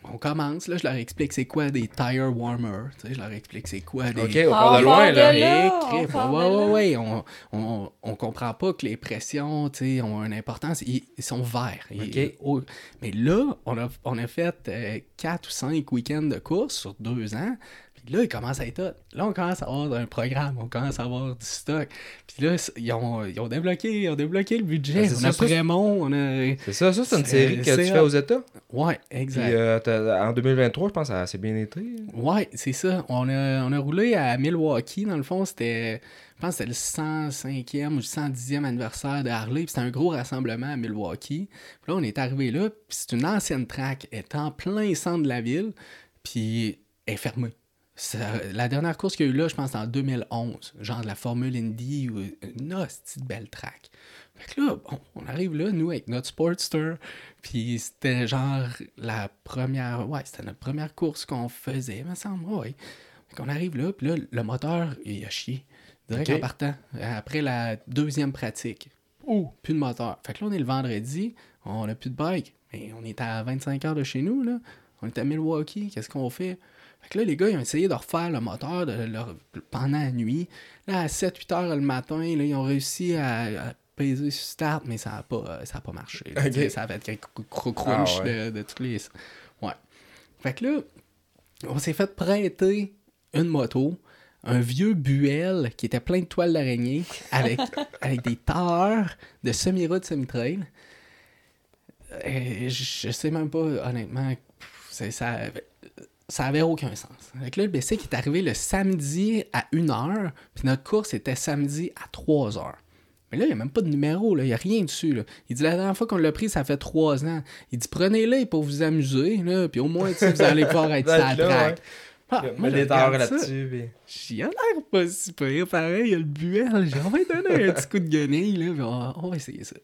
on commence. Là, je leur explique c'est quoi des tire warmers. Tu sais, je leur explique c'est quoi des. Ok, on part de on loin, là. là. On ouais, ouais, ouais, on, on, on comprend pas que les pressions, tu sais, ont une importance. Ils, ils sont verts. Ils- oh, mais là, on a, on a fait 4 ou 5 week-ends de course sur deux ans. Puis là, il commence à être hot. Là, on commence à avoir un programme, on commence à avoir du stock. Puis là, ils ont, ils ont, débloqué, ils ont débloqué le budget. C'est on ça, a Prémont, on a... C'est ça, ça, c'est une série que tu fais aux États. Ouais, Puis exact. euh, t'as- en 2023, je pense que ça a assez bien été. Ouais, c'est ça. On a, on a roulé à Milwaukee. Dans le fond, c'était. Je pense que c'était le 105e ou le 110e anniversaire de Harley. Puis c'était un gros rassemblement à Milwaukee. Puis là, on est arrivé là. Puis c'est une ancienne track. Elle est en plein centre de la ville. Puis elle est fermée. Ça- la dernière course qu'il y a eu là, je pense, en 2011. Genre de la Formule Indy ou une hostie de belle track. Fait que là, bon, on arrive là, nous, avec notre Sportster. Puis c'était genre la première. Ouais, c'était notre première course qu'on faisait, me semble. Ouais. Fait qu'on arrive là, puis là, le moteur, il a chié. Direct Ok. en partant. Après la deuxième pratique. Oh, plus de moteur. Fait que là, on est le vendredi, on a plus de bike. Mais on est à 25 heures de chez nous, là. On est à Milwaukee, qu'est-ce qu'on fait? Fait que là, les gars, ils ont essayé de refaire le moteur de leur- pendant la nuit. Là, à 7-8 heures le matin, là, ils ont réussi à, à peser sur start, mais ça n'a pas, euh, ça a pas marché. là. Ça a fait cr- crunch Ah ouais. de, de tous les. Ouais. Fait que là, on s'est fait prêter une moto, un vieux Buell qui était plein de toiles d'araignée avec, avec des tailleurs de semi-route, semi-trail. Je, je sais même pas, honnêtement, ça, ça avait aucun sens. Avec là, le BC qui est arrivé le samedi à 1h, puis notre course était samedi à 3h. Mais là, il n'y a même pas de numéro, là. il n'y a rien dessus. Là. Il dit la dernière fois qu'on l'a pris, ça fait 3 ans. Il dit prenez-le pour vous amuser, là, puis au moins, vous allez pouvoir être track. ouais. Ah, Il y a ça. là-dessus. puis- J'y l'air pas si pire, pareil, il y a le buel. J'ai envie de donner un petit coup de guenille, là, on, va- on va essayer ça.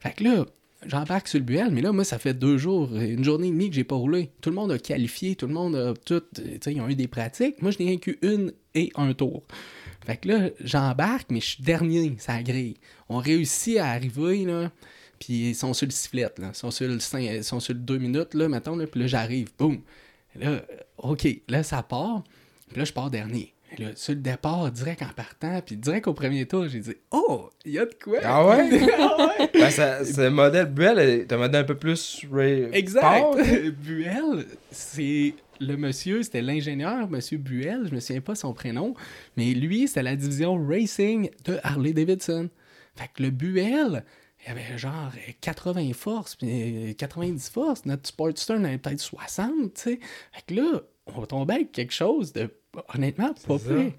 Fait que là, j'embarque sur le buel, mais là, moi, ça fait deux jours, une journée et demie que j'ai pas roulé. Tout le monde a qualifié, tout le monde a tout, sais, ils ont eu des pratiques. Moi, je n'ai rien qu'une une et un tour. Fait que là, j'embarque, mais je suis dernier, ça grille. On réussit à arriver, là, puis ils sont sur le sifflet, là. Ils sont sur le, cinq- ils sont sur le deux minutes, là, mettons, là, puis là, j'arrive, boum. Là, euh, OK, là, ça part. Puis là, je pars dernier. Et là, sur le départ, direct en partant, puis direct au premier tour, j'ai dit Oh, il y a de quoi Ah ouais? Ah ouais? Ben, ça- un modèle Buell, est un modèle un peu plus. ra- Exact. Buell, c'est le monsieur, c'était l'ingénieur, monsieur Buell, je me souviens pas son prénom, mais lui, c'était la division racing de Harley Davidson. Fait que le Buell, il avait genre 80 forces, puis 90 forces. Notre Sportster en avait peut-être 60, tu sais. Fait que là, on tombait avec quelque chose de, honnêtement, pas pire.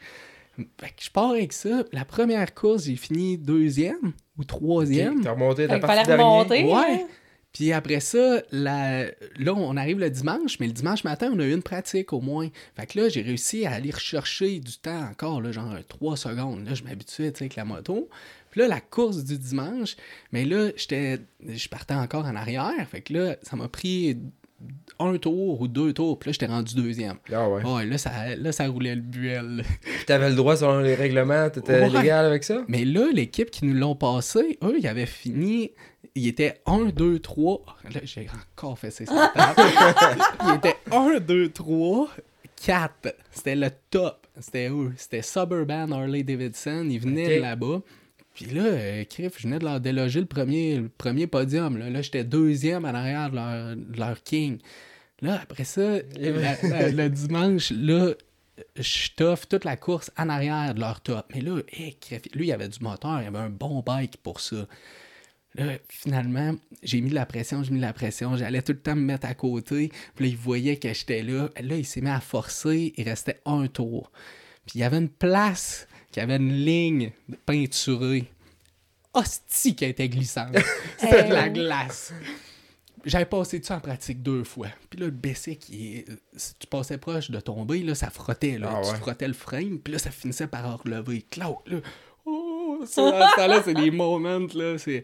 Fait que je pars avec ça. La première course, j'ai fini deuxième ou troisième. Ok, T'as remonté fallait partie remonter. Ouais. hein? Puis après ça, la... là, on arrive le dimanche, mais le dimanche matin, on a eu une pratique au moins. Fait que là, j'ai réussi à aller rechercher du temps encore, là, genre 3 secondes. Là, je m'habituais, tu sais, avec la moto. Puis là, la course du dimanche, mais là, j'étais, je partais encore en arrière. Fait que là, ça m'a pris un tour ou deux tours. Puis là, j'étais rendu deuxième. Ah ouais. Ouais, là, ça, là, ça roulait le buel. Puis t'avais le droit selon les règlements, t'étais Ouais. légal avec ça? Mais là, l'équipe qui nous l'ont passé, eux, ils avaient fini. Ils étaient 1, 2, 3. Là, j'ai encore fait table. Ils étaient 1, 2, 3, 4. C'était le top. C'était eux. C'était Suburban Harley Davidson. Ils venaient de là-bas. Puis là, euh, Criff, je venais de leur déloger le premier, le premier podium. Là, Là, j'étais deuxième en arrière de leur, de leur king. Là, après ça, la- la- le dimanche, là, je toffe toute la course en arrière de leur top. Mais là, hey, Criff, lui, il avait du moteur, il avait un bon bike pour ça. Là, finalement, j'ai mis de la pression, j'ai mis de la pression. J'allais tout le temps me mettre à côté. Puis là, il voyait que j'étais là. Là, il s'est mis à forcer. Il restait un tour. Puis il y avait une place qui avait une ligne peinturée. Hostie qui était glissante. C'était de la glace. J'avais passé dessus en pratique deux fois. Puis là, le BC, qui est... si tu passais proche de tomber, là, ça frottait. Là. Ah Tu frottais le frame, puis là, ça finissait par relever. Claude, là. Oh, ça, à ce temps-là, c'est des moments, là. C'est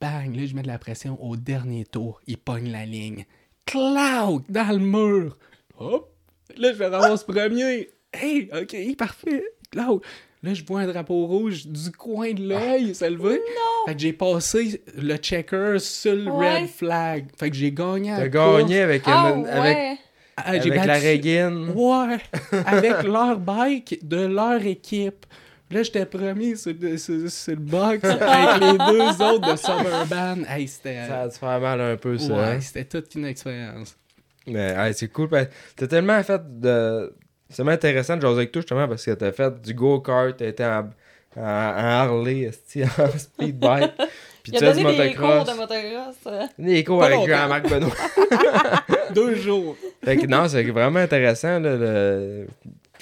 bang, là, je mets de la pression au dernier tour. Il pogne la ligne. Cloud dans le mur. Hop. Là, je vais ramasser premier. Hey, OK, parfait. Cloud. Là, je vois un drapeau rouge du coin de l'œil se lever. Fait que j'ai passé le checker sur le Ouais. red flag. Fait que j'ai gagné T'as gagné avec, Ah, avec, ouais. course. Ah, avec la Régine. Ouais, avec leur bike de leur équipe. Là, j'étais premier sur, sur- sur le box avec les deux autres de Suburban. Hey, c'était... Ça a dû faire mal un peu, ça. ouais, hein? c'était toute une expérience. Mais hey, c'est cool. T'as tellement fait de. C'est tellement intéressant de jaser avec toi justement parce que t'as fait du go-kart, t'as été en, en, en Harley, en speed bike. Puis tu fais du donné des cours motocross. de motocross. euh. Des cours avec. Jean-Marc Benoît. Deux jours. fait que non, c'est vraiment intéressant. Là, le...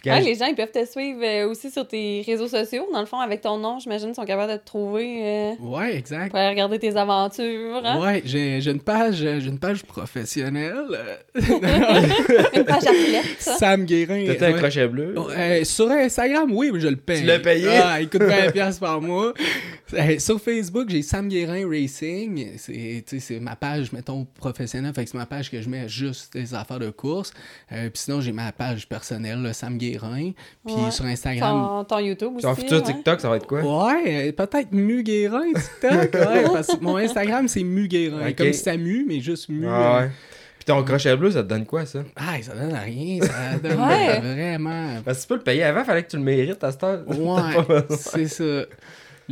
Quand Ouais, je- les gens, ils peuvent te suivre euh, aussi sur tes réseaux sociaux. Dans le fond, avec ton nom, j'imagine qu'ils sont capables de te trouver euh, Ouais, exact. pour aller regarder tes aventures. hein. Ouais, j'ai j'ai une page, j'ai une page professionnelle. Une page athlète. Sam Guérin. T'étais un ouais. crochet bleu? Euh, sur Instagram, oui, mais je le paye. Tu l'as payé? Ah, il coûte 20$ piastres par mois. Euh, sur Facebook, j'ai Sam Guérin Racing. C'est ma page, mettons, professionnelle. Fait que c'est ma page que je mets juste des affaires de course. Euh, Puis sinon, j'ai ma page personnelle, là, Sam Guérin. Puis Ouais. sur Instagram. Ton, ton YouTube aussi. Ton futur ouais. TikTok, ça va être quoi? Ouais, peut-être Mu Guérin, TikTok. ouais, parce que mon Instagram, c'est Mu Guérin. Ok. Comme Samu, mais juste Mu. Ah euh, ouais. Puis ton crochet bleu, ça te donne quoi, ça? Ah, ça donne rien. Ça donne Ouais. vraiment. Parce que tu peux le payer avant, fallait que tu le mérites à cette heure. Ouais, c'est ça.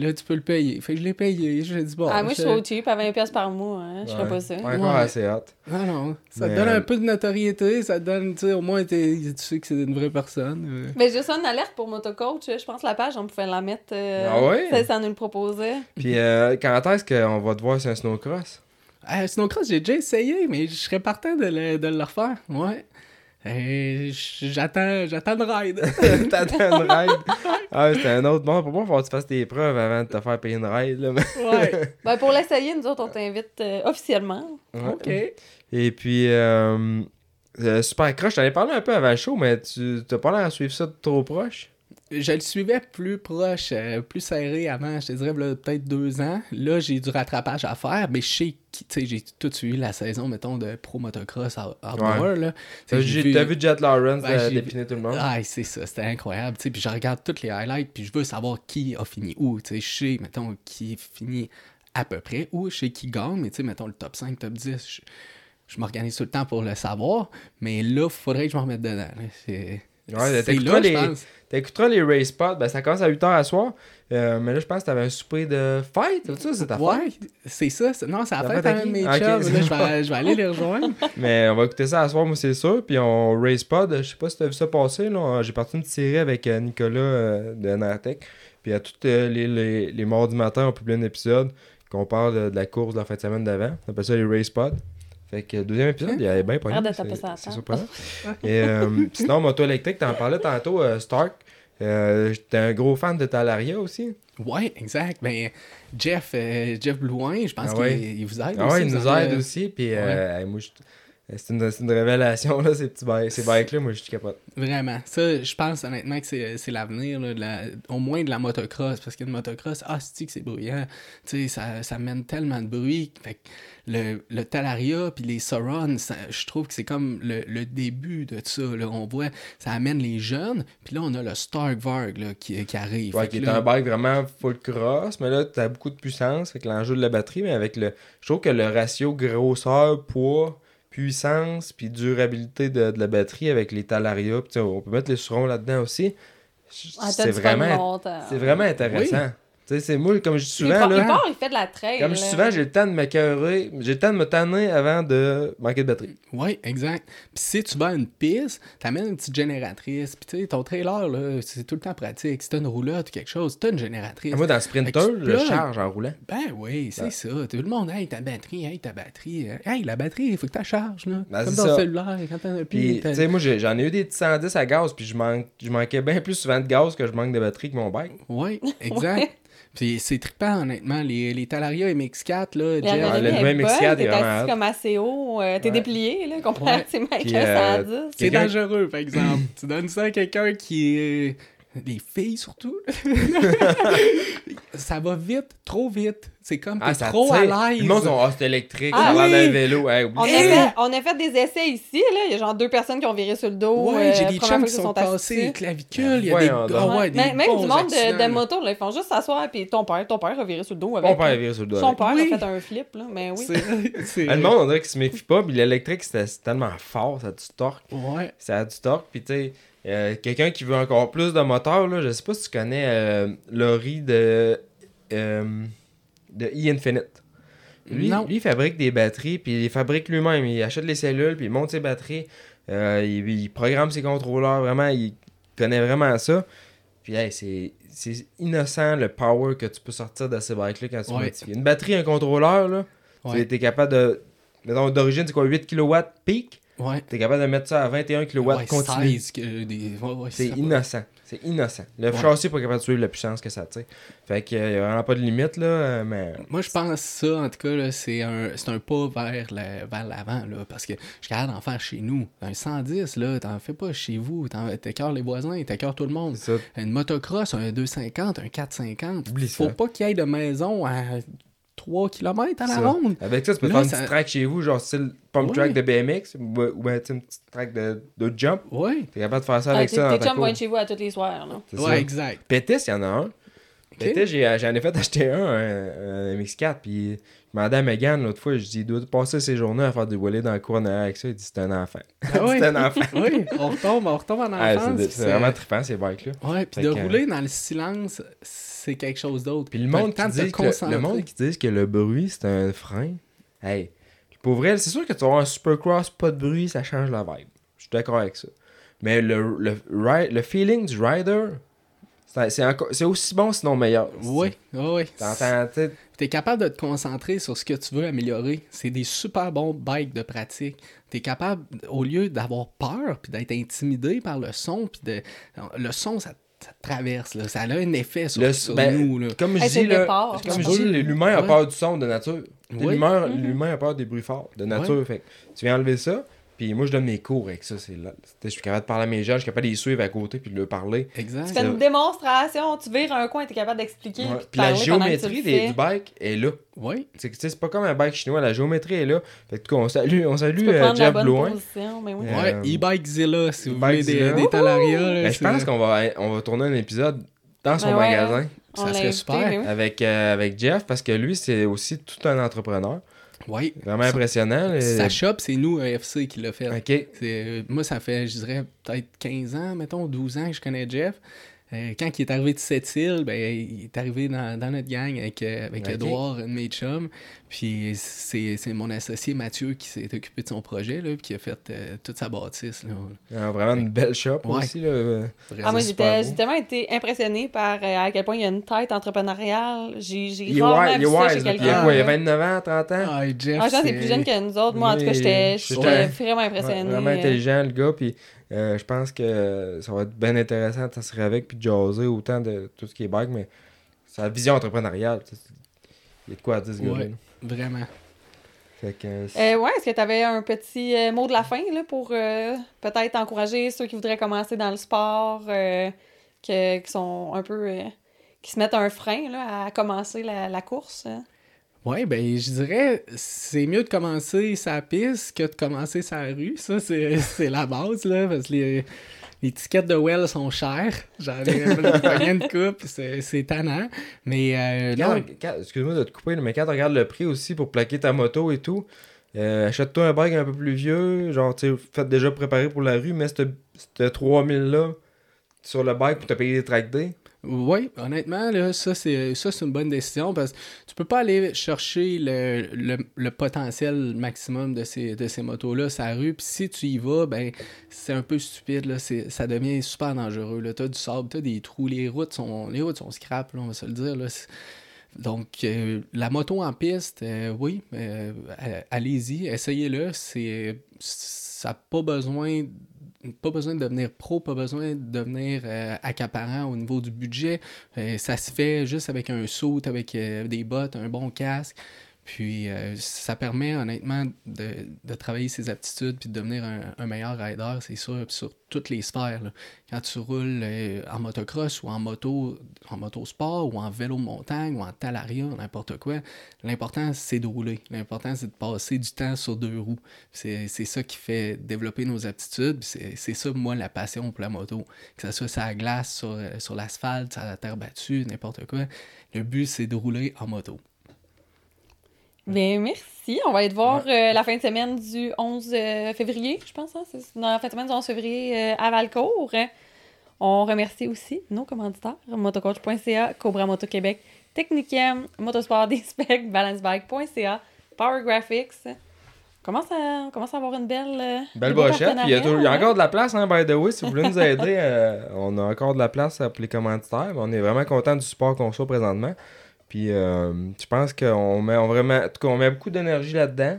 Là, tu peux le payer. Fait que je l'ai payé. J'ai dit, bon. Ah, moi, je suis trop cheap, à 20$ par mois, hein, je ferais pas ça. Ouais, encore Ouais. assez hot. Ah non, ça Mais, te donne euh, un peu de notoriété, ça te donne, tu sais, au moins, tu sais que c'est une vraie personne. euh. Mais j'ai ça une alerte pour Motocoach. Je pense que la page, on pouvait la mettre. euh, Ah ouais? Ça, ça nous le proposait. Puis euh, quand est-ce qu'on va te voir sur un snowcross? Euh, Snowcross, j'ai déjà essayé, mais je serais partant de le, de le refaire. Ouais. J'attends, j'attends le ride. T'attends une ride? Ah, c'était un autre monde. Pour moi, il faut que tu fasses tes preuves avant de te faire payer une ride. Là. ouais. Ben, pour l'essayer, nous autres, on t'invite euh, officiellement. Ouais. OK. Et puis, euh, euh, Super Crush, t'en avais parlé un peu avant le show, mais tu t'as pas l'air à suivre ça de trop proche? Je le suivais plus proche, euh, plus serré avant, je te dirais peut-être deux ans. Là, j'ai du rattrapage à faire, mais je sais sais, j'ai tout suivi la saison, mettons, de Pro Motocross out- Outdoor, là. Tu T'as vu, vu- Jet Lawrence Ben, euh, dépiner tout le monde? Ah, c'est ça, c'était incroyable, puis je regarde toutes les highlights, puis je veux savoir qui a fini où, tu sais, je sais, mettons, qui finit à peu près où, je sais qui gagne, mais tu sais, mettons, le top 5, top 10, je, je m'organise tout le temps pour le savoir, mais là, faudrait que je m'en remette dedans. C'est... Ouais, c'est t'écouteras les, t'écouteras les race spots. Ben, ça commence à 8h à soir. Euh, mais là, je pense que t'avais un souper de fête. C'est ça, c'est ta fête? Ouais, c'est ça. c'est- Non, ça a La fête de mes ok, chums. c'est Là, je, vais, je vais aller les rejoindre. Mais on va écouter ça à soir, moi, c'est sûr. Puis on race pod. Je sais pas si t'as vu ça passer. Là. J'ai parti une petite série avec euh, Nicolas euh, de Nartec. Puis à tous euh, les, les, les mardis matin, on publie un épisode qu'on parle de, de la course de la fin de semaine d'avant. On appelle ça les race pod. Fait que deuxième épisode, il y avait bien pas C'est surprenant. Et euh, sinon, moto électrique, t'en parlais tantôt, euh, Stark. Euh, J'étais un gros fan de Talaria aussi. Ouais, exact. Ben, Jeff, euh, Jeff Blouin, je pense Ah qu'il ouais. vous aide. Ah aussi, ouais, il nous aide aussi. Puis euh, moi, je- c'est une, c'est une révélation, là, ces petits bikes, ces bikes-là. Moi, je suis capote. Vraiment. Ça, je pense honnêtement que c'est c'est l'avenir, la- au moins de la motocross. Parce qu'une motocross, ah, c'est que c'est bruyant? Tu sais, ça, ça mène tellement de bruit. Fait que le, le Talaria puis les ça- je trouve que c'est comme le, le début de ça. Là. On voit, ça amène les jeunes. Puis là, on a le Stark Varg là, qui, qui arrive. Ouais, qui est là- un bike vraiment full cross, mais là, t'as beaucoup de puissance. Fait que l'enjeu de la batterie, mais avec le. Je trouve que le ratio grosseur, poids, puissance, puis durabilité de, de la batterie avec les Talaria, puis tu sais, on peut mettre les surons là-dedans aussi. Ah, C'est vraiment, vraiment intéressant. Sais, c'est moi, comme je dis souvent, là. part, il fait de la trail. Comme je dis souvent, j'ai le temps de m'écœurer, j'ai le temps de me tanner avant de manquer de batterie. Oui, exact. Puis si tu vas à une piste, t'amènes une petite génératrice. Puis tu sais, ton trailer, là, c'est tout le temps pratique. Si t'as une roulotte ou quelque chose, t'as une génératrice. Ah, Moi, dans le Sprinter, je charge en roulant. Ben oui, c'est Ouais. ça. Tout le monde, hey, ta batterie, hey, ta batterie. euh, Hey, la batterie, il faut que tu charges, là. Ben, Comme dans le cellulaire, quand t'en as plus. tu sais, moi, j'en ai eu des petits 110 à gaz, puis je, manque, je manquais bien plus souvent de gaz que je manque de batterie que mon bike. Oui, exact. Puis c'est trippant, honnêtement. Les, les Talaria MX4, là, Jeff. Ah, le est nouveau bonne, MX4 t'es assis comme assez haut, euh, t'es Ouais. déplié, là, Ouais. à ces mecs Puis, là, euh, 110. C'est dangereux, par exemple. tu donnes ça à quelqu'un qui est. Des filles, surtout. ça va vite, trop vite. C'est comme t'es Ah, trop à l'aise. Le monde sont ah, c'est électrique, Ah ça a l'air oui! d'un vélo. Hey, On a, fait, on a fait des essais ici, là. Il y a genre deux personnes qui ont viré sur le dos. Ouais, j'ai euh, des première chums qui sont cassés, les clavicules. Il y a des. Ah ouais, des même du monde de, moto, là, ils font juste s'asseoir, puis ton père, ton père a viré sur le dos avec. Mon père est viré sur le dos. Son avec. père Oui. a fait un flip, là, mais oui. C'est- c'est- Ah, Le monde, on dirait qu'il se méfie pas, puis l'électrique, c'était c'est tellement fort, ça a du torque. Ouais. Ça a du torque, puis tu sais, euh, quelqu'un qui veut encore plus de moteur, là, je sais pas si tu connais euh, Laurie de, euh, de E-Infinite. Lui, Non. lui, il fabrique des batteries, puis il les fabrique lui-même. Il achète les cellules, puis il monte ses batteries. Euh, il, il programme ses contrôleurs. Vraiment, il connaît vraiment ça. Puis, hey, c'est c'est innocent le power que tu peux sortir de ces bikes-là quand tu Ouais. modifies. Une batterie, un contrôleur, là, Ouais. tu es capable de. Mettons, d'origine, c'est quoi 8 kW peak? Ouais. Tu es capable de mettre ça à 21 kW Ouais, continu. 16 que des... ouais, C'est innocent. C'est innocent. Le châssis n'est pas capable de suivre la puissance que ça tire. Fait qu'il n'y a vraiment pas de limite, là. euh, Mais. Moi, je pense que ça, en tout cas, là, c'est un, un pas vers le- vers l'avant, là, parce que je suis capable d'en faire chez nous. Un 110, là, t'en fais pas chez vous. T'écœures les voisins, t'écœures tout le monde. Une motocross, un 250, un 450. Oublie Faut ça. pas qu'il y ait de maison à 3 km à la Ça. ronde. Avec ça, tu peux Là, faire une ça- petite track chez vous, genre style pump Ouais. track de BMX, ou, ou ben, une petite track de, de jump. Ouais. T'es capable de faire ça Ah, avec tes ça tes chums vont être chez vous à tous les soirs, là. Ouais, ça. exact. Pétis, il y en a un. Sais, j'ai- j'en ai fait acheter un, un, un MX4, puis je demandais à Megan l'autre fois, je dis, il doit passer ses journées à faire des wheelies dans le cours en arrière avec ça? Il dit, c'est un enfant. Ah oui. c'est un enfant. oui, on retombe, on retombe en Ah, enfance. c'est vraiment trippant, ces bikes-là. Ouais, puis de que- rouler dans le silence, c'est quelque chose d'autre. Puis le monde, qui dit que le, monde qui dit que le bruit, c'est un frein, hey, pour vrai, c'est sûr que tu vas avoir un supercross, pas de bruit, ça change la vibe. Je suis d'accord avec ça. Mais le, le, le feeling du rider, c'est c'est encore- c'est aussi bon, sinon meilleur. Oui, oui, oui. T'entends, tu sais, Tu es capable de te concentrer sur ce que tu veux améliorer. C'est des super bons bikes de pratique. Tu es capable, au lieu d'avoir peur puis d'être intimidé par le son, puis de... le son, ça, ça te traverse. Là. Ça a un effet sur, Le- sur ben, nous. Là. Comme je Hey, dis, l'humain a peur du son de nature. Oui. L'humain Mhm. l'humain a peur des bruits forts de nature. Fait que tu viens enlever ça. Puis moi, je donne mes cours avec ça. c'est là. Je suis capable de parler à mes gens, je suis capable de les suivre à côté puis de leur parler. Exact. Tu fais une démonstration, tu vires un coin, tu es capable d'expliquer. Ouais. puis Puis la géométrie des, du bike est là. Oui. C'est que, tu sais, c'est pas comme un bike chinois, la géométrie est là. Fait que, on salue, on salue Tu peux euh, Jeff Blouin. oui. Euh, Ouais, e-Bikezilla, si vous voulez des, des talarias. là, Ben, je pense qu'on va, on va tourner un épisode dans son Ben ouais, magasin ça serait super. oui. avec, euh, avec Jeff parce que lui, c'est aussi tout un entrepreneur. Oui. Vraiment impressionnant. là. Sa shop, c'est nous, EFC, qui l'a fait. Ok. Euh, moi, ça fait, je dirais, peut-être 15 ans, mettons, 12 ans que je connais Jeff. Euh, quand il est arrivé de Sept-Îles, ben, il est arrivé dans, dans notre gang avec, euh, avec Ok. Edouard, un de mes chums. Puis c'est, c'est mon associé Mathieu qui s'est occupé de son projet, là, puis qui a fait euh, toute sa bâtisse. Là. Ah, vraiment une belle shop Ouais. aussi. Là. Ah, moi, j'ai tellement été impressionnée par euh, à quel point il y a une tête entrepreneuriale. J'ai, j'ai Il est rarement wise, il vu ça chez Il y a quelqu'un. quoi, il y a 29 ans, 30 ans? Ah, Jeff, Ah, je pense que c'est plus jeune que nous autres. Moi, en tout cas, j'étais, vraiment impressionnée. Vraiment intelligent, le gars. Puis euh, je pense que ça va être bien intéressant de s'asseoir avec puis de jaser autant de tout ce qui est bike, mais sa vision entrepreneuriale. Il y a de quoi à dire, ce gars-là. Ouais. Vraiment. Fait que, euh, c'est- Euh, ouais, est-ce que tu avais un petit euh, mot de la fin là, pour euh, peut-être encourager ceux qui voudraient commencer dans le sport, euh, que- qui sont un peu. euh, qui se mettent un frein là, à commencer la, la course? hein? Ouais, ben, je dirais, c'est mieux de commencer sa piste que de commencer sa rue. Ça, c'est la base, là, parce que les, les tickets de Well sont chers. J'en ai rien de coupe, c'est tannant. Mais, euh, Excuse-moi de te couper, là, mais quand tu regardes le prix aussi pour plaquer ta moto et tout, euh, achète-toi un bike un peu plus vieux, genre, tu sais, fait déjà préparer pour la rue, mais ce 3000-là sur le bike pour te payer des track day. Oui, honnêtement, là, ça, c'est ça, c'est une bonne décision parce que tu peux pas aller chercher le, le, potentiel maximum de ces, de ces motos-là la rue. Puis si tu y vas, ben c'est un peu stupide. Là, c'est- ça devient super dangereux. Tu as du sable, tu as des trous, les routes sont, les routes sont scrap, là, on va se le dire. Là. Donc, euh, la moto en piste, euh, oui, euh, allez-y, essayez-le. C'est, ça n'a pas besoin pas besoin de devenir pro, pas besoin de devenir euh, accaparant au niveau du budget. Euh, ça se fait juste avec un saut, avec euh, des bottes, un bon casque. Puis euh, ça permet honnêtement de, travailler ses aptitudes puis de devenir un, meilleur rider, c'est sûr, sur toutes les sphères. Quand tu roules euh, en motocross ou en moto, en motosport ou en vélo montagne ou en talaria, n'importe quoi, l'important c'est de rouler. L'important c'est de passer du temps sur deux roues. C'est ça qui fait développer nos aptitudes. C'est ça, moi, la passion pour la moto. Que ce soit sur la glace, sur, sur l'asphalte, sur la terre battue, n'importe quoi. Le but, c'est de rouler en moto. Bien, merci. On va aller te voir euh, la fin de semaine du 11 euh, février, je pense. Hein? C'est la fin de semaine du 11 février euh, à Valcourt. On remercie aussi nos commanditaires, motocoach.ca, Cobra Moto Québec, Technicam, Motosport des Specs, balancebike.ca, Power Graphics. On commence à, on commence à avoir une belle. euh, Belle brochette. puis Il y, a il y a hein? encore de la place, hein, by the way. Si vous voulez nous aider, on a encore de la place pour les commanditaires. On est vraiment content du support qu'on reçoit présentement. Puis euh, je pense qu'on met, on vraiment, en tout cas, on met beaucoup d'énergie là-dedans.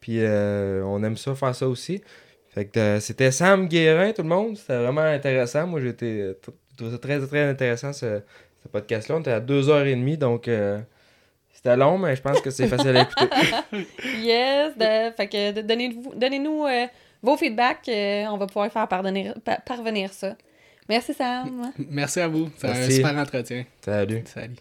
Puis euh, on aime ça, faire ça aussi. Fait que euh, c'était Sam Guérin, tout le monde. C'était vraiment intéressant. Moi, j'ai été tr- trouvé ça très, très intéressant, ce, ce podcast-là. On était à 2h30, donc euh, c'était long, mais je pense que c'est facile à écouter. Yes, de- fait que donnez-nous euh, vos feedbacks. euh, on va pouvoir faire pardonner- pa- parvenir ça. Merci Sam. Merci à vous. C'est un super entretien. Salut. Salut.